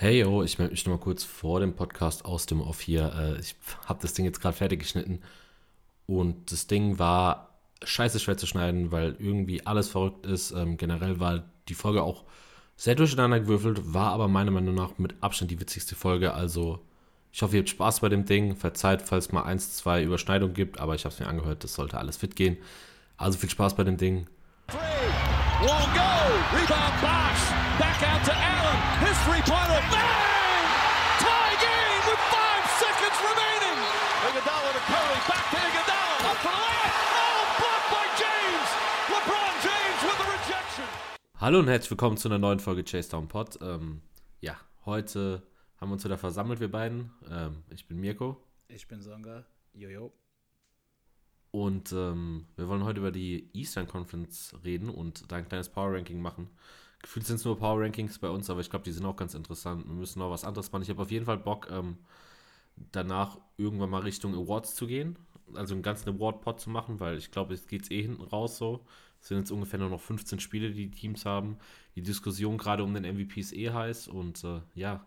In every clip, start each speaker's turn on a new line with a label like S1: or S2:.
S1: Hey yo, ich melde mich noch mal kurz vor dem Podcast aus dem Off hier. Äh, ich habe das Ding jetzt gerade fertig geschnitten und das Ding war scheiße schwer zu schneiden, weil irgendwie alles verrückt ist. Ähm, generell war die Folge auch sehr durcheinander gewürfelt, war aber meiner Meinung nach mit Abstand die witzigste Folge. Also ich hoffe, ihr habt Spaß bei dem Ding. Verzeiht, falls mal eins, zwei Überschneidungen gibt, aber ich habe es mir angehört, das sollte alles fit gehen. Also viel Spaß bei dem Ding. Three, won't go. Rebound Bosch. Back out to Allen. His three-pointer. Bang! Tie game with five seconds remaining. Iguodala to Curry. Back to Iguodala. Up for the layup. Oh, blocked by James. LeBron James with the rejection. Hallo und herzlich willkommen zu einer neuen Folge Chase Down Pod. Ähm, ja, heute haben wir uns wieder versammelt, wir beiden. Ähm, ich bin Mirko.
S2: Ich bin Songa. Jojo.
S1: Und ähm, wir wollen heute über die Eastern Conference reden und da ein kleines Power Ranking machen. Gefühlt sind es nur Power Rankings bei uns, aber ich glaube, die sind auch ganz interessant. Wir müssen noch was anderes machen. Ich habe auf jeden Fall Bock, ähm, danach irgendwann mal Richtung Awards zu gehen. Also einen ganzen Award-Pot zu machen, weil ich glaube, jetzt geht es eh hinten raus so. Es sind jetzt ungefähr nur noch 15 Spiele, die die Teams haben. Die Diskussion gerade um den MVP ist eh heiß und äh, ja,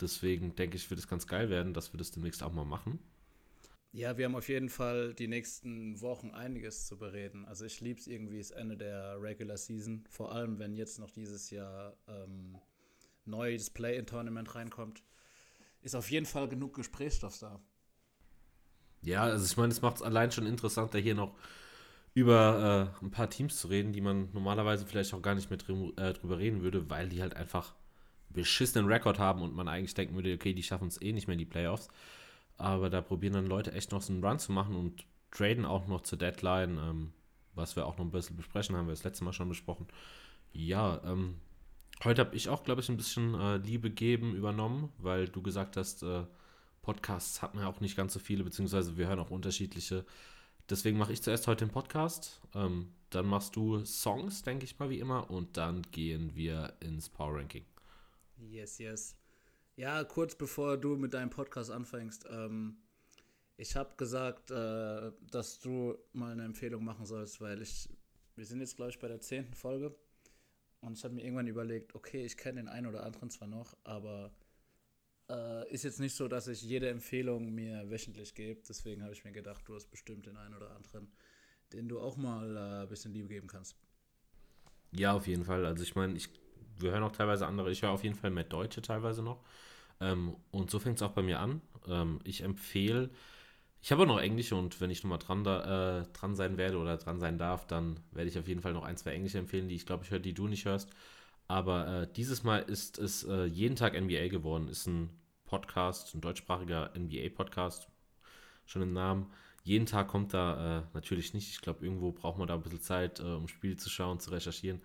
S1: deswegen denke ich, wird es ganz geil werden, dass wir das demnächst auch mal machen.
S2: Ja, wir haben auf jeden Fall die nächsten Wochen einiges zu bereden. Also ich liebe es irgendwie, das Ende der Regular Season. Vor allem, wenn jetzt noch dieses Jahr ähm, neu das Play-in-Tournament reinkommt. Ist auf jeden Fall genug Gesprächsstoff da.
S1: Ja, also ich meine, es macht es allein schon interessanter, hier noch über äh, ein paar Teams zu reden, die man normalerweise vielleicht auch gar nicht mehr äh, drüber reden würde, weil die halt einfach beschissenen Rekord haben und man eigentlich denken würde, okay, die schaffen es eh nicht mehr in die Playoffs. Aber da probieren dann Leute echt noch so einen Run zu machen und traden auch noch zur Deadline, ähm, was wir auch noch ein bisschen besprechen, haben wir das letzte Mal schon besprochen. Ja, ähm, heute habe ich auch, glaube ich, ein bisschen äh, Liebe geben übernommen, weil du gesagt hast, äh, Podcasts hat man ja auch nicht ganz so viele, beziehungsweise wir hören auch unterschiedliche. Deswegen mache ich zuerst heute den Podcast. Ähm, dann machst du Songs, denke ich mal, wie immer. Und dann gehen wir ins Power Ranking.
S2: Yes, yes. Ja, kurz bevor du mit deinem Podcast anfängst, ähm, ich habe gesagt, äh, dass du mal eine Empfehlung machen sollst, weil ich, wir sind jetzt, glaube ich, bei der zehnten Folge und ich habe mir irgendwann überlegt, okay, ich kenne den einen oder anderen zwar noch, aber äh, ist jetzt nicht so, dass ich jede Empfehlung mir wöchentlich gebe. Deswegen habe ich mir gedacht, du hast bestimmt den einen oder anderen, den du auch mal äh, ein bisschen Liebe geben kannst.
S1: Ja, auf jeden Fall. Also ich meine, ich, wir hören auch teilweise andere. Ich höre auf jeden Fall mehr Deutsche teilweise noch. Ähm, und so fängt es auch bei mir an. Ähm, ich empfehle, ich habe auch noch Englische und wenn ich nochmal dran, äh, dran sein werde oder dran sein darf, dann werde ich auf jeden Fall noch ein, zwei Englische empfehlen, die ich glaube, ich höre, die du nicht hörst. Aber äh, dieses Mal ist es äh, jeden Tag NBA geworden. Ist ein Podcast, ein deutschsprachiger NBA-Podcast, schon im Namen. Jeden Tag kommt da äh, natürlich nicht. Ich glaube, irgendwo braucht man da ein bisschen Zeit, äh, um Spiele zu schauen, zu recherchieren.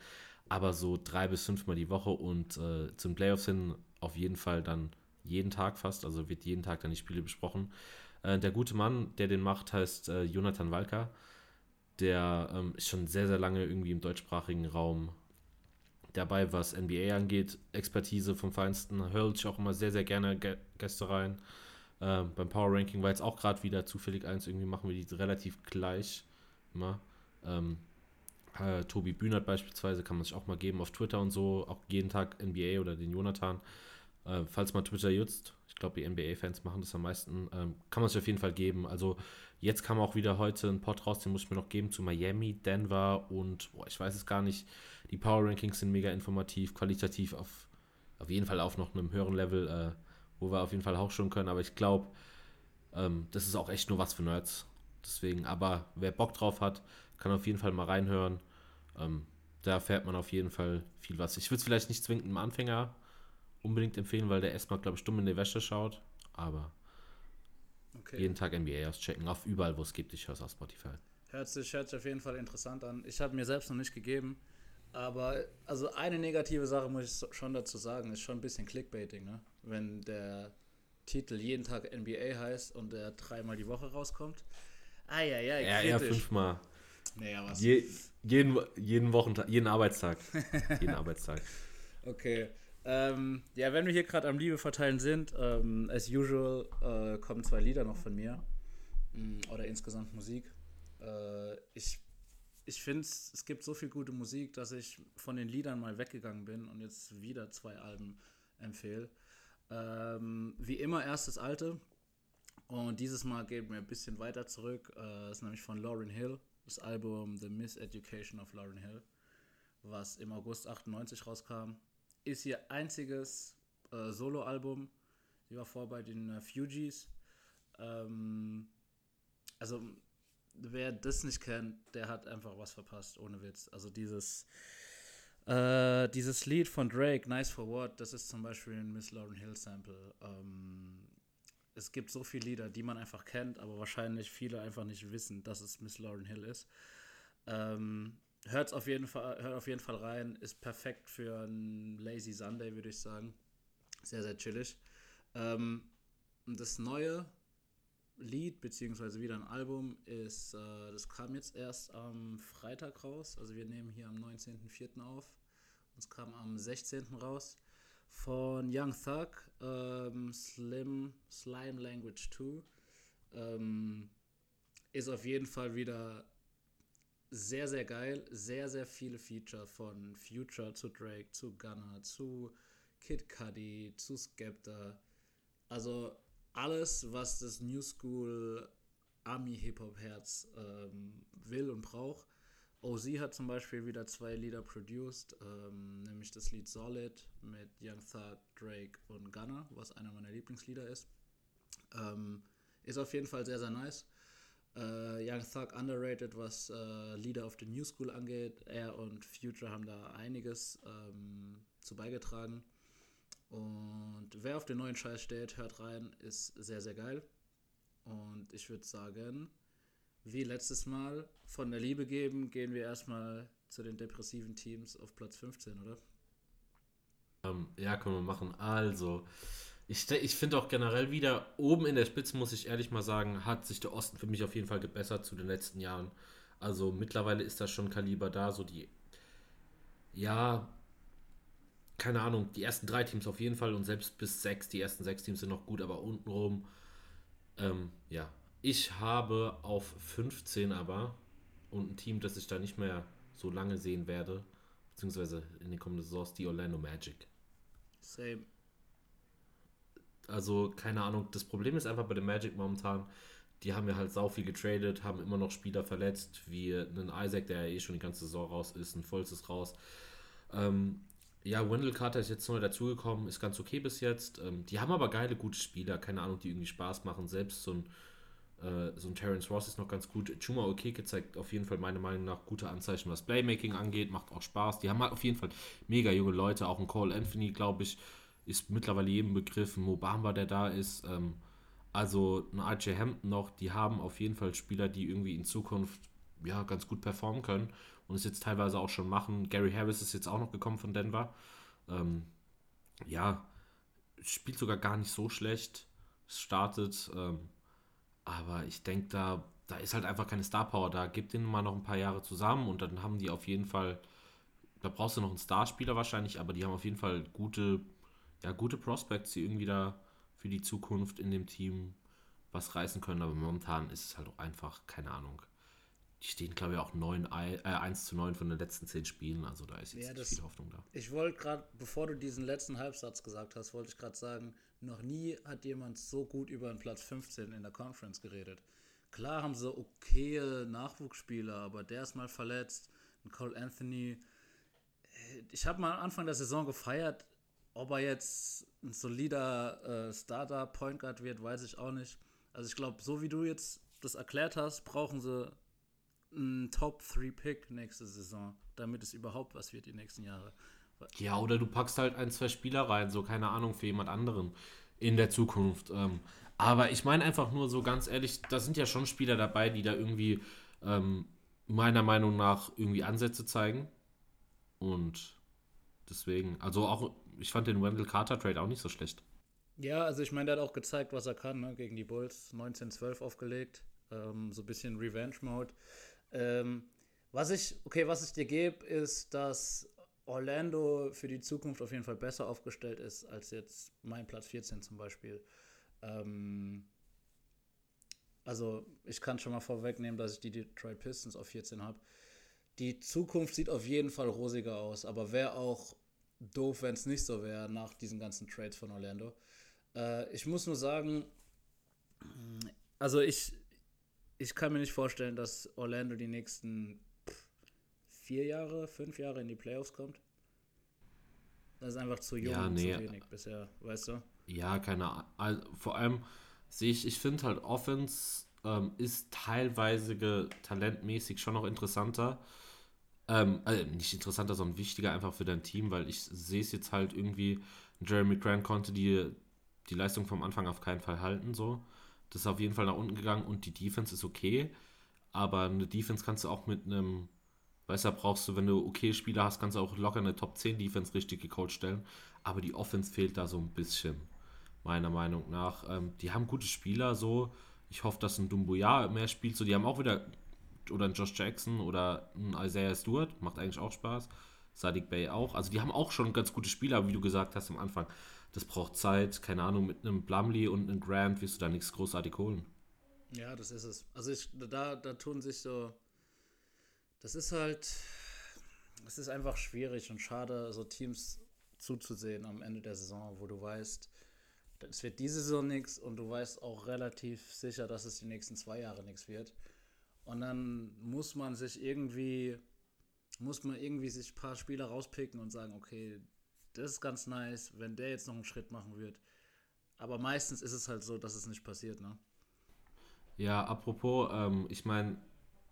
S1: Aber so drei bis fünfmal die Woche und äh, zum Playoffs hin auf jeden Fall dann jeden Tag fast, also wird jeden Tag dann die Spiele besprochen. Äh, der gute Mann, der den macht, heißt äh, Jonathan Walker. Der ähm, ist schon sehr, sehr lange irgendwie im deutschsprachigen Raum dabei, was NBA angeht. Expertise vom Feinsten. Hört sich auch immer sehr, sehr gerne Gäste rein. Äh, beim Power Ranking war jetzt auch gerade wieder zufällig eins. Irgendwie machen wir die relativ gleich immer. Ähm, äh, Tobi Bühnert beispielsweise kann man sich auch mal geben auf Twitter und so. Auch jeden Tag NBA oder den Jonathan. Äh, falls man Twitter jutzt, ich glaube, die NBA-Fans machen das am meisten, ähm, kann man sich auf jeden Fall geben. Also jetzt kam auch wieder heute ein Pod raus, den muss ich mir noch geben zu Miami, Denver und boah, ich weiß es gar nicht. Die Power Rankings sind mega informativ, qualitativ auf, auf jeden Fall auf noch einem höheren Level, äh, wo wir auf jeden Fall hochschauen können. Aber ich glaube, ähm, das ist auch echt nur was für Nerds. Deswegen, aber wer Bock drauf hat, kann auf jeden Fall mal reinhören. Ähm, da erfährt man auf jeden Fall viel was. Ich würde es vielleicht nicht zwingend einem Anfänger unbedingt empfehlen, weil der erstmal, glaube ich, dumm in die Wäsche schaut. Aber okay. jeden Tag NBA auschecken, auf überall, wo es gibt. Ich höre es auf Spotify.
S2: Hört sich, hört sich auf jeden Fall interessant an. Ich habe mir selbst noch nicht gegeben. Aber also eine negative Sache muss ich schon dazu sagen, ist schon ein bisschen Clickbaiting, ne? Wenn der Titel jeden Tag NBA heißt und der dreimal die Woche rauskommt. Ah ja, ja,
S1: ja, ja fünfmal.
S2: Naja, was?
S1: Je, jeden, jeden Wochentag, jeden Arbeitstag. jeden Arbeitstag.
S2: Okay. Ähm, ja, wenn wir hier gerade am Liebe verteilen sind, ähm, as usual äh, kommen zwei Lieder noch von mir. Mm, oder insgesamt Musik. Äh, ich ich finde, es gibt so viel gute Musik, dass ich von den Liedern mal weggegangen bin und jetzt wieder zwei Alben empfehle. Ähm, wie immer erst das alte. Und dieses Mal geht mir ein bisschen weiter zurück. Äh, ist nämlich von Lauren Hill, das Album The Miseducation of Lauren Hill, was im August 98 rauskam. Ist ihr einziges äh, Soloalbum. Sie war vor bei den äh, Fugees. Ähm, also, wer das nicht kennt, der hat einfach was verpasst, ohne Witz. Also dieses, äh, dieses Lied von Drake, Nice for What, das ist zum Beispiel ein Miss Lauren Hill Sample. Ähm, es gibt so viele Lieder, die man einfach kennt, aber wahrscheinlich viele einfach nicht wissen, dass es Miss Lauren Hill ist. Ähm, hört auf jeden Fall, hört auf jeden Fall rein, ist perfekt für einen Lazy Sunday, würde ich sagen. Sehr, sehr chillig. Ähm, das neue Lied, beziehungsweise wieder ein Album, ist, äh, das kam jetzt erst am Freitag raus. Also wir nehmen hier am 19.04. auf. Es kam am 16. raus. Von Young Thug, ähm, Slim, Slime Language 2. Ähm, ist auf jeden Fall wieder sehr, sehr geil. Sehr, sehr viele Feature von Future zu Drake, zu Gunner, zu Kid Cudi, zu Skepta. Also alles, was das New School Army-Hip-Hop-Herz ähm, will und braucht. OZ hat zum Beispiel wieder zwei Lieder produced, ähm, nämlich das Lied Solid mit Young Thug, Drake und Gunner, was einer meiner Lieblingslieder ist. Ähm, ist auf jeden Fall sehr, sehr nice. Äh, Young Thug underrated, was äh, Lieder auf der New School angeht. Er und Future haben da einiges ähm, zu beigetragen. Und wer auf den neuen Scheiß steht, hört rein, ist sehr, sehr geil. Und ich würde sagen, wie letztes Mal von der Liebe geben, gehen wir erstmal zu den depressiven Teams auf Platz 15, oder?
S1: Ähm, ja, können wir machen. Also, ich, ich finde auch generell wieder, oben in der Spitze, muss ich ehrlich mal sagen, hat sich der Osten für mich auf jeden Fall gebessert zu den letzten Jahren. Also mittlerweile ist da schon Kaliber da, so die, ja, keine Ahnung, die ersten drei Teams auf jeden Fall und selbst bis sechs, die ersten sechs Teams sind noch gut, aber untenrum, ähm, ja. Ich habe auf 15 aber und ein Team, das ich da nicht mehr so lange sehen werde, beziehungsweise in den kommenden Saisons, die Orlando Magic.
S2: Same.
S1: Also, keine Ahnung, das Problem ist einfach bei den Magic momentan, die haben ja halt sau viel getradet, haben immer noch Spieler verletzt, wie einen Isaac, der ja eh schon die ganze Saison raus ist, ein Volz ist raus. Ähm, ja, Wendell Carter ist jetzt neu dazugekommen, ist ganz okay bis jetzt. Ähm, die haben aber geile, gute Spieler, keine Ahnung, die irgendwie Spaß machen. Selbst so ein, äh, so ein Terence Ross ist noch ganz gut. Chuma Okeke zeigt auf jeden Fall meiner Meinung nach gute Anzeichen, was Playmaking angeht, macht auch Spaß. Die haben halt auf jeden Fall mega junge Leute, auch ein Cole Anthony, glaube ich, ist mittlerweile jedem Begriff. Mo Bamba, der da ist. Ähm, also ein RJ Hampton noch, die haben auf jeden Fall Spieler, die irgendwie in Zukunft ja, ganz gut performen können und es jetzt teilweise auch schon machen. Gary Harris ist jetzt auch noch gekommen von Denver. Ähm, ja, spielt sogar gar nicht so schlecht. Es startet, ähm, aber ich denke, da, da ist halt einfach keine Star Power da. Gib denen mal noch ein paar Jahre zusammen und dann haben die auf jeden Fall, da brauchst du noch einen Starspieler wahrscheinlich, aber die haben auf jeden Fall gute, ja, gute Prospects, die irgendwie da für die Zukunft in dem Team was reißen können. Aber momentan ist es halt auch einfach, keine Ahnung die stehen, glaube ich, auch 9, äh, 1 zu 9 von den letzten 10 Spielen. Also da ist jetzt ja,
S2: das,
S1: viel Hoffnung da.
S2: Ich wollte gerade, bevor du diesen letzten Halbsatz gesagt hast, wollte ich gerade sagen, noch nie hat jemand so gut über einen Platz 15 in der Conference geredet. Klar haben sie okay Nachwuchsspieler, aber der ist mal verletzt. Und Cole Anthony, ich habe mal Anfang der Saison gefeiert, ob er jetzt ein solider äh, Starter Point Guard wird, weiß ich auch nicht. Also ich glaube, so wie du jetzt das erklärt hast, brauchen sie ein Top-3-Pick nächste Saison, damit es überhaupt was wird die nächsten Jahre.
S1: Ja, oder du packst halt ein, zwei Spieler rein, so keine Ahnung, für jemand anderen in der Zukunft. Ähm, aber ich meine einfach nur so ganz ehrlich, da sind ja schon Spieler dabei, die da irgendwie ähm, meiner Meinung nach irgendwie Ansätze zeigen. Und deswegen, also auch, ich fand den Wendell Carter Trade auch nicht so schlecht.
S2: Ja, also ich meine, der hat auch gezeigt, was er kann, ne? gegen die Bulls 19-12 aufgelegt. Ähm, so ein bisschen Revenge-Mode. Ähm, was ich, okay, was ich dir gebe, ist, dass Orlando für die Zukunft auf jeden Fall besser aufgestellt ist als jetzt mein Platz 14 zum Beispiel. Ähm, also ich kann schon mal vorwegnehmen, dass ich die Detroit Pistons auf 14 habe. Die Zukunft sieht auf jeden Fall rosiger aus, aber wer auch doof, wenn es nicht so wäre nach diesen ganzen Trades von Orlando. Äh, ich muss nur sagen, also ich, ich kann mir nicht vorstellen, dass Orlando die nächsten vier Jahre, fünf Jahre in die Playoffs kommt. Das ist einfach zu jung
S1: Ja,
S2: und
S1: nee.
S2: zu wenig bisher, weißt du?
S1: Ja, keine Ahnung. Also, vor allem sehe ich, ich finde halt Offense ähm, ist teilweise talentmäßig schon noch interessanter. Ähm, also nicht interessanter, sondern wichtiger einfach für dein Team, weil ich sehe es jetzt halt irgendwie, Jeremy Grant konnte die, die Leistung vom Anfang auf keinen Fall halten, so. Das ist auf jeden Fall nach unten gegangen und die Defense ist okay, aber eine Defense kannst du auch mit einem, weißt du, brauchst du, wenn du okay Spieler hast, kannst du auch locker eine Top 10 Defense richtig gecoacht stellen, aber die Offense fehlt da so ein bisschen, meiner Meinung nach. Ähm, die haben gute Spieler, so. Ich hoffe, dass ein Dumbuya mehr spielt, so. Die haben auch wieder, oder ein Josh Jackson oder ein Isaiah Stewart, macht eigentlich auch Spaß. Sadiq Bey auch. Also die haben auch schon ganz gute Spieler, wie du gesagt hast am Anfang. Das braucht Zeit, keine Ahnung, mit einem Blumley und einem Grant wirst du da nichts großartig holen.
S2: Ja, das ist es. Also ich, da, da tun sich so. Das ist halt. Es ist einfach schwierig und schade, so Teams zuzusehen am Ende der Saison, wo du weißt, es wird diese Saison nichts und du weißt auch relativ sicher, dass es die nächsten zwei Jahre nichts wird. Und dann muss man sich irgendwie, muss man irgendwie sich ein paar Spieler rauspicken und sagen, okay, das ist ganz nice, wenn der jetzt noch einen Schritt machen wird. Aber meistens ist es halt so, dass es nicht passiert, ne?
S1: Ja, apropos, ähm, ich meine,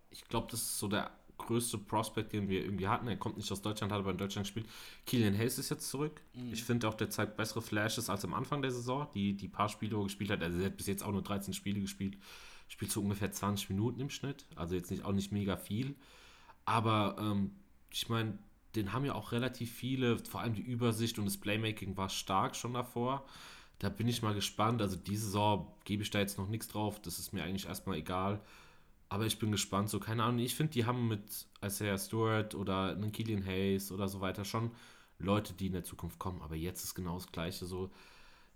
S1: ich glaube, das ist so der größte Prospect, den wir irgendwie hatten. Er kommt nicht aus Deutschland, hat aber in Deutschland gespielt. Killian Hayes ist jetzt zurück. Ich finde auch, der zeigt bessere Flashes als am Anfang der Saison. Die, die paar Spiele, wo er gespielt hat, also er hat bis jetzt auch nur 13 Spiele gespielt, spielt so ungefähr 20 Minuten im Schnitt. Also jetzt nicht auch nicht mega viel. Aber ähm, ich meine, den haben ja auch relativ viele, vor allem die Übersicht und das Playmaking war stark schon davor. Da bin ich mal gespannt. Also diese Saison gebe ich da jetzt noch nichts drauf. Das ist mir eigentlich erstmal egal. Aber ich bin gespannt. So, keine Ahnung. Ich finde, die haben mit Isaiah Stewart oder einen Killian Hayes oder so weiter schon Leute, die in der Zukunft kommen. Aber jetzt ist genau das Gleiche so.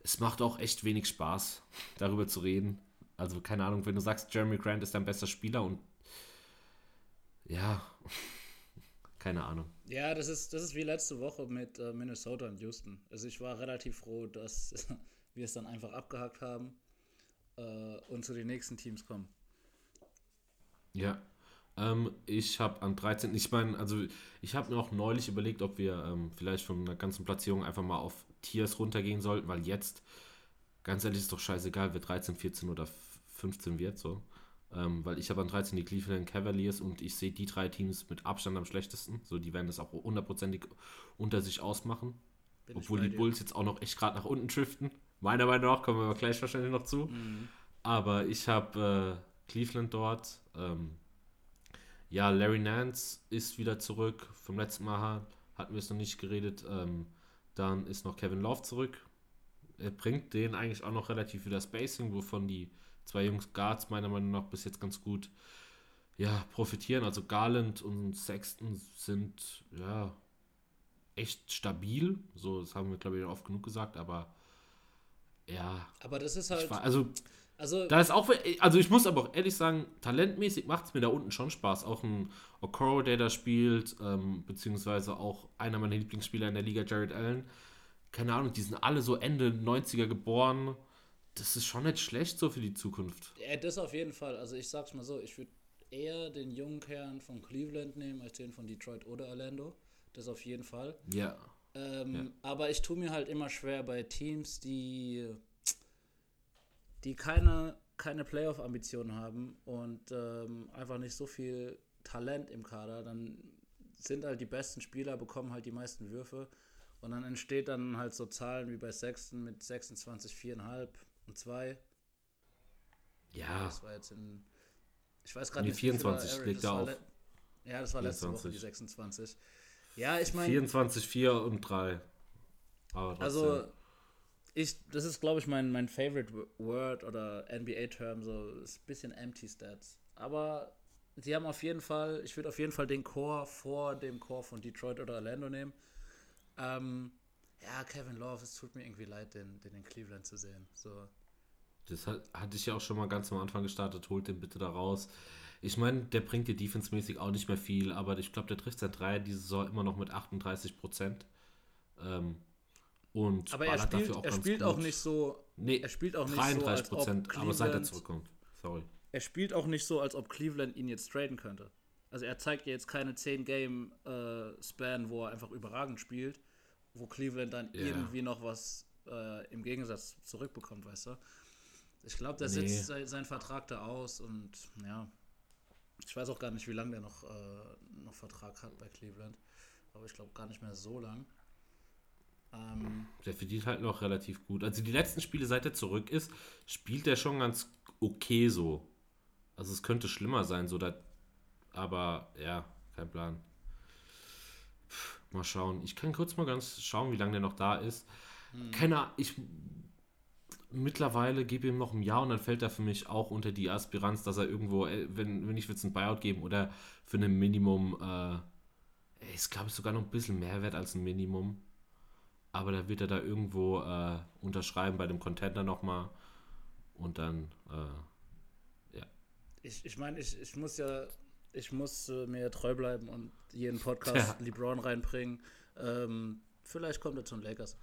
S1: Es macht auch echt wenig Spaß, darüber zu reden. Also, keine Ahnung, wenn du sagst, Jeremy Grant ist dein bester Spieler und ja, keine Ahnung.
S2: Ja, das ist, das ist wie letzte Woche mit äh, Minnesota und Houston. Also ich war relativ froh, dass wir es dann einfach abgehakt haben äh, und zu den nächsten Teams kommen.
S1: Ja. Ähm, ich habe an 13. Ich meine, also ich habe mir auch neulich überlegt, ob wir ähm, vielleicht von der ganzen Platzierung einfach mal auf Tiers runtergehen sollten, weil jetzt, ganz ehrlich, ist doch scheißegal, wer 13, 14 oder 15 wird, so. Ähm, weil ich habe an 13 die Cleveland Cavaliers und ich sehe die drei Teams mit Abstand am schlechtesten. So, die werden das auch hundertprozentig unter sich ausmachen.
S2: Bin
S1: Obwohl die. Bulls jetzt auch noch echt gerade nach unten driften. Meiner Meinung nach kommen wir aber gleich wahrscheinlich noch zu.
S2: Mhm.
S1: Aber ich habe äh, Cleveland dort. Ähm, ja, Larry Nance ist wieder zurück. Vom letzten Mal hatten wir es noch nicht geredet. Ähm, dann ist noch Kevin Love zurück. Er bringt denen eigentlich auch noch relativ wieder Spacing, wovon die zwei Jungs Guards meiner Meinung nach bis jetzt ganz gut ja, profitieren. Also Garland und Sexton sind ja echt stabil. So, das haben wir, glaube ich, oft genug gesagt, aber ja,
S2: Aber das ist
S1: ich
S2: halt,
S1: war, also
S2: also
S1: da ist auch, also ich muss aber auch ehrlich sagen, talentmäßig macht es mir da unten schon Spaß. Auch ein Okoro, der da spielt, ähm, beziehungsweise auch einer meiner Lieblingsspieler in der Liga, Jared Allen. Keine Ahnung, die sind alle so Ende 90er geboren. Das ist schon nicht schlecht so für die Zukunft.
S2: ja, das auf jeden Fall. Also ich sag's mal so, ich würde eher den jungen Kern von Cleveland nehmen, als den von Detroit oder Orlando. Das auf jeden Fall.
S1: Ja.
S2: Ähm, Aber ich tue mir halt immer schwer bei Teams, die, die keine, keine Playoff-Ambitionen haben und ähm, einfach nicht so viel Talent im Kader. Dann sind halt die besten Spieler, bekommen halt die meisten Würfe. Und dann entsteht dann halt so Zahlen wie bei Sexton mit 26, 4,5 und 2.
S1: Ja,
S2: Das war jetzt in. Ich weiß gerade nicht. wie viel
S1: 24
S2: Average-
S1: legt er auf.
S2: Ja, das war letzte Woche,
S1: 24.
S2: die 26. Ja, ich meine.
S1: 24, 4 und 3. Aber trotzdem.
S2: Also, ich, das ist, glaube ich, mein, mein favorite Word oder NBA-Term, so ist ein bisschen empty Stats. Aber sie haben auf jeden Fall, ich würde auf jeden Fall den Core vor dem Core von Detroit oder Orlando nehmen. Ähm, ja, Kevin Love, es tut mir irgendwie leid, den, den in Cleveland zu sehen. So.
S1: Das hat, hatte ich ja auch schon mal ganz am Anfang gestartet. Holt den bitte da raus. Ich meine, der bringt dir defensemäßig auch nicht mehr viel, aber ich glaube, der trifft seit drei diese Saison immer noch mit 38 Prozent. Ähm, und
S2: aber er spielt, er spielt auch nicht so.
S1: Nee,
S2: er spielt auch nicht
S1: 33
S2: so, als ob
S1: Prozent, aber seit er
S2: Cleveland-
S1: zurückkommt. Sorry.
S2: er spielt auch nicht so, als ob Cleveland ihn jetzt traden könnte. Also er zeigt ja jetzt keine 10-Game-Span, wo er einfach überragend spielt, wo Cleveland dann
S1: Ja.
S2: irgendwie noch was äh, im Gegensatz zurückbekommt, weißt du? Ich glaube, der
S1: Nee.
S2: sitzt se- seinen Vertrag da aus und ja, ich weiß auch gar nicht, wie lange der noch, äh, noch Vertrag hat bei Cleveland, aber ich glaube gar nicht mehr so lang. Ähm,
S1: Der verdient halt noch relativ gut. Also die letzten Spiele, seit er zurück ist, spielt er schon ganz okay so. Also es könnte schlimmer sein, so da, aber ja, kein Plan. Mal schauen. Ich kann kurz mal ganz schauen, wie lange der noch da ist. Keine Ahnung, ich mittlerweile gebe ihm noch ein Jahr und dann fällt er für mich auch unter die Aspiranz, dass er irgendwo, äh, wenn, wenn ich würde es ein Buyout geben oder für ein Minimum, äh, ist glaube ich sogar noch ein bisschen mehr wert als ein Minimum. Aber da wird er da irgendwo äh, unterschreiben bei dem Contender nochmal. Und dann, äh,
S2: ich ich meine, ich, ich muss ja, ich muss äh, mir treu bleiben und jeden Podcast
S1: Ja.
S2: LeBron reinbringen. Ähm, vielleicht kommt er zu den Lakers.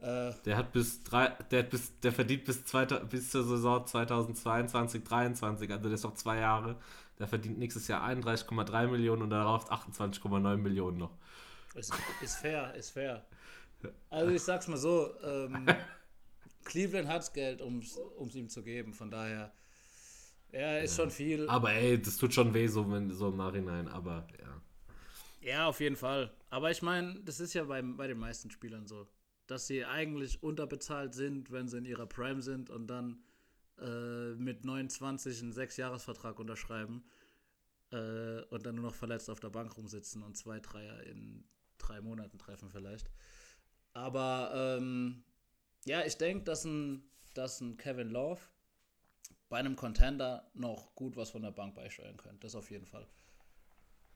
S2: Äh,
S1: der hat bis drei, der hat bis, der verdient bis, zweiter, bis zur Saison 2022, 23, also der ist noch zwei Jahre. Der verdient nächstes Jahr 31,3 Millionen und darauf 28,9 Millionen noch.
S2: ist, ist fair, ist fair. Also ich sag's mal so, ähm, Cleveland hat's Geld, um es ihm zu geben. Von daher, ja, ist schon viel.
S1: Aber ey, das tut schon weh, so, wenn, so im Nachhinein, aber ja.
S2: Ja, auf jeden Fall. Aber ich meine, das ist ja bei, bei den meisten Spielern so, dass sie eigentlich unterbezahlt sind, wenn sie in ihrer Prime sind und dann äh, mit 29 einen Sechsjahresvertrag unterschreiben äh, und dann nur noch verletzt auf der Bank rumsitzen und zwei Dreier in drei Monaten treffen vielleicht. Aber ähm, ja, ich denke, dass ein, dass ein Kevin Love bei einem Contender noch gut was von der Bank beisteuern könnte. Das auf jeden Fall.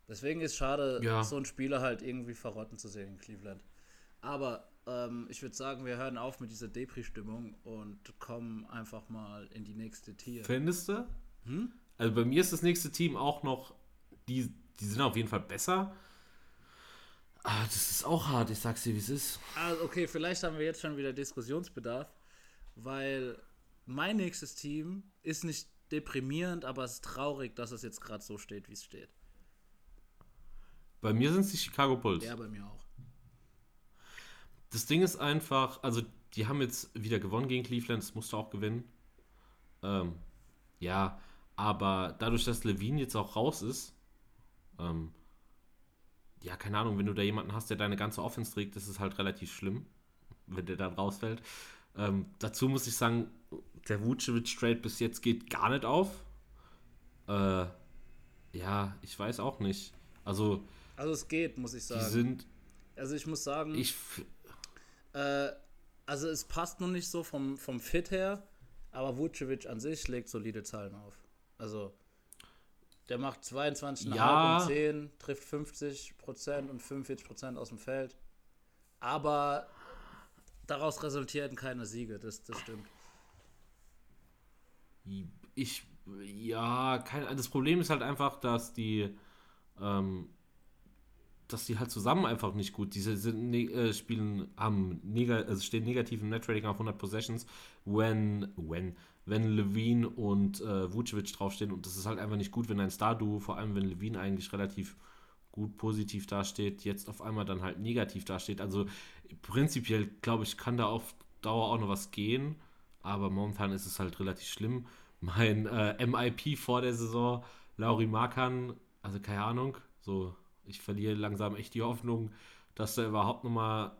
S2: Deswegen ist schade,
S1: Ja.
S2: so einen Spieler halt irgendwie verrotten zu sehen in Cleveland. Aber ähm, ich würde sagen, wir hören auf mit dieser Depri-Stimmung und kommen einfach mal in die nächste Tier.
S1: Findest du?
S2: Hm?
S1: Also bei mir ist das nächste Team auch noch, die, die sind auf jeden Fall besser. Ah, das ist auch hart, ich sag's dir, wie es ist.
S2: Ah, okay, vielleicht haben wir jetzt schon wieder Diskussionsbedarf, weil mein nächstes Team ist nicht deprimierend, aber es ist traurig, dass es jetzt gerade so steht, wie es steht.
S1: Bei mir sind es die Chicago Bulls.
S2: Ja, bei mir auch.
S1: Das Ding ist einfach, also die haben jetzt wieder gewonnen gegen Cleveland, das musste auch gewinnen. Ähm, ja, aber dadurch, dass Levine jetzt auch raus ist, ähm, ja, keine Ahnung, wenn du da jemanden hast, der deine ganze Offense trägt, das ist halt relativ schlimm, wenn der dann rausfällt. Ähm, dazu muss ich sagen, der Vucevic-Trade bis jetzt geht gar nicht auf. Äh, ja, ich weiß auch nicht. Also,
S2: Also es geht, muss ich
S1: die
S2: sagen.
S1: sind,
S2: Also ich muss sagen,
S1: ich,
S2: Äh, also es passt noch nicht so vom, vom Fit her, aber Vucevic an sich legt solide Zahlen auf. Also der macht 22,5
S1: Ja.
S2: und 10, trifft 50% und 45% aus dem Feld. Aber daraus resultierten keine Siege, das, das stimmt.
S1: Ich, ja, kein, das Problem ist halt einfach, dass die, ähm, dass die halt zusammen einfach nicht gut, diese sind, ne, äh, spielen, haben, nega, also stehen negativ im Netrating auf 100 Possessions, when, when, wenn Levine und äh, Vucevic draufstehen und das ist halt einfach nicht gut, wenn ein Star-Duo, vor allem wenn Levine eigentlich relativ gut positiv dasteht, jetzt auf einmal dann halt negativ dasteht. Also prinzipiell, glaube ich, kann da auf Dauer auch noch was gehen, aber momentan ist es halt relativ schlimm. Mein äh, MIP vor der Saison, Lauri Markan, also keine Ahnung, so, ich verliere langsam echt die Hoffnung, dass da überhaupt nochmal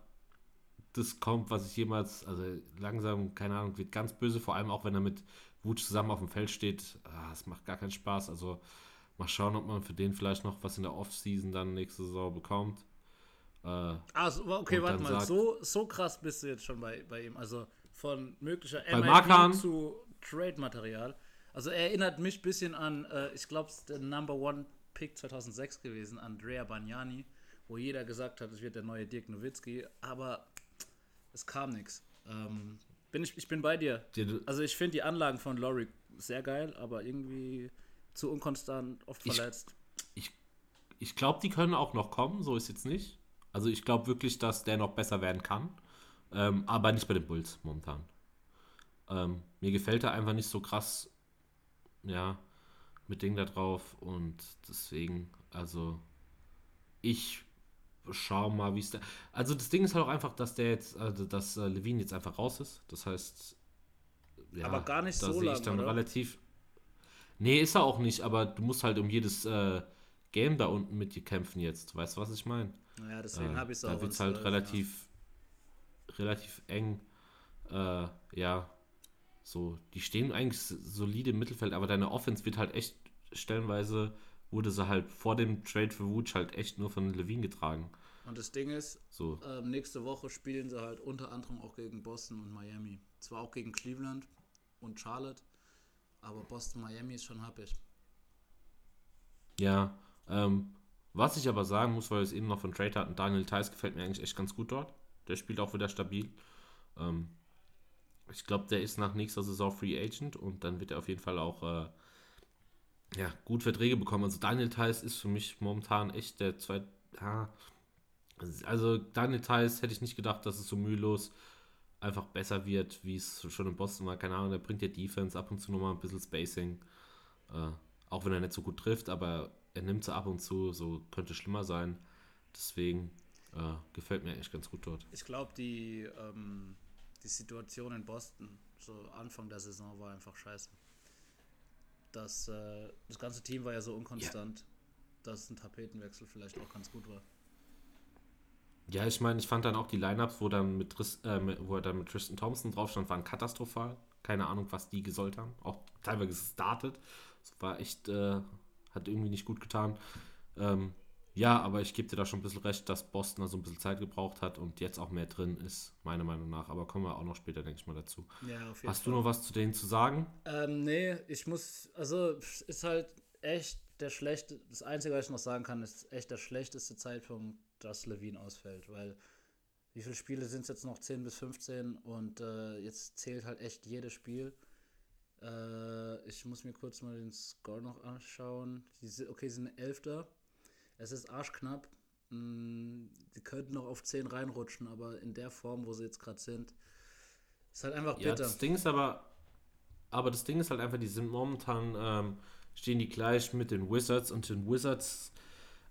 S1: das kommt, was ich jemals, also langsam, keine Ahnung, wird ganz böse, vor allem auch wenn er mit Wutsch zusammen auf dem Feld steht. Ah, Es macht gar keinen Spaß. Also mal schauen, ob man für den vielleicht noch was in der Offseason dann nächste Saison bekommt. Äh,
S2: Ah, so, okay, warte mal,
S1: sagt-
S2: so, so krass bist du jetzt schon bei, bei ihm. Also von möglicher
S1: Bei
S2: MIP zu Trade-Material. Also er erinnert mich ein bisschen an, äh, ich glaube, der Number One Pick 2006 gewesen, Andrea Bagnani, wo jeder gesagt hat, es wird der neue Dirk Nowitzki, aber es kam nichts. Ähm, bin ich, ich bin bei dir. Also ich finde die Anlagen von Laurie sehr geil, aber irgendwie zu unkonstant, oft
S1: Ich-
S2: verletzt.
S1: ich glaube, die können auch noch kommen, so ist jetzt nicht. Also ich glaube wirklich, dass der noch besser werden kann. Ähm, aber nicht bei den Bulls momentan. Ähm, mir gefällt er einfach nicht so krass, ja, mit Ding da drauf. Und deswegen, also ich schau mal, wie es da. Also das Ding ist halt auch einfach, dass der jetzt, also dass äh, Levine jetzt einfach raus ist. Das heißt,
S2: ja, aber gar nicht
S1: da
S2: so
S1: sehe ich dann
S2: oder?
S1: relativ. Nee, ist er auch nicht, aber du musst halt um jedes äh, Game da unten mit dir kämpfen jetzt. Weißt du, was ich meine?
S2: Ja, deswegen
S1: Äh,
S2: habe ich es auch.
S1: Da wird es halt
S2: 12,
S1: relativ, relativ eng. Äh, ja, so, die stehen eigentlich solide im Mittelfeld, aber deine Offense wird halt echt stellenweise wurde sie halt vor dem Trade für Wutsch halt echt nur von Levine getragen.
S2: Und das Ding ist,
S1: So,
S2: ähm, nächste Woche spielen sie halt unter anderem auch gegen Boston und Miami. Zwar auch gegen Cleveland und Charlotte, aber Boston, Miami ist schon happig.
S1: ja. Ähm, was ich aber sagen muss, weil wir es eben noch von Trade hatten, Daniel Theiss gefällt mir eigentlich echt ganz gut dort. Der spielt auch wieder stabil. Ähm, ich glaube, der ist nach nächster Saison Free Agent und dann wird er auf jeden Fall auch äh, ja, gut Verträge bekommen. Also Daniel Theiss ist für mich momentan echt der zweite. Ja, also Daniel Theiss hätte ich nicht gedacht, dass es so mühelos einfach besser wird, wie es schon in Boston war. Keine Ahnung, der bringt ja Defense ab und zu nochmal ein bisschen Spacing. Äh, auch wenn er nicht so gut trifft, aber er nimmt sie ab und zu, so könnte schlimmer sein. Deswegen äh, gefällt mir eigentlich ganz gut dort.
S2: Ich glaube, die, ähm, die Situation in Boston, so Anfang der Saison, war einfach scheiße. Das, äh, das ganze Team war ja so unkonstant, dass ein Tapetenwechsel vielleicht auch ganz gut war.
S1: Ja, ich meine, ich fand dann auch die Lineups, wo dann mit, äh, wo er dann mit Tristan Thompson drauf stand, waren katastrophal. Keine Ahnung, was die gesollt haben. Auch teilweise gestartet. Das war echt, äh, hat irgendwie nicht gut getan. Ähm, ja, aber ich gebe dir da schon ein bisschen recht, dass Boston da so ein bisschen Zeit gebraucht hat und jetzt auch mehr drin ist, meiner Meinung nach. Aber kommen wir auch noch später, denke ich mal, dazu.
S2: Ja, auf jeden
S1: Hast du noch was zu denen zu sagen?
S2: Ähm, nee, ich muss, also ist halt echt der schlechte, das Einzige, was ich noch sagen kann, ist echt der schlechteste Zeitpunkt, dass Levine ausfällt, weil wie viele Spiele sind es jetzt noch? 10 bis 15 und äh, jetzt zählt halt echt jedes Spiel. Äh, ich muss mir kurz mal den Score noch anschauen. Die, okay, sie sind Elfter. Es ist arschknapp. Mm, Die könnten noch auf 10 reinrutschen, aber in der Form, wo sie jetzt gerade sind, ist halt einfach
S1: Ja,
S2: bitter.
S1: das Ding ist aber, aber das Ding ist halt einfach, die sind momentan, ähm, stehen die gleich mit den Wizards und den Wizards,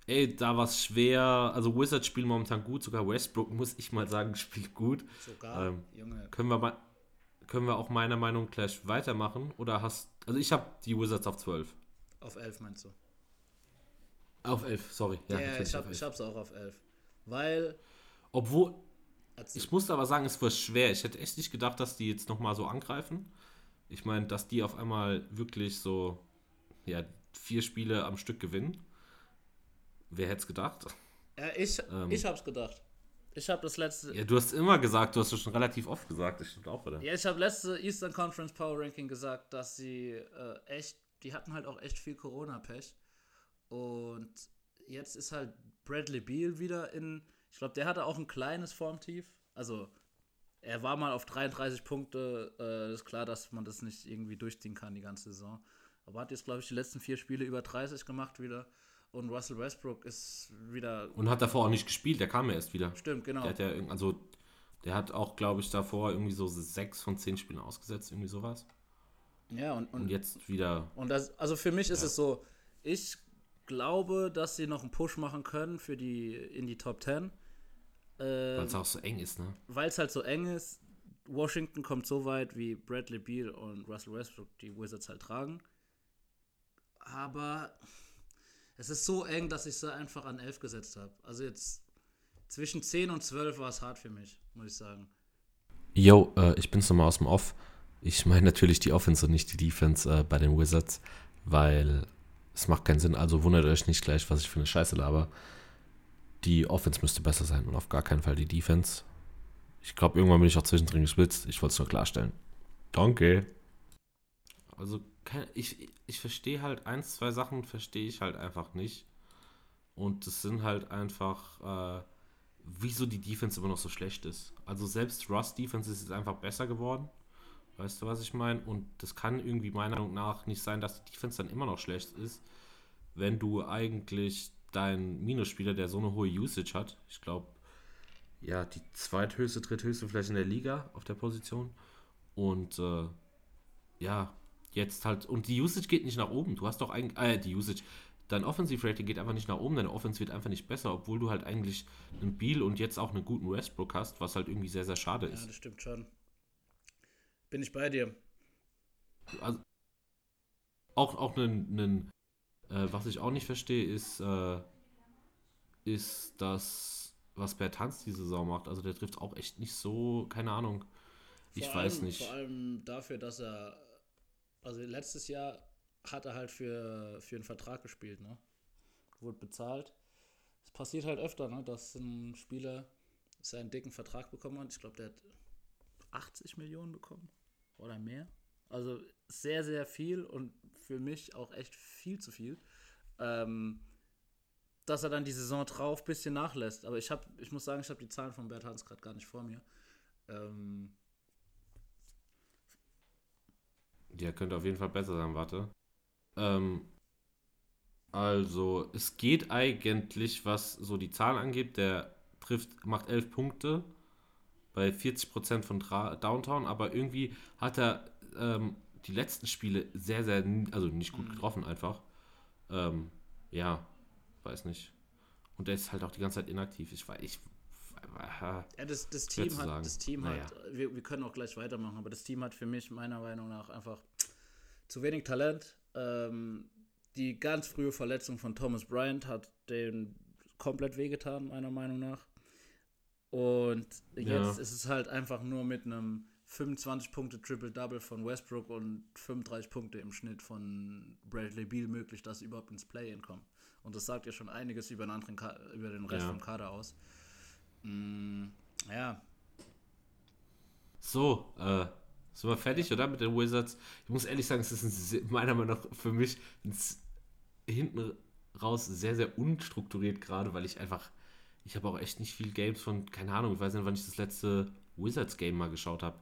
S1: ey, da war es schwer. Also Wizards spielen momentan gut, sogar Westbrook, muss ich mal sagen, spielt gut.
S2: Sogar,
S1: Ähm,
S2: Junge.
S1: Können wir mal, können wir auch meiner Meinung nach gleich weitermachen? Oder hast, also ich habe die Wizards auf 12.
S2: Auf 11 meinst du?
S1: Auf 11, sorry.
S2: Ja,
S1: natürlich
S2: ich, hab,
S1: 11.
S2: ich hab's auch auf 11. Weil,
S1: Obwohl,
S2: als
S1: Ich muss aber sagen, es war schwer. Ich hätte echt nicht gedacht, dass die jetzt nochmal so angreifen. Ich meine, dass die auf einmal wirklich so, ja, vier Spiele am Stück gewinnen. Wer hätte es gedacht?
S2: ja, ich,
S1: Ähm.
S2: ich hab's gedacht. Ich hab das letzte.
S1: Ja, du hast immer gesagt, du hast es schon relativ oft gesagt, das stimmt auch, oder?
S2: Ja, ich habe letzte Eastern Conference Power Ranking gesagt, dass sie äh, echt, die hatten halt auch echt viel Corona-Pech. Und jetzt ist halt Bradley Beal wieder in, ich glaube, der hatte auch ein kleines Formtief. Also, er war mal auf 33 Punkte. Äh, ist klar, dass man das nicht irgendwie durchziehen kann die ganze Saison. Aber hat jetzt, glaube ich, die letzten vier Spiele über 30 gemacht wieder. Und Russell Westbrook ist wieder.
S1: Und hat davor auch nicht gespielt, der kam ja erst wieder.
S2: Stimmt, genau.
S1: Der hat ja, also, der hat auch, glaube ich, davor irgendwie so sechs von zehn Spielen ausgesetzt, irgendwie sowas.
S2: Ja, und,
S1: Und
S2: und,
S1: jetzt wieder,
S2: und das, also für mich ist es so, ich glaube, dass sie noch einen Push machen können für die, in die Top 10.
S1: weil
S2: Äh,
S1: es auch so eng ist, ne?
S2: Weil es halt so eng ist. Washington kommt so weit, wie Bradley Beal und Russell Westbrook die Wizards halt tragen. Aber es ist so eng, dass ich sie einfach an 11 gesetzt habe. Also jetzt zwischen 10 und 12 war es hart für mich, muss ich sagen.
S1: Yo, äh, ich bin's nochmal aus dem Off. Ich meine natürlich die Offense und nicht die Defense äh, bei den Wizards, weil es macht keinen Sinn. Also wundert euch nicht gleich, was ich für eine Scheiße laber. Die Offense müsste besser sein und auf gar keinen Fall die Defense. Ich glaube, irgendwann bin ich auch zwischendrin geschwitzt. Ich wollte es nur klarstellen. Danke. Also, ich, ich verstehe halt, eins, zwei Sachen verstehe ich halt einfach nicht. Und das sind halt einfach, äh, wieso die Defense immer noch so schlecht ist. Also selbst Russ Defense ist jetzt einfach besser geworden. Weißt du, was ich meine? Und das kann irgendwie meiner Meinung nach nicht sein, dass die Defense dann immer noch schlecht ist, wenn du eigentlich deinen Minusspieler, der so eine hohe Usage hat, ich glaube, ja, die zweithöchste, dritthöchste vielleicht in der Liga auf der Position. Und äh, ja, jetzt halt, und die Usage geht nicht nach oben. Du hast doch eigentlich, äh, die Usage, dein Offensive Rating geht einfach nicht nach oben, deine Offense wird einfach nicht besser, obwohl du halt eigentlich einen Beal und jetzt auch einen guten Westbrook hast, was halt irgendwie sehr, sehr schade ist.
S2: Ja, das stimmt schon. Bin ich bei dir.
S1: Also, auch, auch einen, äh, was ich auch nicht verstehe, ist, äh, ist das, was Bertanz die Saison macht. Also der trifft auch echt nicht so, keine Ahnung. Ich
S2: vor
S1: weiß
S2: allem,
S1: nicht.
S2: Vor allem dafür, dass er, also letztes Jahr hat er halt für, für einen Vertrag gespielt, ne? Wurde bezahlt. Es passiert halt öfter, ne? Dass ein Spieler seinen dicken Vertrag bekommen hat. Ich glaube, der hat 80 Millionen bekommen oder mehr. Also sehr, sehr viel und für mich auch echt viel zu viel. Ähm, dass er dann die Saison drauf ein bisschen nachlässt. Aber ich habe, ich muss sagen, ich habe die Zahlen von Bert Hans gerade gar nicht vor mir. Ähm,
S1: Ja, könnte auf jeden Fall besser sein, warte. Ähm, also, es geht eigentlich, was so die Zahlen angeht, der trifft, macht 11 Punkte bei 40% von Dra Downtown, aber irgendwie hat er ähm, die letzten Spiele sehr, sehr, also nicht gut getroffen einfach. Ähm, ja, weiß nicht. Und er ist halt auch die ganze Zeit inaktiv. Ich weiß, ich.
S2: Ja, das, das Team hat,
S1: sagen.
S2: das Team
S1: Naja.
S2: hat, wir, wir können auch gleich weitermachen, aber das Team hat für mich meiner Meinung nach einfach zu wenig Talent. Ähm, die ganz frühe Verletzung von Thomas Bryant hat den komplett wehgetan, meiner Meinung nach. Und jetzt
S1: Ja.
S2: ist es halt einfach nur mit einem 25 Punkte Triple-Double von Westbrook und 35 Punkte im Schnitt von Bradley Beal möglich, dass sie überhaupt ins Play-In kommen. Und das sagt ja schon einiges über den, anderen Ka über den Rest
S1: Ja.
S2: vom Kader aus. Mm, ja,
S1: So, äh, sind wir fertig, oder? Mit den Wizards. Ich muss ehrlich sagen, es ist ein, meiner Meinung nach für mich ein, hinten raus sehr, sehr unstrukturiert gerade, weil ich einfach, ich habe auch echt nicht viel Games von, keine Ahnung, ich weiß nicht, wann ich das letzte Wizards-Game mal geschaut habe.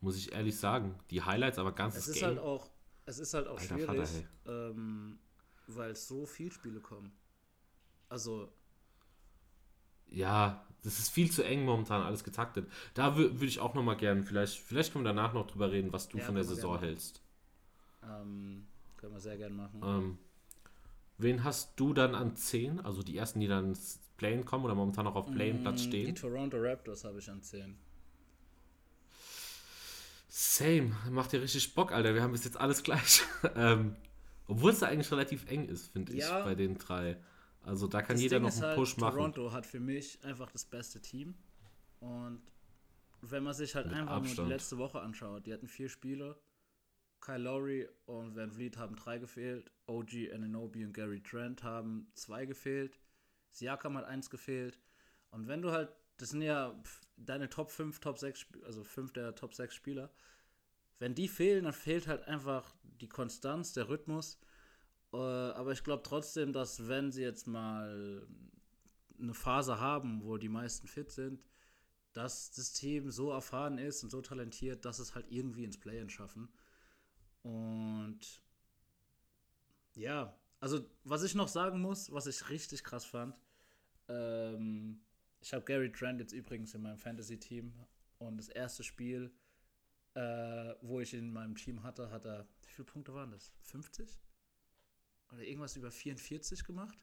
S1: Muss ich ehrlich sagen. Die Highlights, aber ganzes
S2: Es ist
S1: Game.
S2: halt auch, es ist halt auch
S1: Alter
S2: schwierig,
S1: Vater,
S2: ähm, weil so viel Spiele kommen. Also,
S1: Ja, das ist viel zu eng momentan, alles getaktet. Da wür- würde ich auch noch mal gerne, vielleicht, vielleicht können wir danach noch drüber reden, was du
S2: Ja,
S1: von der Saison
S2: gerne
S1: hältst.
S2: ähm, können wir sehr gern machen.
S1: Ähm, wen hast du dann an 10? Also die ersten, die dann ins Playen kommen oder momentan noch auf Playen-Platz
S2: Mm, Die
S1: stehen?
S2: Toronto Raptors habe ich an 10.
S1: Same, macht dir richtig Bock, Alter. Wir haben bis jetzt alles gleich. ähm, obwohl es da eigentlich relativ eng ist, finde ich,
S2: Ja.
S1: bei den drei. Also da kann jeder
S2: Ding
S1: noch einen
S2: halt,
S1: Push machen.
S2: Toronto hat für mich einfach das beste Team. Und wenn man sich halt
S1: Mit
S2: einfach nur
S1: Abstand.
S2: die letzte Woche anschaut, die hatten vier Spiele. Kyle Lowry und Van Vliet haben drei gefehlt. OG, Ananobi und Gary Trent haben zwei gefehlt. Siakam hat eins gefehlt. Und wenn du halt, das sind ja deine Top 5, Top 6, Sp- also 5 der Top 6 Spieler. Wenn die fehlen, dann fehlt halt einfach die Konstanz, der Rhythmus. Äh, aber ich glaube trotzdem, dass wenn sie jetzt mal eine Phase haben, wo die meisten fit sind, dass das Team so erfahren ist und so talentiert, dass es halt irgendwie ins Play-In schaffen. Und ja, also was ich noch sagen muss, was ich richtig krass fand, ähm, ich habe Gary Trent jetzt übrigens in meinem Fantasy-Team und das erste Spiel, äh, wo ich ihn in meinem Team hatte, hat er, wie viele Punkte waren das? 50? Oder irgendwas über 44 gemacht?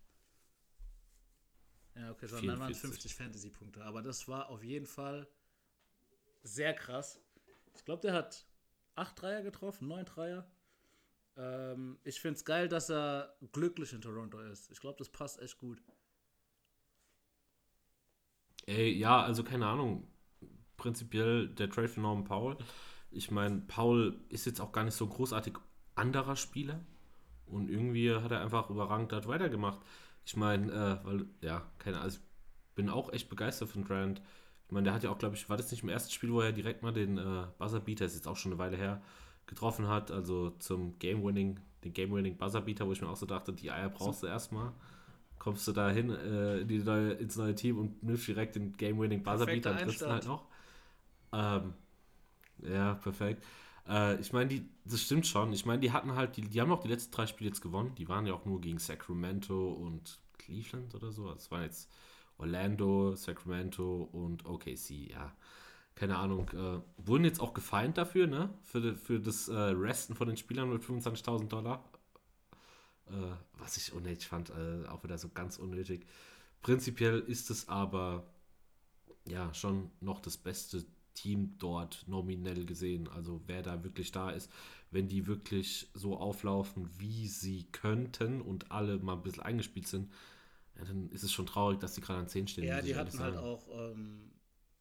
S2: Ja, okay, so, dann waren es
S1: 44.
S2: 50 Fantasy-Punkte. Aber das war auf jeden Fall sehr krass. Ich glaube, der hat 8 Dreier getroffen, 9 Dreier. Ähm, ich finde es geil, dass er glücklich in Toronto ist. Ich glaube, das passt echt gut.
S1: Ey, ja, also keine Ahnung. Prinzipiell der Trade für Norman Powell. Ich meine, Paul ist jetzt auch gar nicht so großartig anderer Spieler. Und irgendwie hat er einfach überragend dort weitergemacht. Ich meine, äh, weil, ja, keine Ahnung, also ich bin auch echt begeistert von Grant. Ich meine, der hat ja auch, glaube ich, war das nicht im ersten Spiel, wo er direkt mal den äh, Buzzerbeater, ist jetzt auch schon eine Weile her, getroffen hat, also zum Game-Winning, den Game-Winning Buzzerbeater, wo ich mir auch so dachte, die Eier brauchst du erstmal. Kommst du da hin äh, in die neue, ins neue Team und nimmst direkt den Game-Winning Buzzerbeater und triffst halt noch. Ähm, ja, perfekt. Äh, ich meine, die, das stimmt schon. Ich meine, die hatten halt, die, die haben auch die letzten drei Spiele jetzt gewonnen. Die waren ja auch nur gegen Sacramento und Cleveland oder so. Das waren jetzt Orlando, Sacramento und OKC, ja. Keine Ahnung, äh, wurden jetzt auch gefeind dafür, ne? Für, für das äh, Resten von den Spielern mit 25.000 Dollar. Äh, was ich unnötig fand, äh, auch wieder so ganz unnötig. Prinzipiell ist es aber ja schon noch das beste Team dort nominell gesehen. Also wer da wirklich da ist, wenn die wirklich so auflaufen, wie sie könnten und alle mal ein bisschen eingespielt sind, ja, dann ist es schon traurig, dass die gerade an 10 stehen.
S2: Ja, die hatten halt auch ähm,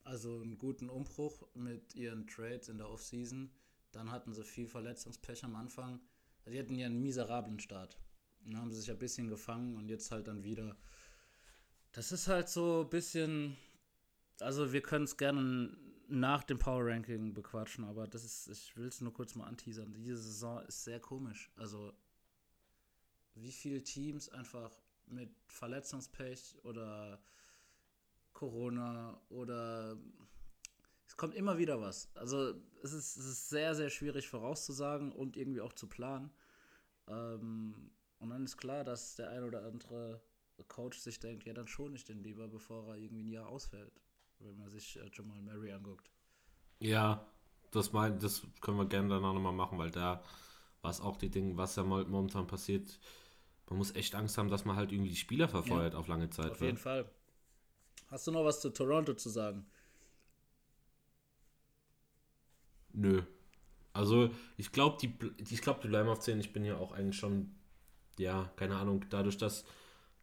S2: also einen guten Umbruch mit ihren Trades in der Offseason. Dann hatten sie viel Verletzungspech am Anfang. Also die hatten ja einen miserablen Start. Dann haben sie sich ein bisschen gefangen und jetzt halt dann wieder. Das ist halt so ein bisschen. Also wir können es gerne nach dem Power Ranking bequatschen, aber das ist, ich will es nur kurz mal anteasern. Diese Saison ist sehr komisch. Also wie viele Teams einfach mit Verletzungspech oder Corona oder es kommt immer wieder was. Also es ist, es ist sehr, sehr schwierig vorauszusagen und irgendwie auch zu planen. Ähm, und dann ist klar, dass der ein oder andere Coach sich denkt, ja, dann schon ich den lieber, bevor er irgendwie ein Jahr ausfällt wenn man sich äh, Jamal Murray anguckt.
S1: Ja, das, mein, das können wir gerne danach nochmal machen, weil da war es auch die Dinge, was ja momentan passiert. Man muss echt Angst haben, dass man halt irgendwie die Spieler verfeuert ja, auf lange Zeit.
S2: Auf jeden Fall. Hast du noch was zu Toronto zu sagen?
S1: Nö. Also, ich glaube, die, ich glaub, die bleiben auf 10. Ich bin ja auch eigentlich schon, ja, keine Ahnung, dadurch, dass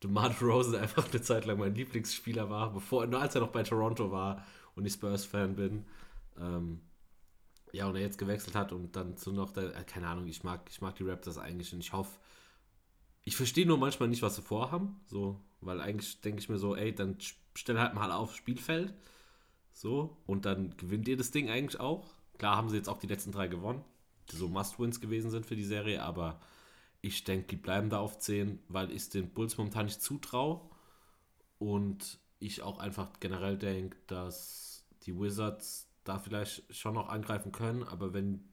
S1: DeMar Rosen einfach eine Zeit lang mein Lieblingsspieler war, bevor, nur als er noch bei Toronto war und ich Spurs-Fan bin. Ähm, ja, und er jetzt gewechselt hat und dann zu noch, der, äh, keine Ahnung, ich mag, ich mag die Raptors eigentlich und ich hoffe, ich verstehe nur manchmal nicht, was sie vorhaben, so, weil eigentlich denke ich mir so, ey, dann stell halt mal auf Spielfeld, so, und dann gewinnt ihr das Ding eigentlich auch. Klar haben sie jetzt auch die letzten drei gewonnen, die so Must-Wins gewesen sind für die Serie, aber ich denke, die bleiben da auf 10, weil ich den Bulls momentan nicht zutraue. Und ich auch einfach generell denke, dass die Wizards da vielleicht schon noch angreifen können, aber wenn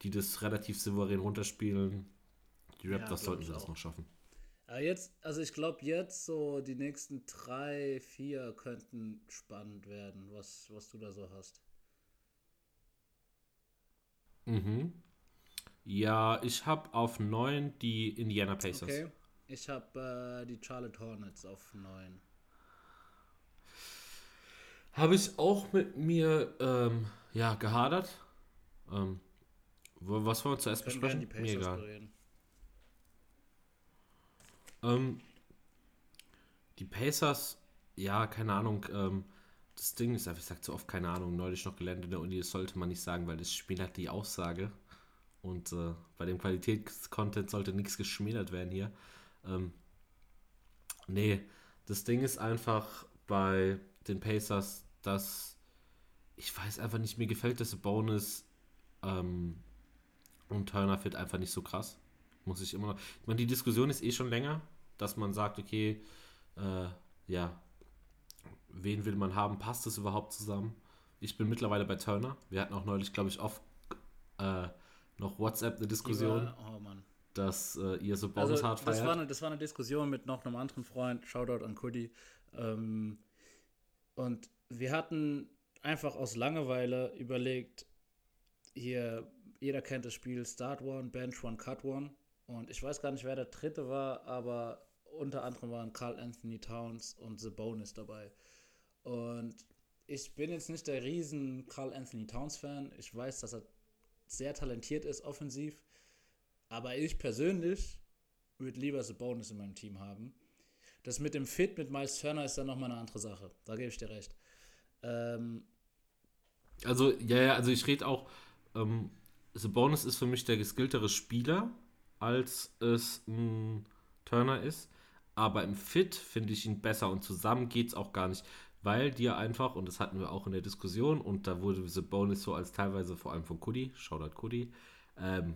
S1: die das relativ souverän runterspielen, die Raptors ja, sollten sie das noch schaffen.
S2: Ja, jetzt, also ich glaube jetzt so die nächsten drei, vier könnten spannend werden, was, was du da so hast.
S1: Mhm. Ja, ich habe auf 9 die Indiana Pacers. Okay.
S2: Ich habe äh, die Charlotte Hornets auf 9.
S1: Habe ich auch mit mir ähm, ja, gehadert. Ähm, was wollen wir zuerst wir besprechen? Mir egal. Ähm, die Pacers, ja, keine Ahnung. Ähm, das Ding ist einfach, ich sage zu oft keine Ahnung, neulich noch gelernt in der Uni, das sollte man nicht sagen, weil das Spiel hat die Aussage. Und äh, bei dem Qualitätscontent sollte nichts geschmälert werden hier. Ähm, nee, das Ding ist einfach bei den Pacers, dass ich weiß einfach nicht, mir gefällt das Bonus ähm, und Turner fit einfach nicht so krass. Muss ich immer noch. Ich meine, die Diskussion ist eh schon länger, dass man sagt, okay, äh, ja, wen will man haben? Passt das überhaupt zusammen? Ich bin mittlerweile bei Turner. Wir hatten auch neulich, glaube ich, oft äh, noch WhatsApp eine Diskussion, war, oh dass äh, ihr so Bonus also, hart
S2: feiert. Das war, eine, das war eine Diskussion mit noch einem anderen Freund, Shoutout an Kudi. Ähm, und wir hatten einfach aus Langeweile überlegt, hier, jeder kennt das Spiel Start One, Bench One, Cut One. Und ich weiß gar nicht, wer der dritte war, aber unter anderem waren Carl Anthony Towns und The Bonus dabei. Und ich bin jetzt nicht der riesen Carl Anthony Towns Fan. Ich weiß, dass er sehr talentiert ist offensiv. Aber ich persönlich würde lieber The Bonus in meinem Team haben. Das mit dem Fit mit Miles Turner ist dann nochmal eine andere Sache. Da gebe ich dir recht. Ähm,
S1: also, ja, ja, also ich rede auch, ähm, The Bonus ist für mich der geskilltere Spieler, als es ein Turner ist. Aber im Fit finde ich ihn besser und zusammen geht es auch gar nicht weil dir einfach, und das hatten wir auch in der Diskussion, und da wurde The Bonus so als teilweise vor allem von Kudi, Shoutout Kudi, ähm,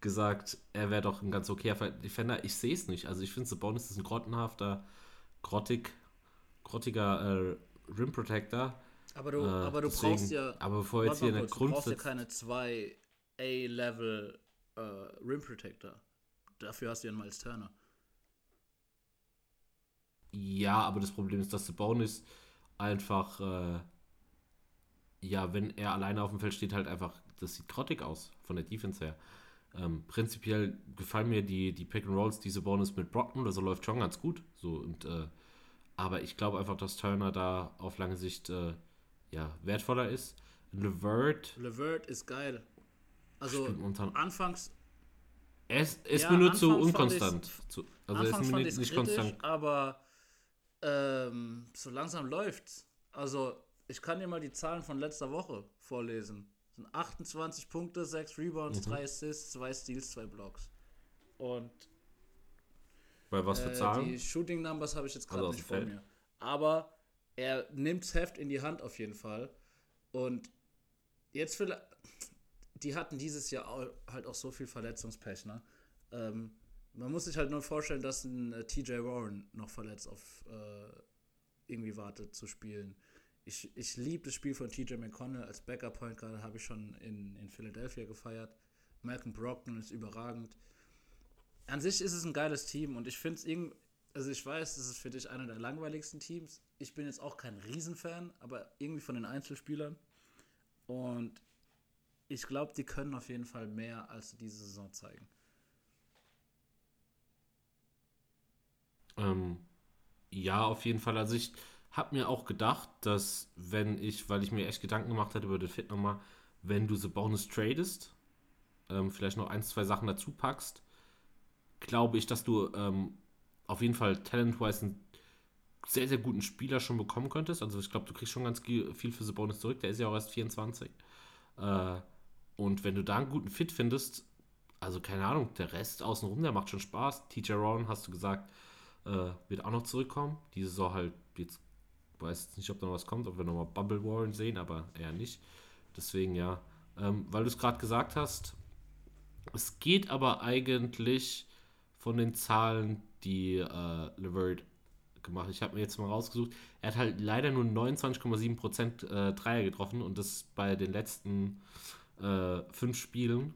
S1: gesagt, er wäre doch ein ganz okayer Defender. Ich sehe es nicht. Also ich finde, The Bonus ist ein grottenhafter, grottig, grottiger äh, Rim Protector.
S2: Aber du, äh, aber du deswegen, brauchst ja.
S1: Aber bevor jetzt hier eine
S2: Grund. Du brauchst ja keine zwei A-Level äh, Rim Protector. Dafür hast du ja einen Miles Turner.
S1: Ja, aber das Problem ist, dass Sabonis einfach, äh, ja, wenn er alleine auf dem Feld steht, halt einfach, das sieht grottig aus von der Defense her. Ähm, prinzipiell gefallen mir die, die Pick and Rolls, diese Bonus mit Brockton oder so läuft schon ganz gut. So und äh, aber ich glaube einfach, dass Turner da auf lange Sicht äh, ja, wertvoller ist. Levert.
S2: Levert ist geil. Also anfangs.
S1: Es ist ja, mir nur zu unkonstant. Zu,
S2: also er ist mir nicht, nicht kritisch, konstant. Aber ähm, so langsam läuft's. Also ich kann dir mal die Zahlen von letzter Woche vorlesen. Das sind 28 Punkte, 6 Rebounds, mhm. 3 Assists, 2 Steals, 2 Blocks. Und
S1: bei was für äh, Zahlen?
S2: Die Shooting Numbers habe ich jetzt gerade also nicht vor mir. Aber er nimmt das Heft in die Hand auf jeden Fall. Und jetzt vielleicht. Die hatten dieses Jahr auch, halt auch so viel Verletzungspech, ne? Ähm, man muss sich halt nur vorstellen, dass ein äh, TJ Warren noch verletzt auf äh, irgendwie wartet zu spielen. Ich, ich liebe das Spiel von TJ McConnell als Backup Point Guard, habe ich schon in, in Philadelphia gefeiert. Malcolm Brockton ist überragend an sich ist es ein geiles Team und ich finde es irgendwie, also ich weiß, das ist für dich einer der langweiligsten Teams. Ich bin jetzt auch kein Riesenfan, aber irgendwie von den Einzelspielern. Und ich glaube, die können auf jeden Fall mehr, als diese Saison zeigen.
S1: Ähm, ja, auf jeden Fall. Also ich habe mir auch gedacht, dass wenn ich, weil ich mir echt Gedanken gemacht hatte über den Fit nochmal, wenn du so Bonus tradest, ähm, vielleicht noch ein, zwei Sachen dazu packst, glaube ich, dass du ähm, auf jeden Fall talent-wise einen sehr, sehr guten Spieler schon bekommen könntest. Also ich glaube, du kriegst schon ganz viel für Sabonis zurück. Der ist ja auch erst 24. Äh, und wenn du da einen guten Fit findest, also keine Ahnung, der Rest außenrum, der macht schon Spaß. TJ Rowan, hast du gesagt, äh, wird auch noch zurückkommen. Diese Saison halt jetzt, weiß nicht, ob da noch was kommt, ob wir nochmal Bubble Warren sehen, aber eher nicht. Deswegen ja, ähm, weil du es gerade gesagt hast, es geht aber eigentlich von den Zahlen, die äh, Levert gemacht. Ich habe mir jetzt mal rausgesucht. Er hat halt leider nur 29,7% äh, Dreier getroffen und das bei den letzten äh, fünf Spielen.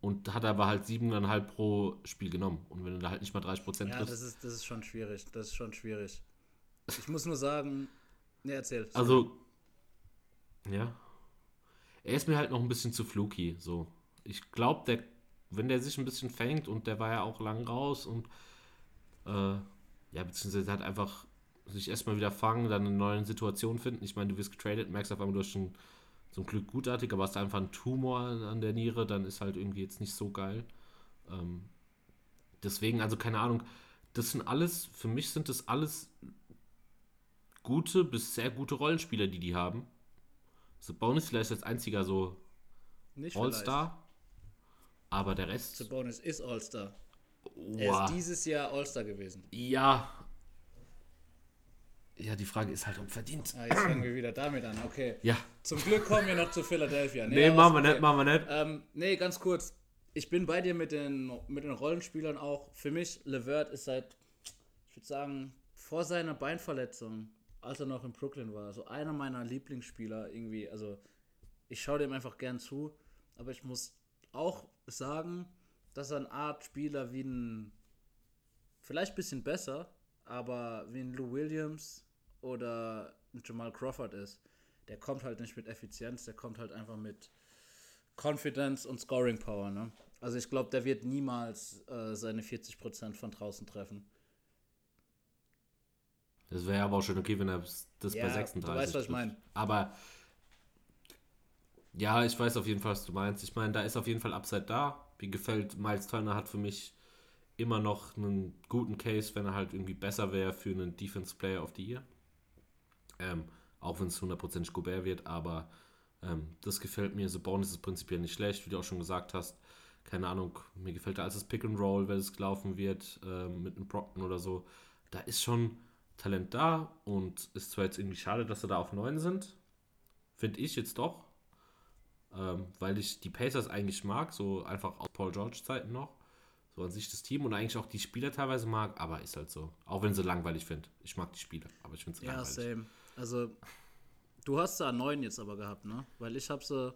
S1: Und hat aber halt 7,5 pro Spiel genommen. Und wenn du da halt nicht mal 30
S2: Prozent Ja, das ist, das ist schon schwierig. Das ist schon schwierig. Ich muss nur sagen, ne, erzähl.
S1: Also, ja. Er ist mir halt noch ein bisschen zu fluky, so. Ich glaube, der wenn der sich ein bisschen fängt und der war ja auch lang raus und äh, ja, beziehungsweise hat einfach sich erstmal wieder fangen, dann eine neue Situation finden. Ich meine, du wirst getradet, merkst auf einmal, du hast schon zum Glück gutartig, aber hast einfach einen Tumor an der Niere, dann ist halt irgendwie jetzt nicht so geil. Ähm, deswegen, also keine Ahnung, das sind alles, für mich sind das alles gute bis sehr gute Rollenspieler, die die haben. So Bonus vielleicht als einziger so All-Star. Aber der Rest.
S2: Sabonis ist All-Star. Wow. Er ist dieses Jahr All-Star gewesen.
S1: Ja. Ja, die Frage ist halt, ob verdient.
S2: Ah, jetzt fangen wir wieder damit an. Okay.
S1: Ja.
S2: Zum Glück kommen wir noch zu Philadelphia.
S1: Nee, nee machen wir okay. nicht, machen wir nicht.
S2: Ähm, nee, ganz kurz. Ich bin bei dir mit den, mit den Rollenspielern auch. Für mich, Levert ist seit, ich würde sagen, vor seiner Beinverletzung, als er noch in Brooklyn war, so einer meiner Lieblingsspieler irgendwie. Also, ich schaue dem einfach gern zu, aber ich muss auch sagen, dass er eine Art Spieler wie ein, vielleicht ein bisschen besser, aber wie ein Lou Williams oder ein Jamal Crawford ist. Der kommt halt nicht mit Effizienz, der kommt halt einfach mit Confidence und Scoring Power. Ne? Also ich glaube, der wird niemals äh, seine 40% von draußen treffen.
S1: Das wäre aber auch schon okay, wenn er das ja, bei 36
S2: du weißt, was ich meine.
S1: Aber ja, ich weiß auf jeden Fall, was du meinst. Ich meine, da ist auf jeden Fall Upside da. Wie gefällt, Miles Turner hat für mich immer noch einen guten Case, wenn er halt irgendwie besser wäre für einen Defense Player of the Year. Ähm, auch wenn es 100% Gobert wird, aber ähm, das gefällt mir. So Bonus ist prinzipiell nicht schlecht, wie du auch schon gesagt hast. Keine Ahnung, mir gefällt da als das Pick and Roll, wenn es gelaufen wird, ähm, mit einem Brockton oder so. Da ist schon Talent da und ist zwar jetzt irgendwie schade, dass sie da auf 9 sind. Finde ich jetzt doch ähm, weil ich die Pacers eigentlich mag, so einfach aus Paul George Zeiten noch. So an sich das Team und eigentlich auch die Spieler teilweise mag, aber ist halt so. Auch wenn sie langweilig finde. Ich mag die Spieler, aber ich finde
S2: es ja, langweilig. Ja, same. Also, du hast da neun jetzt aber gehabt, ne? Weil ich habe sie.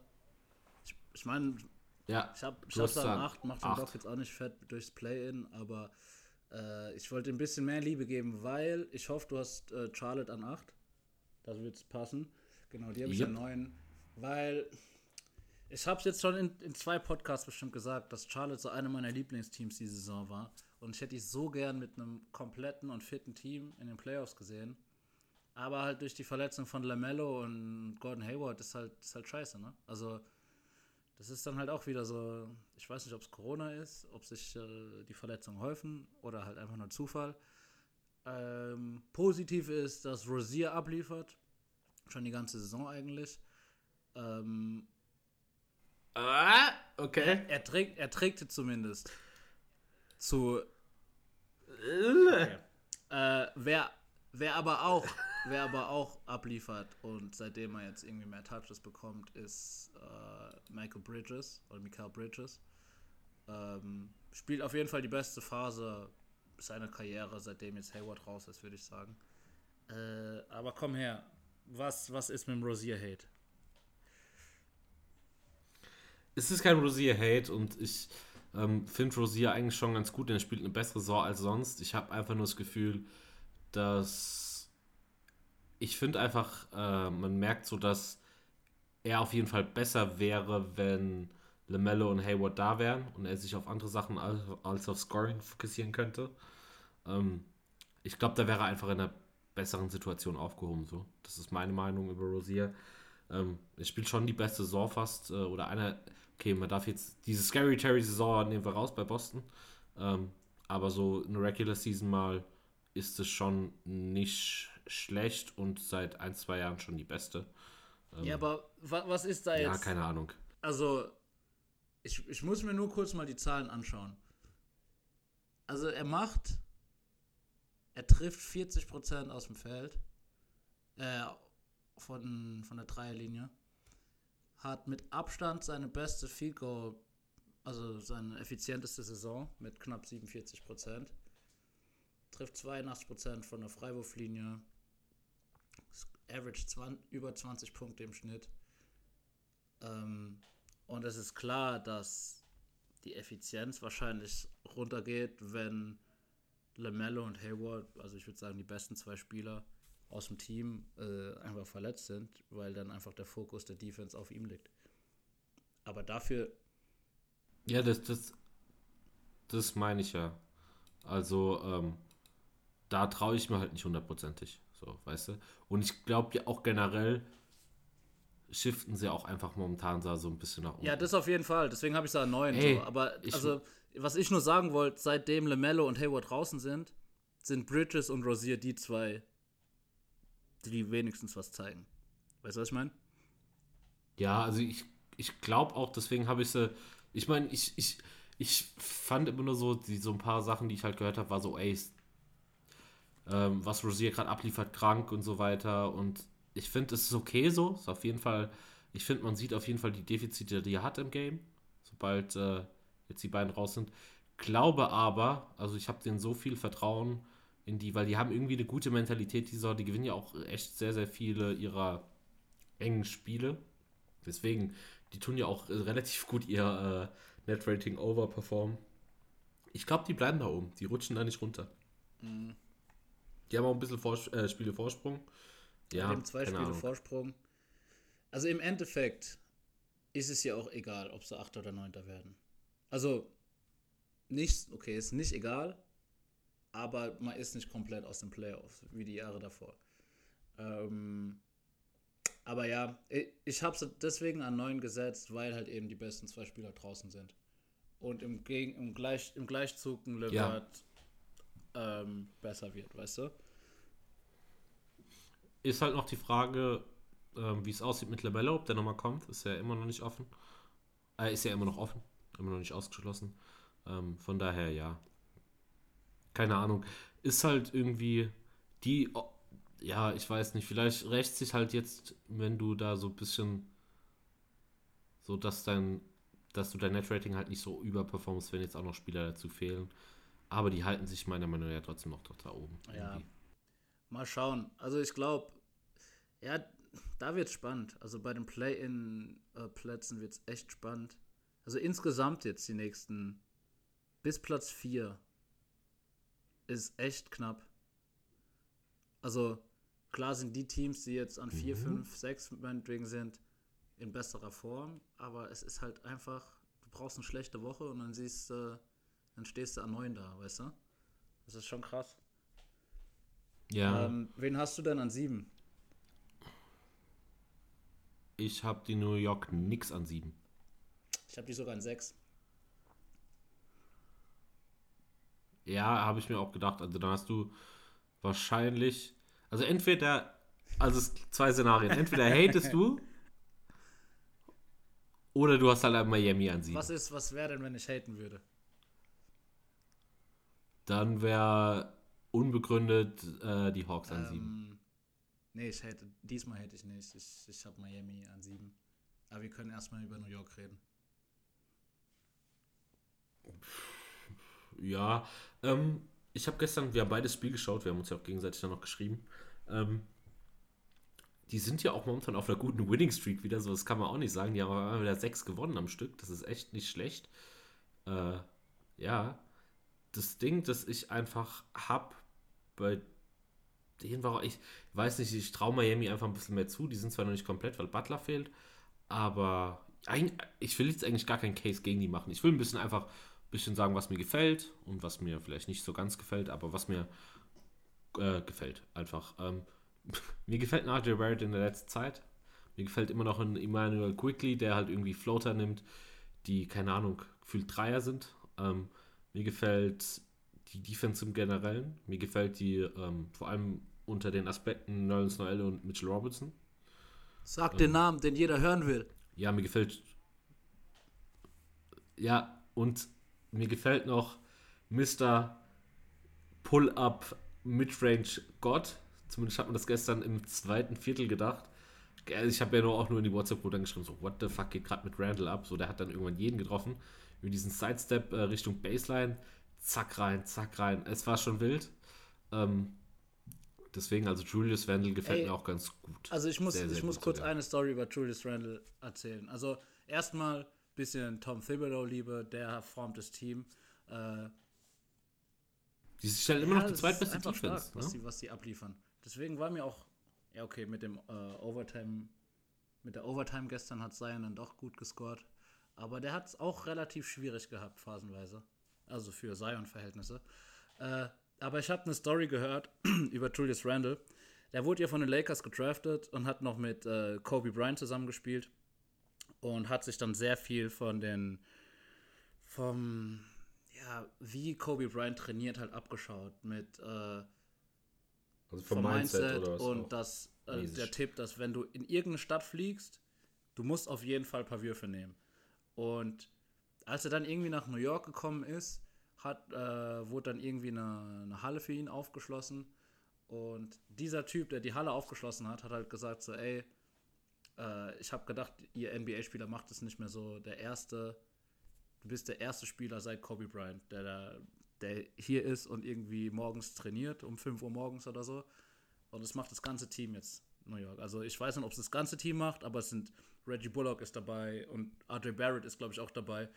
S2: Ich, ich meine,
S1: ja,
S2: ich habe ich hab da acht, macht den Bock jetzt auch nicht fett durchs Play-In, aber Äh, ich wollte ein bisschen mehr Liebe geben, weil ich hoffe, du hast äh, Charlotte an 8. Das wird passen. Genau, die habe ich
S1: Yep.
S2: an 9. Weil ich habe es jetzt schon in, in zwei Podcasts bestimmt gesagt, dass Charlotte so eine meiner Lieblingsteams die Saison war. Und ich hätte die so gern mit einem kompletten und fitten Team in den Playoffs gesehen. Aber halt durch die Verletzung von LaMelo und Gordon Hayward ist halt, ist halt scheiße, ne? Also, das ist dann halt auch wieder so, ich weiß nicht, ob es Corona ist, ob sich äh, die Verletzungen häufen oder halt einfach nur Zufall. Ähm, positiv ist, dass Rosier abliefert. Schon die ganze Saison eigentlich. Ähm,
S1: Ah, okay.
S2: er, trägt, er trägt zumindest zu. Äh, wer, wer aber auch, wer aber auch abliefert und seitdem er jetzt irgendwie mehr Touches bekommt, ist äh, Michael Bridges oder Michael Bridges. Ähm, spielt auf jeden Fall die beste Phase seiner Karriere, seitdem jetzt Hayward raus ist, würde ich sagen. Äh, aber komm her, was, was ist mit dem Rosier-Hate?
S1: Es ist kein Rosier-Hate und ich ähm, finde Rosier eigentlich schon ganz gut, denn er spielt eine bessere Saison als sonst. Ich habe einfach nur das Gefühl, dass ich finde einfach, äh, man merkt so, dass er auf jeden Fall besser wäre, wenn LaMelo und Hayward da wären und er sich auf andere Sachen als, auf Scoring fokussieren könnte. Ähm, ich glaube, da wäre er einfach in einer besseren Situation aufgehoben. So. Das ist meine Meinung über Rosier. Ähm, er spielt schon die beste Saison fast äh, oder einer. Okay, man darf jetzt diese Scary Terry Saison nehmen wir raus bei Boston. Ähm, aber so eine Regular Season mal ist es schon nicht schlecht und seit ein, zwei Jahren schon die beste.
S2: ja, aber wa was ist da
S1: Ja,
S2: jetzt?
S1: keine Ahnung.
S2: Also, ich, ich muss mir nur kurz mal die Zahlen anschauen. Also, er macht, er trifft 40% aus dem Feld, äh, von, von der Dreierlinie, hat mit Abstand seine beste Field Goal, also seine effizienteste Saison mit knapp 47%, trifft 82% von der Freiwurflinie, average 20, über 20 Punkte im Schnitt. Ähm, und es ist klar, dass die Effizienz wahrscheinlich runtergeht, wenn LaMelo und Hayward, also ich würde sagen, die besten zwei Spieler aus dem Team äh, einfach verletzt sind, weil dann einfach der Fokus der Defense auf ihm liegt. Aber dafür,
S1: Ja, das, das, das meine ich ja. Also, ähm, da traue ich mir halt nicht hundertprozentig. So, weißt du? Und ich glaube ja auch generell shiften sie auch einfach momentan da so ein bisschen nach unten.
S2: ja, das auf jeden Fall, deswegen habe ich da neun.
S1: Ey,
S2: so. Aber also, was ich nur sagen wollte, seitdem LaMelo und Hayward draußen sind, sind Bridges und Rosier die zwei, die wenigstens was zeigen. Weißt du, was ich meine?
S1: Ja, also ich, ich glaube auch, deswegen habe ich sie. Ich meine, ich, ich, ich fand immer nur so, die, so ein paar Sachen, die ich halt gehört habe, war so, ey, ähm, was Rosier gerade abliefert, krank und so weiter. Und ich finde, es ist okay so. Ist auf jeden Fall, ich finde, man sieht auf jeden Fall die Defizite, die er hat im Game, sobald äh, jetzt die beiden raus sind. Glaube aber, also ich habe denen so viel Vertrauen in die, weil die haben irgendwie eine gute Mentalität, die die gewinnen ja auch echt sehr, sehr viele ihrer engen Spiele. Deswegen, die tun ja auch äh, relativ gut ihr äh, Net-Rating overperformen. Ich glaube, die bleiben da oben. Die rutschen da nicht runter. Die haben auch ein bisschen Vors äh, Spiele Vorsprung. Ja,
S2: dem zwei Spiele
S1: Ahnung.
S2: Vorsprung. Also im Endeffekt ist es ja auch egal, ob sie 8. oder 9. werden. Also nicht, okay, ist nicht egal, aber man ist nicht komplett aus den Playoffs, wie die Jahre davor. Ähm, aber ja, ich, ich habe es deswegen an 9 gesetzt, weil halt eben die besten zwei Spieler draußen sind. Und im, Gegen, im, Gleich, im Gleichzug ein Levert ähm, besser wird, weißt du?
S1: Ist halt noch die Frage, ähm, wie es aussieht mit Labello, ob der nochmal kommt. Ist ja immer noch nicht offen. Äh, ist ja immer noch offen. Immer noch nicht ausgeschlossen. Ähm, von daher, ja. Keine Ahnung. Ist halt irgendwie die. Ja, ich weiß nicht. Vielleicht rächt sich halt jetzt, wenn du da so ein bisschen. So, dass dein. Dass du dein Netrating halt nicht so überperformst, wenn jetzt auch noch Spieler dazu fehlen. Aber die halten sich meiner Meinung nach ja trotzdem noch da oben.
S2: Ja.
S1: irgendwie.
S2: Mal schauen. Also ich glaube, ja, da wird es spannend. Also bei den Play-in-Plätzen wird es echt spannend. Also insgesamt jetzt die nächsten bis Platz 4 ist echt knapp. Also, klar sind die Teams, die jetzt an 4, 5, 6 meinetwegen sind, in besserer Form, aber es ist halt einfach, du brauchst eine schlechte Woche und dann siehst du, dann stehst du an 9 da, weißt du? Das ist schon krass.
S1: Ja,
S2: Ähm, wen hast du denn an 7?
S1: ich habe die New York Knicks an 7.
S2: Ich habe die sogar an 6.
S1: Ja, habe ich mir auch gedacht. Also dann hast du wahrscheinlich, also entweder, also es zwei Szenarien. Entweder hatest du oder du hast halt Miami an 7.
S2: Was ist, was wäre denn, wenn ich haten würde?
S1: Dann wäre unbegründet äh, die Hawks an 7.
S2: Ähm, nee, ich hate, diesmal hätte ich nicht. Ich, ich habe Miami an 7. Aber wir können erstmal über New York reden.
S1: Ja, ähm, ich habe gestern, wir haben beides Spiel geschaut, wir haben uns ja auch gegenseitig dann noch geschrieben. Ähm, die sind ja auch momentan auf einer guten Winning Streak wieder, so das kann man auch nicht sagen. Die haben aber wieder sechs gewonnen am Stück, das ist echt nicht schlecht. Äh, ja, das Ding, das ich einfach hab bei denen war ich weiß nicht, ich traue Miami einfach ein bisschen mehr zu. Die sind zwar noch nicht komplett, weil Butler fehlt, aber ich will jetzt eigentlich gar keinen Case gegen die machen. Ich will ein bisschen einfach ein bisschen sagen, was mir gefällt und was mir vielleicht nicht so ganz gefällt, aber was mir äh, gefällt einfach. Ähm, mir gefällt RJ Barrett in der letzten Zeit. Mir gefällt immer noch ein Emmanuel Quickly, der halt irgendwie Floater nimmt, die, keine Ahnung, gefühlt Dreier sind. Ähm, mir gefällt die Defense im Generellen. Mir gefällt die ähm, vor allem unter den Aspekten Nerlens Noel und Mitchell Robinson.
S2: Sag den Namen, den jeder hören will.
S1: Ja, mir gefällt. Ja, und mir gefällt noch Mr. Pull-Up Midrange God. Zumindest hat man das gestern im zweiten Viertel gedacht. Also Ich habe ja nur auch nur in die WhatsApp-Gruppe dann geschrieben, so, what the fuck geht gerade mit Randall ab? So, der hat dann irgendwann jeden getroffen. Über diesen Sidestep äh, Richtung Baseline. Zack rein, zack rein. Es war schon wild. Ähm, deswegen, also Julius Randall gefällt
S2: Ey,
S1: mir auch ganz gut.
S2: Also ich muss,
S1: Sehr, sehr
S2: ich muss kurz
S1: sogar.
S2: eine Story über Julius Randle erzählen. Also erstmal bisschen Tom Thibodeau-Liebe, der formt das Team. Äh,
S1: Die stellen immer
S2: ja,
S1: noch die zweitbeste Defense.
S2: stark, was,
S1: ne?
S2: die, was die abliefern. Deswegen war mir auch, ja okay, mit dem äh, Overtime, mit der Overtime gestern hat Zion dann doch gut gescored. Aber der hat es auch relativ schwierig gehabt, phasenweise. Also für Zion-Verhältnisse. Äh, aber ich habe eine Story gehört über Julius Randle. Der wurde ja von den Lakers gedraftet und hat noch mit äh, Kobe Bryant zusammengespielt und hat sich dann sehr viel von den vom ja wie Kobe Bryant trainiert halt abgeschaut mit äh,
S1: Also
S2: vom Mindset,
S1: oder was
S2: und das äh, der Tipp, dass wenn du in irgendeine Stadt fliegst, du musst auf jeden Fall ein paar Würfe nehmen. Und als er dann irgendwie nach New York gekommen ist, hat, äh, wurde dann irgendwie eine, eine Halle für ihn aufgeschlossen. Und dieser Typ, der die Halle aufgeschlossen hat, hat halt gesagt so, ey, äh, ich habe gedacht, ihr NBA-Spieler macht es nicht mehr so. Der erste, du bist der erste Spieler seit Kobe Bryant, der, da, der hier ist und irgendwie morgens trainiert, um 5 Uhr morgens oder so. Und das macht das ganze Team jetzt New York. Also ich weiß nicht, ob es das ganze Team macht, aber es sind Reggie Bullock ist dabei und RJ Barrett ist, glaube ich, auch dabei.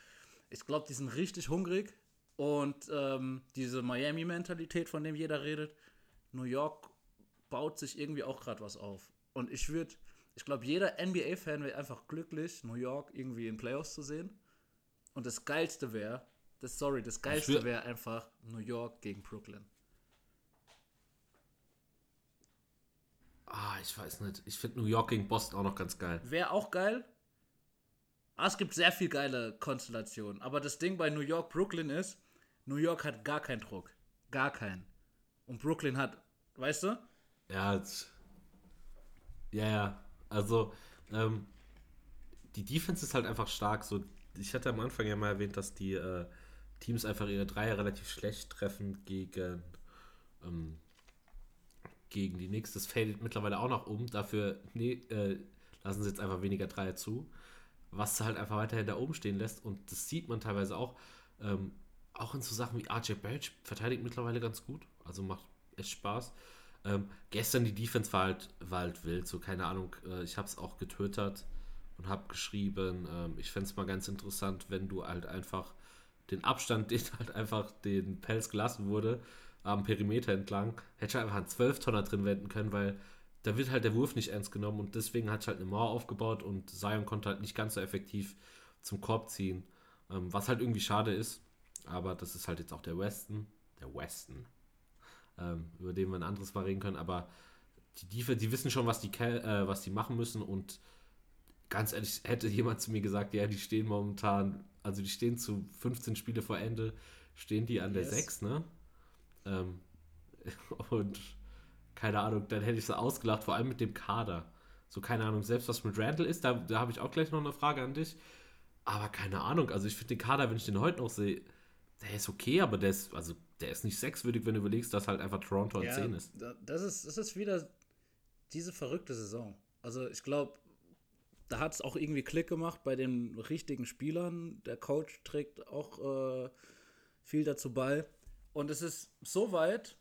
S2: Ich glaube, die sind richtig hungrig und ähm, diese Miami-Mentalität, von dem jeder redet, New York baut sich irgendwie auch gerade was auf. Und ich würde, ich glaube, jeder NBA-Fan wäre einfach glücklich, New York irgendwie in Playoffs zu sehen. Und das Geilste wäre, das, sorry, das Geilste wäre einfach New York gegen Brooklyn.
S1: Ah, ich weiß nicht. Ich finde New York gegen Boston auch noch ganz geil.
S2: Wäre auch geil. Ah, es gibt sehr viel geile Konstellationen. Aber das Ding bei New York, Brooklyn ist, New York hat gar keinen Druck. Gar keinen. Und Brooklyn hat, weißt du?
S1: Ja, ja, ja. Also, ähm, die Defense ist halt einfach stark. So, ich hatte am Anfang ja mal erwähnt, dass die äh, Teams einfach ihre Dreier relativ schlecht treffen gegen, ähm, gegen die Knicks. Das fadet mittlerweile auch noch um. Dafür nee, äh, lassen sie jetzt einfach weniger Dreier zu. Was halt einfach weiterhin da oben stehen lässt. Und das sieht man teilweise auch. Ähm, auch in so Sachen wie RJ Barrett verteidigt mittlerweile ganz gut. Also macht echt Spaß. Ähm, gestern die Defense war halt, war halt wild, so keine Ahnung. Äh, ich habe es auch getwittert und habe geschrieben, ähm, ich fände es mal ganz interessant, wenn du halt einfach den Abstand, den halt einfach den Pelz gelassen wurde, am Perimeter entlang, hätte ich einfach einen 12-Tonner drin wenden können, weil da wird halt der Wurf nicht ernst genommen und deswegen hat ich halt eine Mauer aufgebaut und Zion konnte halt nicht ganz so effektiv zum Korb ziehen, ähm, was halt irgendwie schade ist, aber das ist halt jetzt auch der Westen, der Westen, ähm, über den wir ein anderes Mal reden können, aber die Defense, die wissen schon, was die, äh, was die machen müssen und ganz ehrlich, hätte jemand zu mir gesagt, ja, die stehen momentan, also die stehen zu 15 Spiele vor Ende, stehen die an der yes. 6, ne? Ähm, und keine Ahnung, dann hätte ich sie ausgelacht, vor allem mit dem Kader. So, keine Ahnung, selbst was mit Randall ist, da, da habe ich auch gleich noch eine Frage an dich. Aber keine Ahnung, also ich finde den Kader, wenn ich den heute noch sehe, der ist okay, aber der ist, also der ist nicht sechswürdig, wenn du überlegst, dass halt einfach Toronto ja, 10 ist.
S2: Das ist, das ist wieder diese verrückte Saison. Also ich glaube, da hat es auch irgendwie Klick gemacht bei den richtigen Spielern. Der Coach trägt auch äh, viel dazu bei. Und es ist so weit,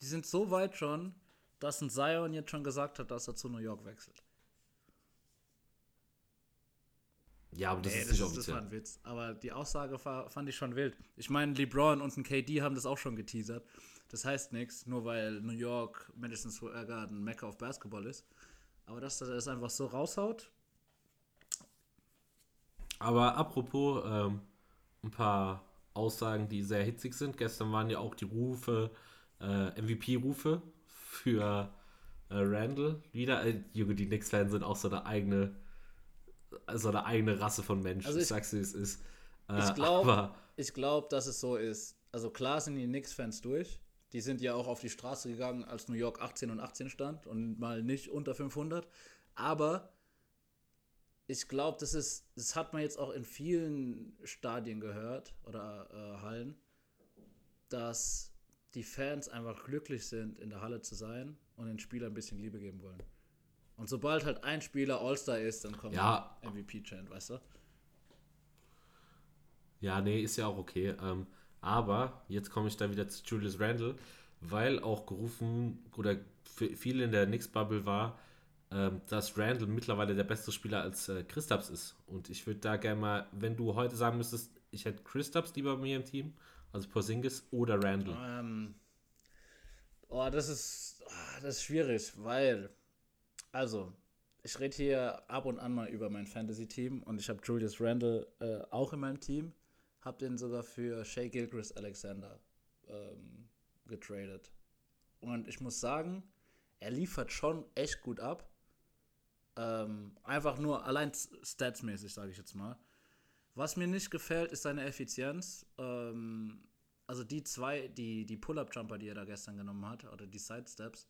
S2: die sind so weit schon, dass ein Zion jetzt schon gesagt hat, dass er zu New York wechselt. Ja, aber das nee, ist das nicht ist, offiziell. Das war ein Witz. Aber die Aussage fand ich schon wild. Ich meine, LeBron und ein KD haben das auch schon geteasert. Das heißt nichts, nur weil New York Madison Square Garden Mecca auf Basketball ist. Aber dass er das einfach so raushaut.
S1: Aber apropos ähm, ein paar Aussagen, die sehr hitzig sind. Gestern waren ja auch die Rufe, äh, MVP-Rufe für äh, Randall. Wieder, äh, Junge, die Knicks-Fans sind auch so eine eigene, so eine eigene Rasse von Menschen. Also ich, sag's dir, es ist.
S2: Äh, ich glaube, glaub, dass es so ist. Also klar sind die Knicks-Fans durch. Die sind ja auch auf die Straße gegangen, als New York 18 und 18 stand und mal nicht unter 500. Aber ich glaube, das ist, das hat man jetzt auch in vielen Stadien gehört oder äh, Hallen, dass die Fans einfach glücklich sind, in der Halle zu sein und den Spielern ein bisschen Liebe geben wollen. Und sobald halt ein Spieler All-Star ist, dann kommt ja. MVP-Chant, weißt du?
S1: Ja, nee, ist ja auch okay. Ähm, aber jetzt komme ich da wieder zu Julius Randle, weil auch gerufen oder viele in der Knicks-Bubble war, ähm, dass Randall mittlerweile der beste Spieler als äh, Christaps ist. Und ich würde da gerne mal, wenn du heute sagen müsstest, ich hätte Christaps lieber bei mir im Team, also Porzingis oder Randall.
S2: Ähm, oh, das ist, oh, das ist schwierig, weil, also, ich rede hier ab und an mal über mein Fantasy-Team und ich habe Julius Randall äh, auch in meinem Team, habe den sogar für Shea Gilchrist Alexander ähm, getradet. Und ich muss sagen, er liefert schon echt gut ab. Ähm, einfach nur allein statsmäßig, sage ich jetzt mal. Was mir nicht gefällt, ist seine Effizienz. Ähm, also die zwei, die, die Pull-Up-Jumper, die er da gestern genommen hat, oder die Sidesteps,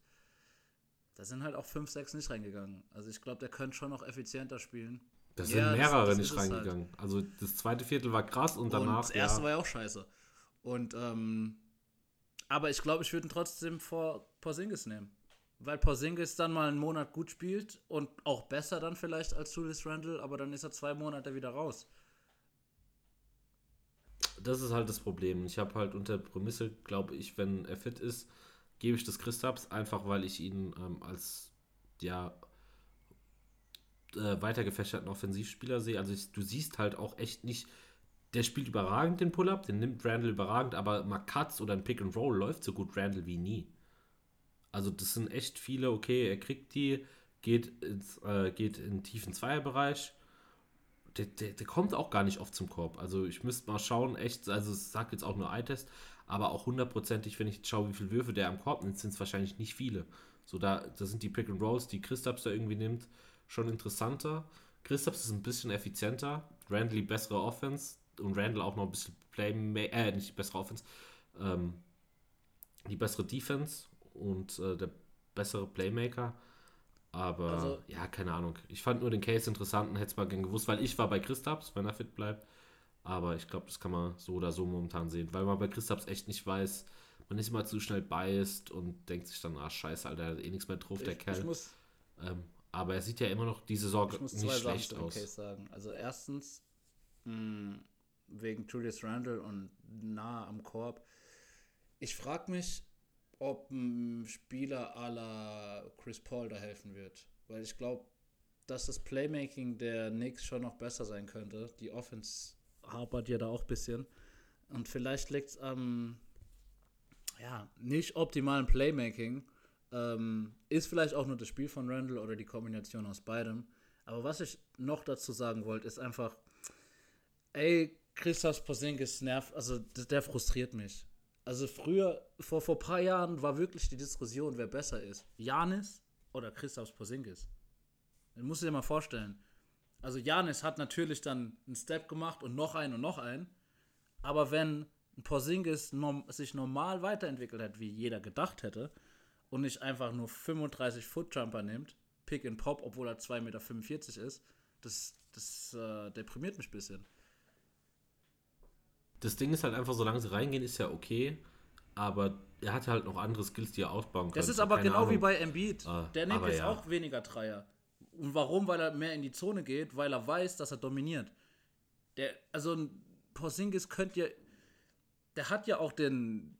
S2: da sind halt auch 5, 6 nicht reingegangen. Also ich glaube, der könnte schon noch effizienter spielen.
S1: Da sind ja, mehrere das, das nicht halt. reingegangen. Halt. Also das zweite Viertel war krass und danach. Und
S2: das erste ja. war ja auch scheiße. Und ähm, aber ich glaube, ich würde ihn trotzdem vor Porzingis nehmen weil Porzingis dann mal einen Monat gut spielt und auch besser dann vielleicht als Julius Randle, aber dann ist er zwei Monate wieder raus.
S1: Das ist halt das Problem. Ich habe halt unter Prämisse, glaube ich, wenn er fit ist, gebe ich das Christaps, einfach weil ich ihn ähm, als ja äh, weiter Offensivspieler sehe. Also ich, du siehst halt auch echt nicht, der spielt überragend den Pull-Up, den nimmt Randall überragend, aber mal Cuts oder ein Pick and Roll läuft so gut Randall wie nie. Also das sind echt viele, okay, er kriegt die, geht, ins, äh, geht in den tiefen Zweierbereich. Der, der, der, kommt auch gar nicht oft zum Korb. Also ich müsste mal schauen, echt, also es sagt jetzt auch nur Eye-Test, aber auch hundertprozentig, wenn ich schaue, wie viele Würfe der am Korb nimmt, sind es wahrscheinlich nicht viele. So, da, da sind die Pick and Rolls, die Christaps da irgendwie nimmt, schon interessanter. Christaps ist ein bisschen effizienter, Randall bessere Offense und Randall auch noch ein bisschen Play, äh, nicht die bessere Offense, ähm, die bessere Defense und äh, der bessere Playmaker. Aber also, ja, keine Ahnung. Ich fand nur den Case interessant und hätte es mal gern gewusst, weil ich war bei Christaps, wenn er fit bleibt. Aber ich glaube, das kann man so oder so momentan sehen, weil man bei Christaps echt nicht weiß, man ist immer zu schnell biased und denkt sich dann, ah, scheiße, Alter, er hat eh nichts mehr drauf, der Kerl. Muss, ähm, aber er sieht ja immer noch diese Sorge nicht schlecht aus.
S2: Case sagen. Also erstens, mh, hm, wegen Julius Randle und nah am Korb. Ich frage mich, ob ein Spieler la Chris Paul da helfen wird. Weil ich glaube, dass das Playmaking der Knicks schon noch besser sein könnte. Die Offense hapert ja da auch ein bisschen. Und vielleicht liegt es am, ja, nicht optimalen Playmaking. Ähm, ist vielleicht auch nur das Spiel von Randall oder die Kombination aus beidem. Aber was ich noch dazu sagen wollte, ist einfach, ey, Christoph Porzingis nervt, also der frustriert mich. Also früher, vor, vor ein paar Jahren war wirklich die Diskussion, wer besser ist. Janis oder Christoph Porzingis. Das musst du dir mal vorstellen. Also Janis hat natürlich dann einen Step gemacht und noch einen und noch einen. Aber wenn Porzingis sich normal weiterentwickelt hat, wie jeder gedacht hätte, und nicht einfach nur 35 Foot Jumper nimmt, Pick and Pop, obwohl er 2,45 Meter ist, das, das äh, deprimiert mich ein bisschen.
S1: Das Ding ist halt einfach, solange sie reingehen, ist ja okay. Aber er hat halt noch andere Skills, die er ausbauen kann.
S2: Das ist aber genau Ahnung. wie bei Embiid. Ah, Der nimmt jetzt ja. auch weniger Dreier. Und warum? Weil er mehr in die Zone geht, weil er weiß, dass er dominiert. Der, also ein Porzingis könnte ja, der hat ja auch den,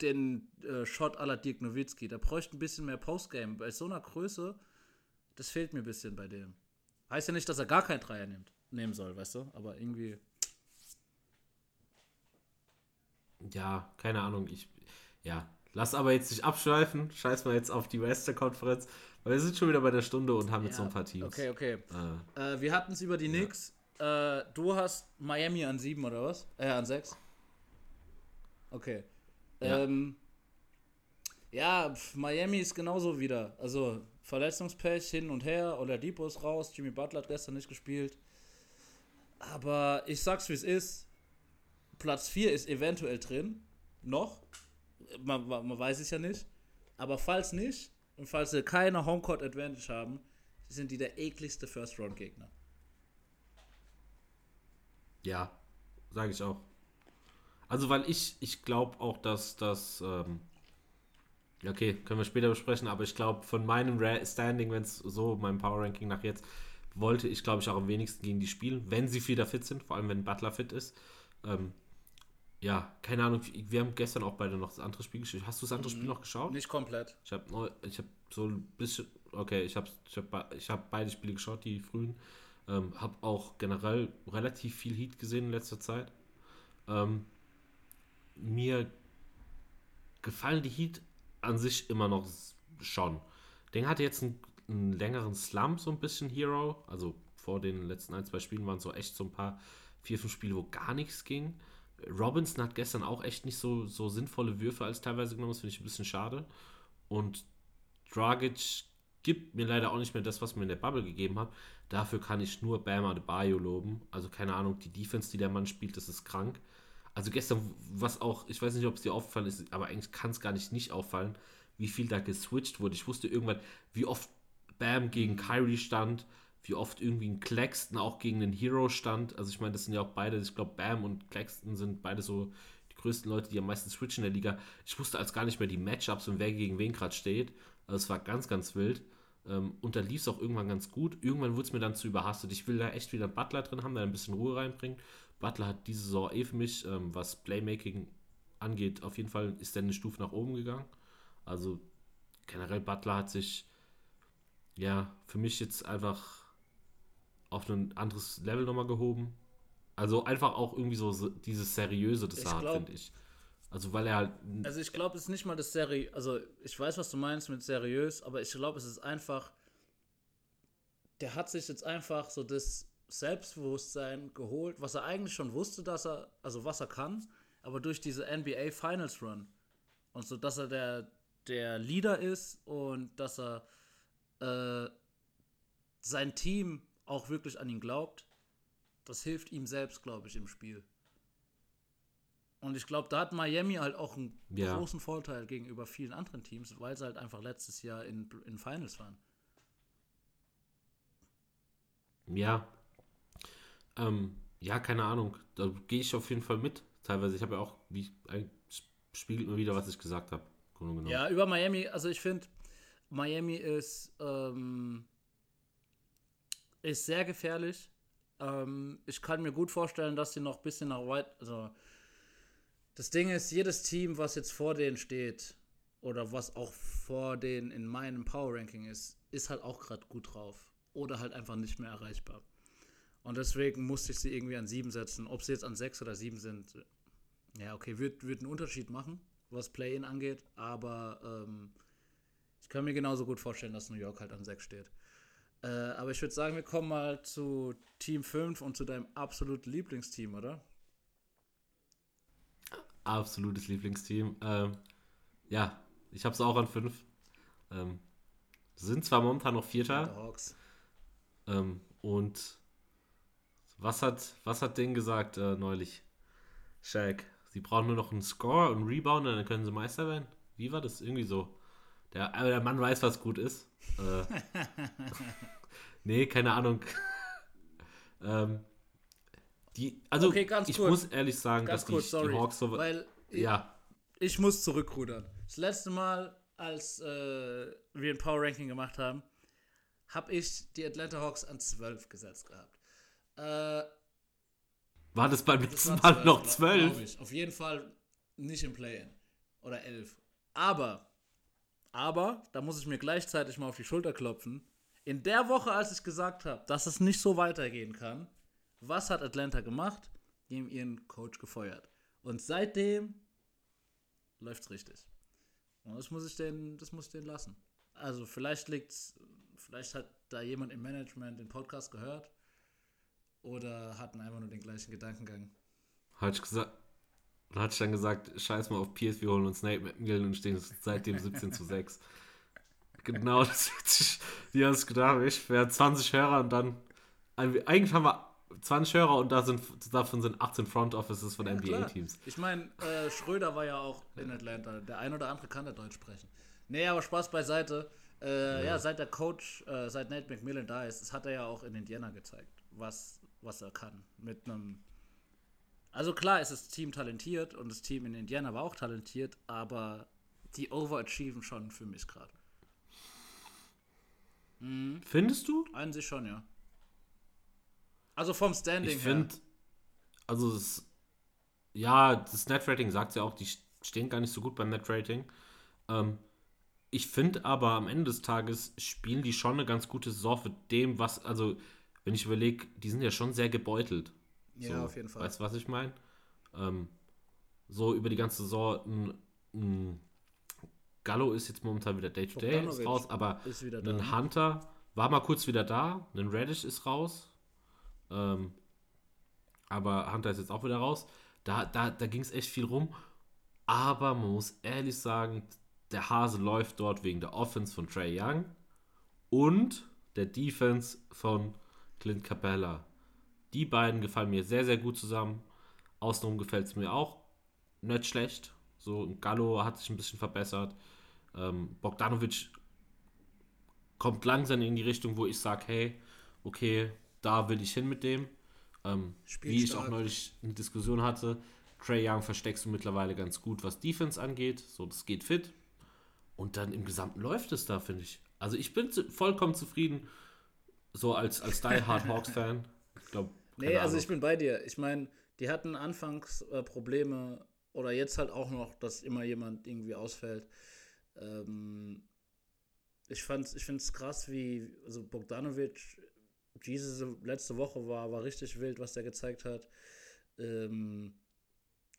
S2: den äh, Shot aller Dirk Nowitzki. Der bräuchte ein bisschen mehr Postgame. Bei so einer Größe, das fehlt mir ein bisschen bei dem. Heißt ja nicht, dass er gar keinen Dreier nimmt, nehmen soll, weißt du? Aber irgendwie.
S1: Ja, keine Ahnung, ich, ja, lass aber jetzt nicht abschweifen, scheiß mal jetzt auf die Western-Konferenz, weil wir sind schon wieder bei der Stunde und haben ja, jetzt so ein paar Teams.
S2: Okay, okay. Äh, äh, wir hatten es über die Knicks. Ja. Äh, du hast Miami an sieben oder was? Äh, an sechs? Okay. Ja, ähm, ja pf, Miami ist genauso wieder. Also Verletzungspech hin und her, Oladipo ist raus, Jimmy Butler hat gestern nicht gespielt. Aber ich sag's wie es ist. Platz 4 ist eventuell drin. Noch. Man, man weiß es ja nicht. Aber falls nicht, und falls sie keine Homecourt Advantage haben, sind die der ekligste First-Round-Gegner.
S1: Ja, sage ich auch. Also, weil ich, ich glaube auch, dass das. Ähm, okay, können wir später besprechen, aber ich glaube, von meinem Standing, wenn es so, mein Power Ranking nach jetzt, wollte ich, glaube ich, auch am wenigsten gegen die spielen, wenn sie wieder fit sind, vor allem wenn Butler fit ist. Ähm, ja, keine Ahnung, wir haben gestern auch beide noch das andere Spiel geschaut. Hast du das andere mhm. Spiel noch geschaut?
S2: Nicht komplett.
S1: Ich habe ich hab so ein bisschen, okay, ich habe ich hab, ich hab beide Spiele geschaut, die frühen. Ähm, habe auch generell relativ viel Heat gesehen in letzter Zeit. Ähm, mir gefallen die Heat an sich immer noch schon. Den hatte jetzt einen, einen längeren Slump, so ein bisschen Hero. Also vor den letzten ein, zwei Spielen waren so echt so ein paar, vier, fünf Spiele, wo gar nichts ging. Robinson hat gestern auch echt nicht so, so sinnvolle Würfe als teilweise genommen. Das finde ich ein bisschen schade. Und Dragic gibt mir leider auch nicht mehr das, was mir in der Bubble gegeben hat. Dafür kann ich nur Bam Adebayo loben. Also keine Ahnung, die Defense, die der Mann spielt, das ist krank. Also gestern, was auch, ich weiß nicht, ob es dir aufgefallen ist, aber eigentlich kann es gar nicht nicht auffallen, wie viel da geswitcht wurde. Ich wusste irgendwann, wie oft Bam gegen Kyrie stand, wie oft irgendwie ein Claxton auch gegen den Hero stand. Also ich meine, das sind ja auch beide, ich glaube, Bam und Claxton sind beide so die größten Leute, die am meisten switchen in der Liga. Ich wusste als gar nicht mehr die Matchups und wer gegen wen gerade steht. Also es war ganz, ganz wild. Ähm, und da lief es auch irgendwann ganz gut. Irgendwann wurde es mir dann zu überhastet. Ich will da echt wieder einen Butler drin haben, der ein bisschen Ruhe reinbringt. Butler hat diese Saison eh für mich, ähm, was Playmaking angeht, auf jeden Fall ist er eine Stufe nach oben gegangen. Also generell Butler hat sich ja für mich jetzt einfach auf ein anderes Level nochmal gehoben. Also einfach auch irgendwie so dieses Seriöse, das er hat, finde ich. Also weil er halt.
S2: Also ich glaube, es ist nicht mal das seriös. Also ich weiß, was du meinst mit seriös, aber ich glaube, es ist einfach. Der hat sich jetzt einfach so das Selbstbewusstsein geholt, was er eigentlich schon wusste, dass er, also was er kann, aber durch diese NBA Finals Run. Und so, dass er der, der Leader ist und dass er äh, sein Team auch wirklich an ihn glaubt, das hilft ihm selbst, glaube ich, im Spiel. Und ich glaube, da hat Miami halt auch einen ja. großen Vorteil gegenüber vielen anderen Teams, weil sie halt einfach letztes Jahr in, in Finals waren.
S1: Ja. Ähm, ja, keine Ahnung. Da gehe ich auf jeden Fall mit. Teilweise. Ich habe ja auch, wie spiegelt mir wieder, was ich gesagt habe.
S2: Ja, über Miami, also ich finde, Miami ist ähm, ist sehr gefährlich. Ähm, ich kann mir gut vorstellen, dass sie noch ein bisschen nach weit. Also, das Ding ist, jedes Team, was jetzt vor denen steht, oder was auch vor denen in meinem Power Ranking ist, ist halt auch gerade gut drauf. Oder halt einfach nicht mehr erreichbar. Und deswegen musste ich sie irgendwie an sieben setzen. Ob sie jetzt an sechs oder sieben sind, ja, okay, wird, wird einen Unterschied machen. was Play-In angeht, aber ähm, ich kann mir genauso gut vorstellen, dass New York halt an 6 steht. Äh, aber ich würde sagen, wir kommen mal zu Team 5 und zu deinem absoluten Lieblingsteam, oder?
S1: Absolutes Lieblingsteam. Ähm, ja, ich habe es auch an 5. Ähm, sind zwar momentan noch Vierter. Ähm, und was hat, was hat Ding gesagt äh, neulich? Shaq. Sie brauchen nur noch einen Score und einen Rebound und dann können sie Meister werden. Wie war das? Irgendwie so. Der, aber der Mann weiß, was gut ist. Äh, nee, keine Ahnung. ähm, die, also,
S2: Okay,
S1: ich
S2: kurz.
S1: muss ehrlich sagen,
S2: Ganz
S1: dass die,
S2: kurz, sorry.
S1: die Hawks so.
S2: Weil
S1: ja,
S2: ich muss zurückrudern. Das letzte Mal, als äh, wir ein Power Ranking gemacht haben, habe ich die Atlanta Hawks an 12 gesetzt gehabt. Äh,
S1: war das beim letzten Mal noch
S2: glaub-
S1: 12?
S2: glaub ich. Auf jeden Fall nicht im Play-In. Oder 11. Aber, aber, da muss ich mir gleichzeitig mal auf die Schulter klopfen. In der Woche, als ich gesagt habe, dass es nicht so weitergehen kann, was hat Atlanta gemacht? Die haben ihren Coach gefeuert. Und seitdem läuft's richtig. Und das muss ich den, das muss ich den lassen. Also vielleicht liegt's, vielleicht hat da jemand im Management den Podcast gehört oder hatten einfach nur den gleichen Gedankengang.
S1: Hat ich gesagt. Hatte ich dann gesagt, scheiß mal auf Pierce, wir holen uns Nate McMillan und stehen seitdem 17 zu 6. Genau, das die haben es gedacht, ich wäre 20 Hörer und dann, eigentlich haben wir 20 Hörer und da sind, davon sind 18 Front Offices von
S2: Ja.
S1: NBA-Teams.
S2: Ich meine, äh, Schröder war ja auch in Atlanta. Der ein oder andere kann da Deutsch sprechen. Nee, aber Spaß beiseite. Äh, ja. seit der Coach, äh, seit Nate McMillan da ist, das hat er ja auch in Indiana gezeigt, was, was er kann. Mit einem. Also klar ist das Team talentiert und das Team in Indiana war auch talentiert, aber die overachieven schon für mich gerade.
S1: Findest du?
S2: Einen sich schon, ja. Also vom Standing
S1: Ich
S2: her.
S1: finde, also das, ja, das Net-Rating sagt ja auch, die stehen gar nicht so gut beim Net-Rating. Ähm, ich finde aber am Ende des Tages spielen die schon eine ganz gute Saison für dem, was, also wenn ich überlege, die sind ja schon sehr gebeutelt.
S2: Ja,
S1: so,
S2: auf jeden Fall.
S1: Weißt du, was ich meine? Ähm, so über die ganze Saison, ein, ein Gallo ist jetzt momentan wieder Day-to-Day ist raus, aber
S2: ist
S1: ein Hunter war mal kurz wieder da, ein Radish ist raus. Ähm, aber Hunter ist jetzt auch wieder raus. Da, da, da ging es echt viel rum. Aber man muss ehrlich sagen, der Hase läuft dort wegen der Offense von Trey Young und der Defense von Clint Capella. Die beiden gefallen mir sehr, sehr gut zusammen. Außenrum gefällt es mir auch nicht schlecht. So, ein Gallo hat sich ein bisschen verbessert. Ähm, Bogdanovic kommt langsam in die Richtung, wo ich sage, hey, okay, da will ich hin mit dem. Ähm, wie ich auch neulich eine Diskussion hatte, Trey Young versteckst du mittlerweile ganz gut, was Defense angeht. So, das geht fit. Und dann im Gesamten läuft es da, finde ich. Also ich bin zu, vollkommen zufrieden, so als, als Die Hard Hawks-Fan. Ich glaube,
S2: Nee, also ich bin bei dir. Ich meine, die hatten anfangs äh, Probleme oder jetzt halt auch noch, dass immer jemand irgendwie ausfällt. Ähm, ich fand's, ich finde es krass, wie also Bogdanovic diese letzte Woche war, war richtig wild, was der gezeigt hat. Ähm,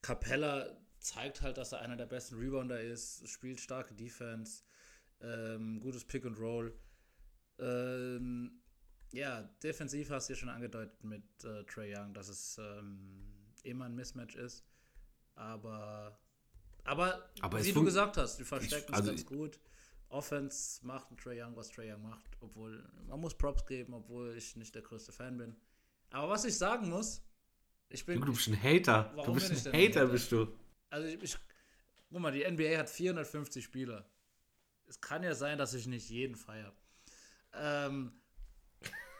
S2: Capella zeigt halt, dass er einer der besten Rebounder ist, spielt starke Defense, ähm, gutes Pick and Roll. Ähm, ja, defensiv hast du ja schon angedeutet mit äh, Trey Young, dass es ähm, immer ein Mismatch ist. Aber, aber,
S1: Aber
S2: wie du gesagt hast, die verstecken
S1: also
S2: es ganz
S1: ich-
S2: gut. Offense macht ein Trey Young, was Trey Young macht, obwohl man muss Props geben, obwohl ich nicht der größte Fan bin. Aber was ich sagen muss, ich bin,
S1: Du bist ein Hater.
S2: Warum
S1: du bist ein Hater,
S2: Hater?
S1: bist du.
S2: also ich, ich, guck mal, die NBA hat 450 Spieler. Es kann ja sein, dass ich nicht jeden feiere. Ähm,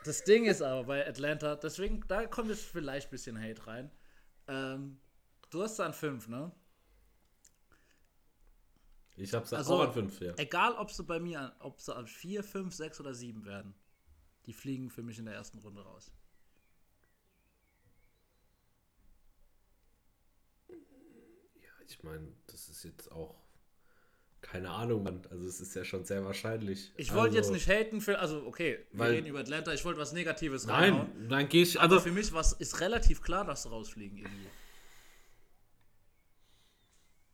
S2: das Ding ist aber bei Atlanta, deswegen, da kommt jetzt vielleicht ein bisschen Hate rein. Ähm, du hast dann 5, ne?
S1: Ich hab's
S2: Also-
S1: auch an 5, ja.
S2: Egal, ob sie bei mir, an- ob sie an 4, 5, 6 oder 7 werden. Die fliegen für mich in der ersten Runde raus.
S1: Ich meine, das ist jetzt auch keine Ahnung, Mann. Also es ist ja schon sehr wahrscheinlich.
S2: Ich wollte
S1: also,
S2: jetzt nicht haten für, also okay, wir
S1: Weil-
S2: reden über Atlanta, ich wollte was Negatives reinhauen.
S1: Nein, dann gehe ich.
S2: Aber
S1: Also,
S2: für mich was, ist relativ klar, dass sie rausfliegen irgendwie.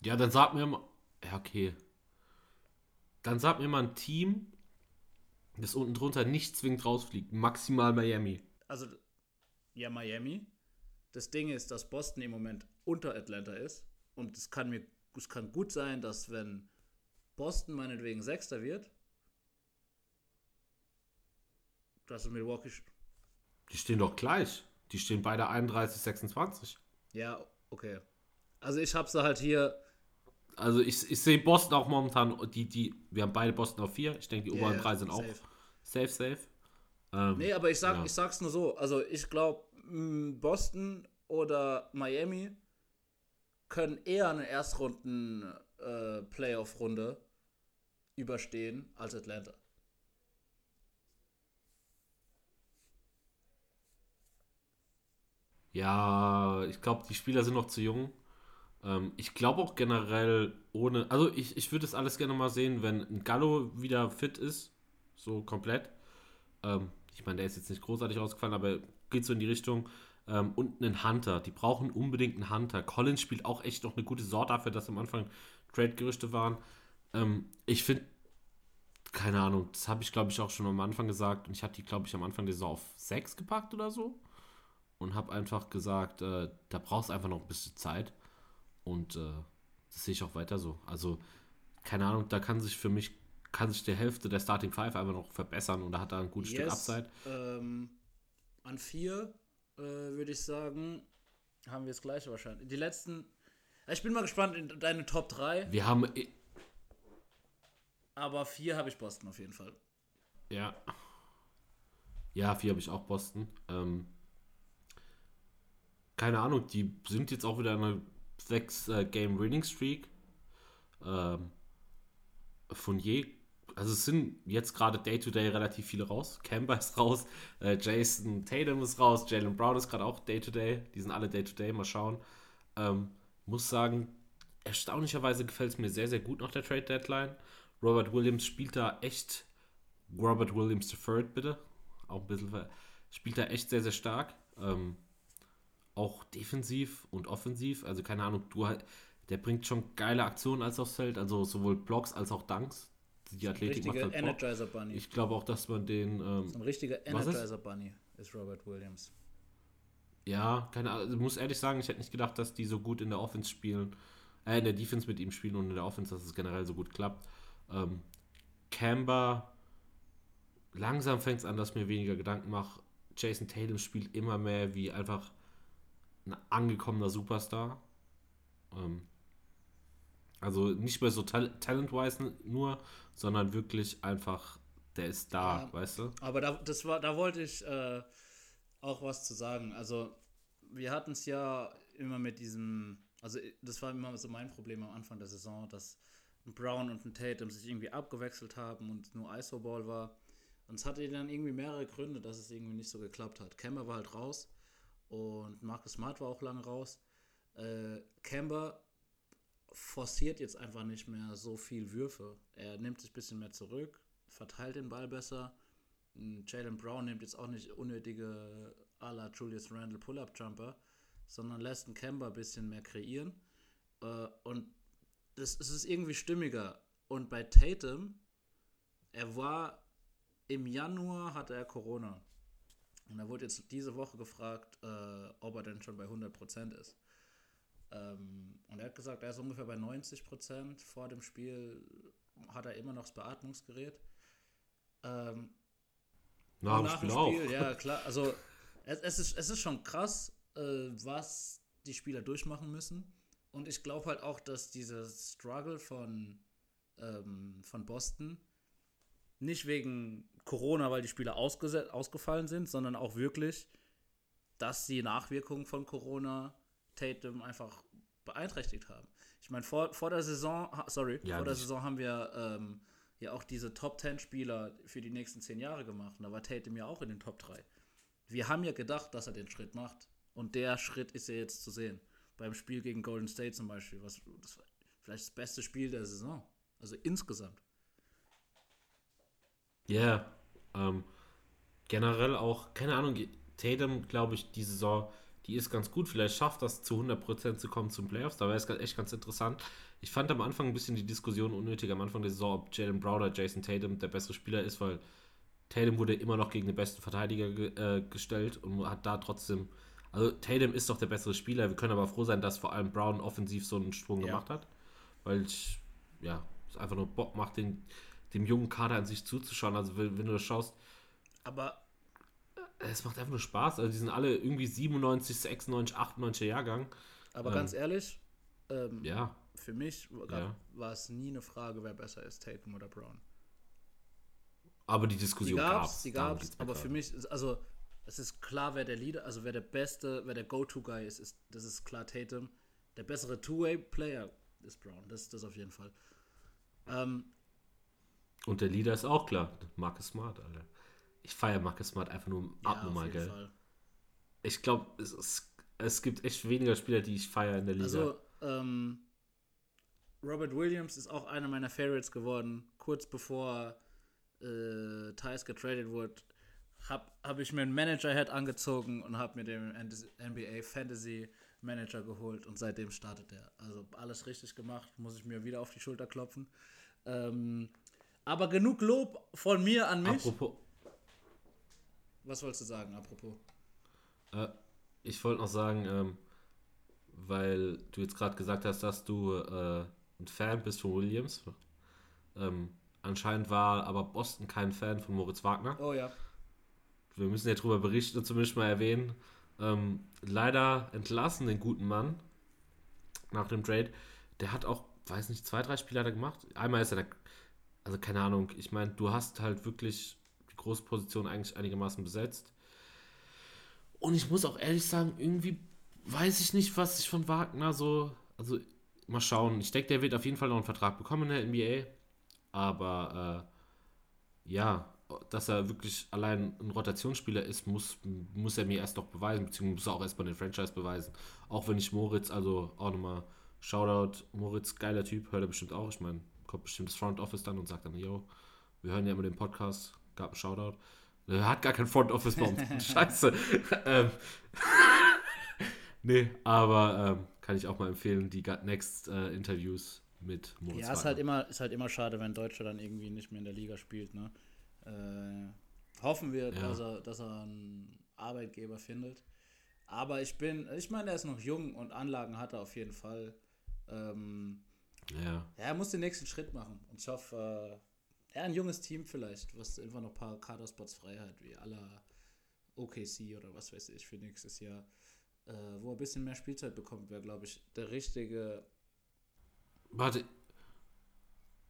S1: Ja, dann sag mir mal. Ja, okay. Dann sag mir mal ein Team, das unten drunter nicht zwingend rausfliegt. Maximal Miami.
S2: Also, ja, Miami. Das Ding ist, dass Boston im Moment unter Atlanta ist. Und es kann mir, es kann gut sein, dass wenn Boston meinetwegen Sechster wird, dass Milwaukee.
S1: Die stehen doch gleich. Die stehen beide 31, 26.
S2: Ja, okay. Also ich habe sie halt hier.
S1: Also ich, ich sehe Boston auch momentan, die, die, wir haben beide Boston auf 4. Ich denke, die
S2: Yeah,
S1: oberen drei sind auch
S2: safe.
S1: safe, safe. Ähm,
S2: Nee, aber ich sag,
S1: Ja.
S2: ich sag's nur so. Also ich glaube, Boston oder Miami können eher eine Erstrunden äh, Playoff-Runde überstehen als Atlanta.
S1: Ja, ich glaube, die Spieler sind noch zu jung. Ähm, ich glaube auch generell ohne, also ich, ich würde es alles gerne mal sehen, wenn ein Gallo wieder fit ist, so komplett. Ähm, ich meine, der ist jetzt nicht großartig ausgefallen, aber geht so in die Richtung. Ähm, und einen Hunter, die brauchen unbedingt einen Hunter. Collins spielt auch echt noch eine gute Sorte dafür, dass am Anfang Trade-Gerüchte waren. Ähm, ich finde, keine Ahnung, das habe ich glaube ich auch schon am Anfang gesagt und ich hatte die glaube ich am Anfang der Saison auf 6 gepackt oder so und habe einfach gesagt, äh, da brauchst du einfach noch ein bisschen Zeit. Und äh, das sehe ich auch weiter so. Also, keine Ahnung, da kann sich für mich, kann sich die Hälfte der Starting Five einfach noch verbessern und da hat er ein gutes Stück Upside.
S2: Ähm, an vier äh, würde ich sagen, haben wir das gleiche wahrscheinlich. Die letzten. Ich bin mal gespannt in deine Top 3,
S1: Wir haben,
S2: aber vier habe ich Boston auf jeden Fall.
S1: ja, ja, vier habe ich auch Boston. Ähm, keine Ahnung, die sind jetzt auch wieder in einer 6-Game-Winning-Streak. Ähm, von je, also es sind jetzt gerade Day-to-Day relativ viele raus. Kemba ist raus, äh, Jason Tatum ist raus, Jalen Brown ist gerade auch Day-to-Day. Die sind alle Day-to-Day, mal schauen. Ähm, muss sagen, erstaunlicherweise gefällt es mir sehr, sehr gut nach der Trade-Deadline. Robert Williams spielt da echt, Robert Williams III, bitte, auch ein bisschen, spielt da echt sehr, sehr stark. Ähm, auch defensiv und offensiv. Also keine Ahnung, du der bringt schon geile Aktionen als aufs Feld, also sowohl Blocks als auch Dunks. Die Athletik macht halt Bock.
S2: Energizer Bunny.
S1: Ich glaube auch, dass man den, ähm,
S2: Ein richtiger
S1: Was ist?
S2: Energizer Bunny ist Robert Williams.
S1: ja, keine Ahnung, ich muss ehrlich sagen, ich hätte nicht gedacht, dass die so gut in der Offense spielen, äh, in der Defense mit ihm spielen und in der Offense, dass es generell so gut klappt. Ähm, Camber, langsam fängt es an, dass ich mir weniger Gedanken mache. Jason Tatum spielt immer mehr wie einfach ein angekommener Superstar. Ähm, also nicht mehr so tal talent-wise nur, sondern wirklich einfach, der ist da,
S2: Ja.
S1: weißt du?
S2: Aber da, das war, da wollte ich äh, auch was zu sagen. Also, wir hatten es ja immer mit diesem, also das war immer so mein Problem am Anfang der Saison, dass ein Brown und ein Tatum sich irgendwie abgewechselt haben und nur ISO-Ball war. Und es hatte dann irgendwie mehrere Gründe, dass es irgendwie nicht so geklappt hat. Kemba war halt raus und Marcus Smart war auch lange raus. Äh, Kemba forciert jetzt einfach nicht mehr so viel Würfe. Er nimmt sich ein bisschen mehr zurück, verteilt den Ball besser. Ein Jalen Brown nimmt jetzt auch nicht unnötige à la Julius Randle Pull-Up-Jumper, sondern lässt einen Kemba ein bisschen mehr kreieren. Äh, und das, es ist irgendwie stimmiger. Und bei Tatum, er war im Januar hatte er Corona. Und er wurde jetzt diese Woche gefragt, äh, ob er denn schon bei 100% ist. Ähm, und er hat gesagt, er ist ungefähr bei 90%. Vor dem Spiel hat er immer noch das Beatmungsgerät. Ähm,
S1: Nach dem Spiel auch.
S2: Ja klar. Also es, es, ist, es ist schon krass, äh, was die Spieler durchmachen müssen. Und ich glaube halt auch, dass dieses Struggle von, ähm, von Boston nicht wegen Corona, weil die Spieler ausgefallen sind, sondern auch wirklich, dass die Nachwirkungen von Corona Tatum einfach beeinträchtigt haben. Ich meine, vor, vor der Saison, sorry,
S1: Ja,
S2: vor der
S1: nicht.
S2: Saison haben wir ähm, ja auch diese Top 10 Spieler für die nächsten 10 Jahre gemacht. Und da war Tatum ja auch in den Top 3. Wir haben ja gedacht, dass er den Schritt macht. Und der Schritt ist ja jetzt zu sehen. Beim Spiel gegen Golden State zum Beispiel, was das vielleicht das beste Spiel der Saison. Also insgesamt.
S1: Ja, yeah, ähm, generell auch, keine Ahnung, Tatum, glaube ich, die Saison, die ist ganz gut. Vielleicht schafft das zu 100% zu kommen zum Playoffs. Da wäre es echt ganz interessant. Ich fand am Anfang ein bisschen die Diskussion unnötig, am Anfang der Saison, ob Jalen Brown oder Jason Tatum der bessere Spieler ist, weil Tatum wurde immer noch gegen den besten Verteidiger ge äh, gestellt und hat da trotzdem. Also Tatum ist doch der bessere Spieler. Wir können aber froh sein, dass vor allem Brown offensiv so einen Sprung ja. gemacht hat. Weil ich, ja, es einfach nur Bock macht, den, dem jungen Kader an sich zuzuschauen. Also wenn, wenn du das schaust.
S2: Aber
S1: es macht einfach nur Spaß. Also die sind alle irgendwie 97, 96, 98 Jahrgang.
S2: Aber ähm, ganz ehrlich, ähm,
S1: ja.
S2: für mich ja. war es nie eine Frage, wer besser ist, Tatum oder Brown.
S1: Aber die Diskussion
S2: gab es. Die gab es, aber für mich, ist, also es ist klar, wer der Leader, also wer der beste, wer der Go-To-Guy ist, ist, das ist klar Tatum. Der bessere Two-Way-Player ist Brown, das ist das auf jeden Fall. Ähm,
S1: und der Leader ist auch klar, Marcus Smart, Alter ich feiere Marcus Smart einfach nur ja, abnormal, gell? Fall. Ich glaube, es, es, gibt echt weniger Spieler, die ich feiere in der Liga.
S2: Also, ähm, Robert Williams ist auch einer meiner Favorites geworden. Kurz bevor äh, Thais getradet wurde, habe hab ich mir einen Manager-Head angezogen und habe mir den NBA Fantasy Manager geholt und seitdem startet er. Also alles richtig gemacht, muss ich mir wieder auf die Schulter klopfen. Ähm, aber genug Lob von mir an mich.
S1: Apropos,
S2: was wolltest du sagen, apropos?
S1: Äh, ich wollte noch sagen, ähm, weil du jetzt gerade gesagt hast, dass du äh, ein Fan bist von Williams. Ähm, anscheinend war aber Boston kein Fan von Moritz Wagner.
S2: Oh ja.
S1: Wir müssen ja darüber berichten und zumindest mal erwähnen. Ähm, leider entlassen den guten Mann nach dem Trade. Der hat auch, weiß nicht, zwei, drei Spieler da gemacht. Einmal ist er da, also keine Ahnung, ich meine, du hast halt wirklich große Position eigentlich einigermaßen besetzt. Und ich muss auch ehrlich sagen, irgendwie weiß ich nicht, was ich von Wagner so. Also, mal schauen. Ich denke, der wird auf jeden Fall noch einen Vertrag bekommen in der NBA. Aber äh, ja, dass er wirklich allein ein Rotationsspieler ist, muss, muss er mir erst noch beweisen, beziehungsweise muss er auch erstmal den Franchise beweisen. Auch wenn ich Moritz, also auch nochmal Shoutout, Moritz, geiler Typ, hört er bestimmt auch. Ich meine, kommt bestimmt das Front Office dann und sagt dann, yo, wir hören ja immer den Podcast, gab einen Shoutout. Er hat gar kein Front Office bei uns. Scheiße. ähm, nee, aber ähm, kann ich auch mal empfehlen, die Next äh, Interviews mit
S2: Moritz. Ja, ist halt, immer, ist halt immer schade, wenn Deutscher dann irgendwie nicht mehr in der Liga spielt. Ne? Äh, hoffen wir, ja. dass, er, dass er einen Arbeitgeber findet. Aber ich bin, ich meine, er ist noch jung und Anlagen hat er auf jeden Fall. Ähm,
S1: ja. ja.
S2: Er muss den nächsten Schritt machen. Und ich hoffe, äh, ja, ein junges Team vielleicht, was einfach noch ein paar Kaderspots frei hat, wie aller OKC oder was weiß ich für nächstes Jahr, äh, wo er ein bisschen mehr Spielzeit bekommt, wäre, glaube ich, der richtige.
S1: Warte,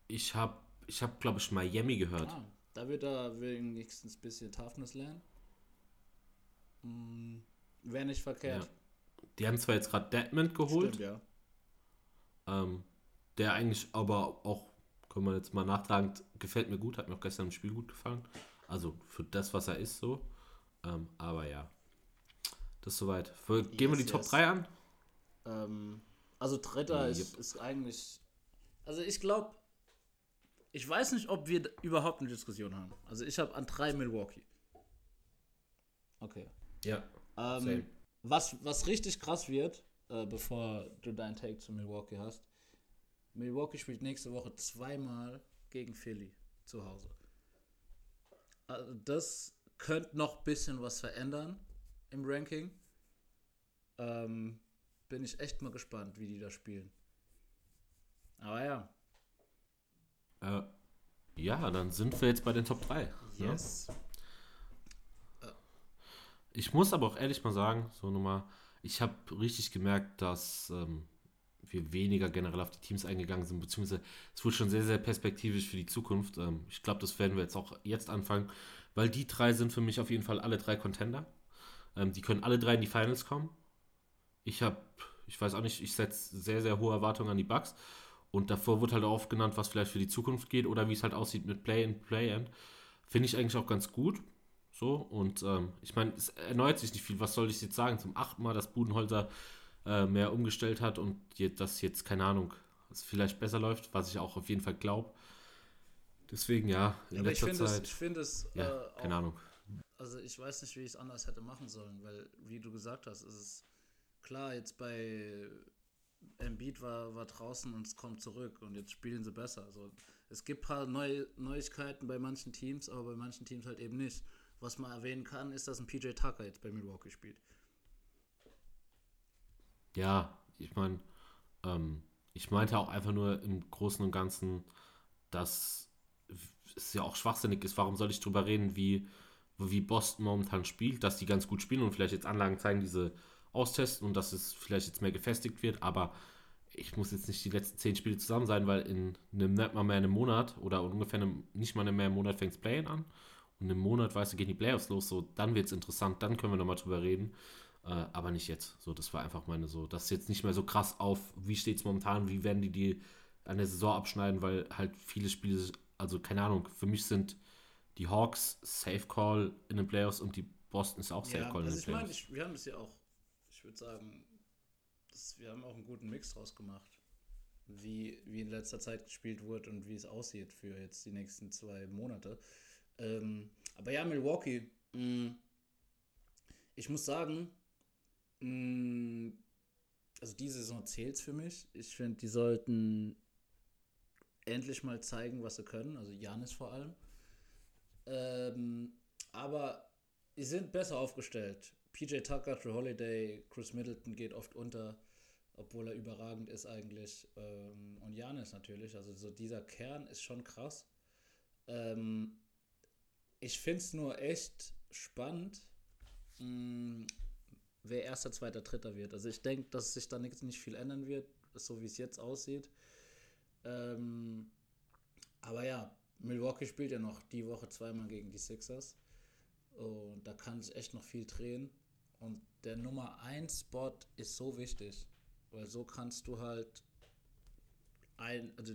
S1: ich habe, ich habe, glaube ich, Miami gehört.
S2: Ah, da wird er wenigstens ein bisschen Toughness lernen. Hm, wäre nicht verkehrt.
S1: Ja. Die haben zwar jetzt gerade Deadman geholt.
S2: Stimmt, ja.
S1: Ähm, der eigentlich aber auch können wir jetzt mal nachtragen, gefällt mir gut, hat mir auch gestern im Spiel gut gefallen. Also für das, was er ist, so. Ähm, aber ja, das ist soweit. Gehen yes, wir die yes. Top 3 an?
S2: Ähm, also dritter yep. ist, ist eigentlich. Also ich glaube, ich weiß nicht, ob wir überhaupt eine Diskussion haben. Also ich habe an drei Milwaukee. Okay.
S1: Ja.
S2: Ähm, was, was richtig krass wird, äh, bevor du deinen Take zu Milwaukee hast, Milwaukee spielt nächste Woche zweimal gegen Philly zu Hause. Also das könnte noch ein bisschen was verändern im Ranking. Ähm, bin ich echt mal gespannt, wie die da spielen. Aber ja.
S1: Äh, ja, dann sind wir jetzt bei den Top 3. Ne?
S2: Yes.
S1: Ne? Ich muss aber auch ehrlich mal sagen, so nochmal, ich habe richtig gemerkt, dass ähm, wir weniger generell auf die Teams eingegangen sind, beziehungsweise es wurde schon sehr, sehr perspektivisch für die Zukunft. Ähm, ich glaube, das werden wir jetzt auch jetzt anfangen, weil die drei sind für mich auf jeden Fall alle drei Contender. Ähm, die können alle drei in die Finals kommen. Ich habe, ich weiß auch nicht, ich setze sehr, sehr hohe Erwartungen an die Bugs. Und davor wird halt auch genannt, was vielleicht für die Zukunft geht oder wie es halt aussieht mit Play-in, Play-in. Finde ich eigentlich auch ganz gut. So, und ähm, ich meine, es erneuert sich nicht viel. Was soll ich jetzt sagen? Zum achten Mal, dass Budenholzer äh, mehr umgestellt hat und das jetzt, keine Ahnung, es vielleicht besser läuft, was ich auch auf jeden Fall glaube. Deswegen ja,
S2: in Aber letzter ich Zeit. Es, ich finde es.
S1: Ja, äh, keine Ahnung.
S2: Also ich weiß nicht, wie ich es anders hätte machen sollen, weil, wie du gesagt hast, ist es klar, jetzt bei Embiid war, war draußen und es kommt zurück und jetzt spielen sie besser. Also es gibt ein paar neue Neuigkeiten bei manchen Teams, aber bei manchen Teams halt eben nicht. Was man erwähnen kann, ist, dass ein PJ Tucker jetzt bei Milwaukee spielt.
S1: Ja, ich meine, ähm, ich meinte auch einfach nur im Großen und Ganzen, dass es ja auch schwachsinnig ist. Warum soll ich drüber reden, wie, wie Boston momentan spielt, dass die ganz gut spielen und vielleicht jetzt Anlagen zeigen, diese austesten und dass es vielleicht jetzt mehr gefestigt wird, aber ich muss jetzt nicht die letzten zehn Spiele zusammen sein, weil in einem nicht mal mehr einem Monat oder ungefähr einem, nicht mal mehr einem Monat fängt es Play an und im Monat, weißt du, gehen die Playoffs los, so dann wird es interessant, dann können wir nochmal drüber reden. Äh, aber nicht jetzt. So, das war einfach meine so. Das ist jetzt nicht mehr so krass auf, wie steht es momentan, wie werden die die an der Saison abschneiden, weil halt viele Spiele, also keine Ahnung, für mich sind die Hawks Safe Call in den Playoffs und die Boston ist auch Safe
S2: ja,
S1: Call
S2: also
S1: in den
S2: ich meine,
S1: Playoffs.
S2: wir haben es ja auch, ich würde sagen, das, wir haben auch einen guten Mix draus gemacht, wie, wie in letzter Zeit gespielt wurde und wie es aussieht für jetzt die nächsten zwei Monate. Ähm, aber ja, Milwaukee, mh, ich muss sagen, mh, also diese Saison zählt für mich. Ich finde, die sollten endlich mal zeigen, was sie können. Also Janis vor allem. Ähm, aber die sind besser aufgestellt. PJ Tucker, Drew Holiday, Chris Middleton geht oft unter, obwohl er überragend ist eigentlich. Ähm, und Janis natürlich. Also so dieser Kern ist schon krass. Ähm, ich finde es nur echt spannend, mh, wer erster, zweiter, dritter wird. Also ich denke, dass sich da nicht, nicht viel ändern wird, so wie es jetzt aussieht. Ähm, aber ja, Milwaukee spielt ja noch die Woche zweimal gegen die Sixers. Und da kann sich echt noch viel drehen. Und der Nummer 1 Spot ist so wichtig, weil so kannst du halt ein, also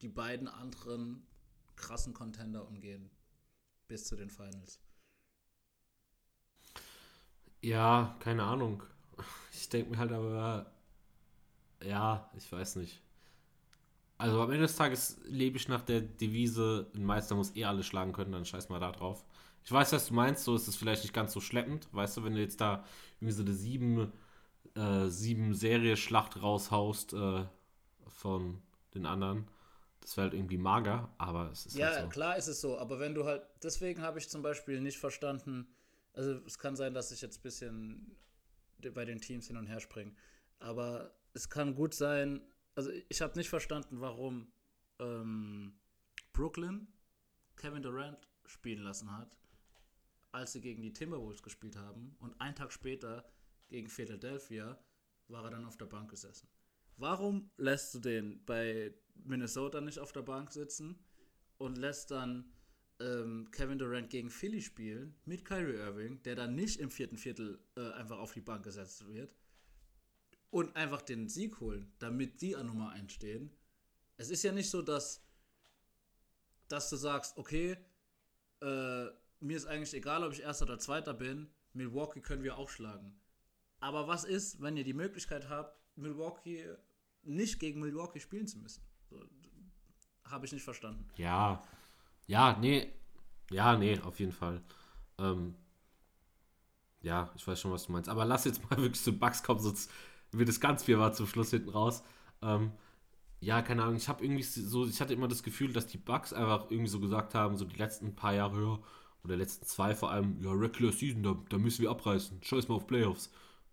S2: die beiden anderen krassen Contender umgehen bis zu den Finals.
S1: Ja, keine Ahnung. Ich denke mir halt aber, ja, ich weiß nicht. Also am Ende des Tages lebe ich nach der Devise, ein Meister muss eh alle schlagen können, dann scheiß mal da drauf. Ich weiß, was du meinst, so ist es vielleicht nicht ganz so schleppend, weißt du, wenn du jetzt da irgendwie so eine sieben, äh, sieben Serie-Schlacht raushaust äh, von den anderen. Das wäre halt irgendwie mager, aber es ist
S2: Ja,
S1: halt so.
S2: klar ist es so, aber wenn du halt, deswegen habe ich zum Beispiel nicht verstanden, also es kann sein, dass ich jetzt ein bisschen bei den Teams hin und her springe, aber es kann gut sein, also ich habe nicht verstanden, warum ähm, Brooklyn Kevin Durant spielen lassen hat, als sie gegen die Timberwolves gespielt haben und einen Tag später gegen Philadelphia war er dann auf der Bank gesessen. Warum lässt du den bei Minnesota nicht auf der Bank sitzen und lässt dann ähm, Kevin Durant gegen Philly spielen mit Kyrie Irving, der dann nicht im vierten Viertel äh, einfach auf die Bank gesetzt wird und einfach den Sieg holen, damit die an Nummer 1 stehen. Es ist ja nicht so, dass, dass du sagst, okay, äh, mir ist eigentlich egal, ob ich Erster oder Zweiter bin, Milwaukee können wir auch schlagen. Aber was ist, wenn ihr die Möglichkeit habt, Milwaukee nicht gegen Milwaukee spielen zu müssen? So, Habe ich nicht verstanden.
S1: Ja, ja, nee, ja, nee, auf jeden Fall. Ähm, ja, ich weiß schon, was du meinst. Aber lass jetzt mal wirklich zu Bugs kommen, sonst wird es ganz viel war zum Schluss hinten raus. Ähm, ja, keine Ahnung, ich habe irgendwie so, ich hatte immer das Gefühl, dass die Bugs einfach irgendwie so gesagt haben, so die letzten paar Jahre, ja, oder letzten zwei vor allem, ja, Regular Season, da, da müssen wir abreißen. Scheiß mal auf Playoffs.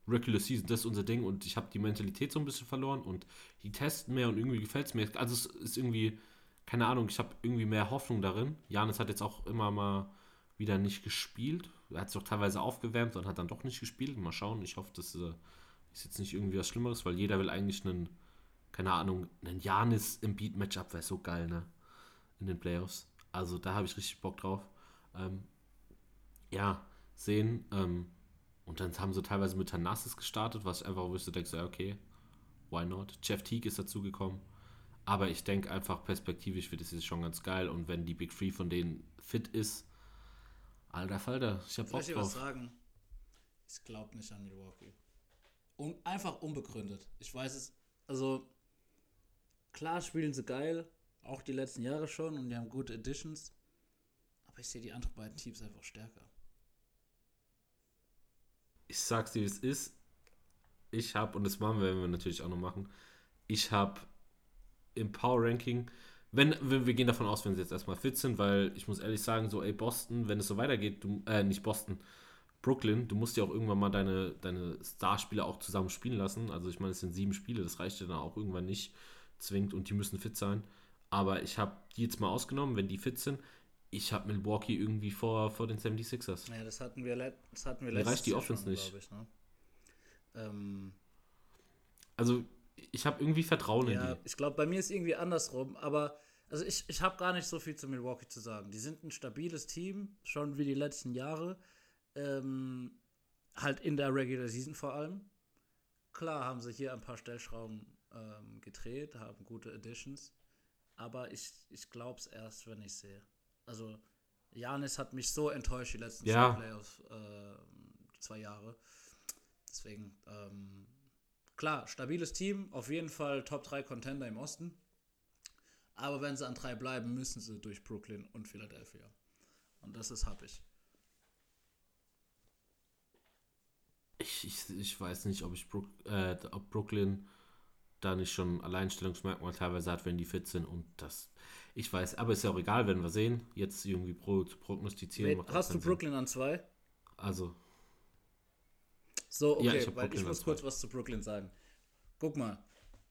S1: Regular Season, das ist unser Ding und ich habe die Mentalität so ein bisschen verloren und die testen mehr und irgendwie gefällt es mir. Also es ist irgendwie, keine Ahnung, ich habe irgendwie mehr Hoffnung darin. Janis hat jetzt auch immer mal wieder nicht gespielt. Er hat es auch teilweise aufgewärmt und hat dann doch nicht gespielt. Mal schauen, ich hoffe, das äh, ist jetzt nicht irgendwie was Schlimmeres, weil jeder will eigentlich einen, keine Ahnung, einen Janis im Beat-Matchup wäre so geil, ne? In den Playoffs. Also da habe ich richtig Bock drauf. Ähm, ja, sehen. Ähm, und dann haben sie teilweise mit Tanassis gestartet, was einfach, wo du denkst, ja, okay, why not? Jeff Teague ist dazugekommen. Aber ich denke einfach, perspektivisch wird es jetzt schon ganz geil. Und wenn die Big Three von denen fit ist, alter Falter, ich hab Bock
S2: ich dir was
S1: drauf.
S2: sagen? Ich glaube nicht an Milwaukee. Un einfach unbegründet. Ich weiß es, also klar spielen sie geil, auch die letzten Jahre schon und die haben gute Additions. Ich sehe die anderen beiden Teams einfach stärker.
S1: ich sag's dir, wie es ist. Ich habe, und das machen wir, wir natürlich auch noch machen, ich habe im Power Ranking, wenn, wenn, wir gehen davon aus, wenn sie jetzt erstmal fit sind, weil ich muss ehrlich sagen, so, ey, Boston, wenn es so weitergeht, du, äh, nicht Boston, Brooklyn, du musst ja auch irgendwann mal deine, deine Starspieler auch zusammen spielen lassen. Also ich meine, es sind sieben Spiele, das reicht ja dann auch irgendwann nicht zwingend und die müssen fit sein. Aber ich habe die jetzt mal ausgenommen, wenn die fit sind. Ich habe Milwaukee irgendwie vor, vor den 76ers.
S2: Ja, das hatten wir, das hatten wir
S1: letztes Jahr. reicht die Offense schon, nicht. Ich, ne?
S2: ähm,
S1: also ich habe irgendwie Vertrauen
S2: ja,
S1: in die.
S2: Ich glaube, bei mir ist irgendwie andersrum, aber also ich, ich habe gar nicht so viel zu Milwaukee zu sagen. Die sind ein stabiles Team, schon wie die letzten Jahre. Ähm, halt in der Regular Season vor allem. Klar haben sie hier ein paar Stellschrauben ähm, gedreht, haben gute Additions. Aber ich, ich glaube es erst, wenn ich sehe. Also, Janis hat mich so enttäuscht die letzten
S1: ja.
S2: zwei Playoffs, äh, zwei Jahre. Deswegen, ähm, klar, stabiles Team, auf jeden Fall Top 3 Contender im Osten. Aber wenn sie an drei bleiben, müssen sie durch Brooklyn und Philadelphia. Und das ist happig.
S1: Ich, ich, ich weiß nicht, ob ich Brook, äh, ob Brooklyn da nicht schon Alleinstellungsmerkmal teilweise hat, wenn die fit sind und das. Ich weiß, aber ist ja auch egal, wenn wir sehen. Jetzt irgendwie pro, prognostizieren.
S2: Wait, hast du Brooklyn Sinn. an zwei?
S1: Also.
S2: So, okay, ja, ich weil ich muss kurz was zu Brooklyn sagen. Guck mal,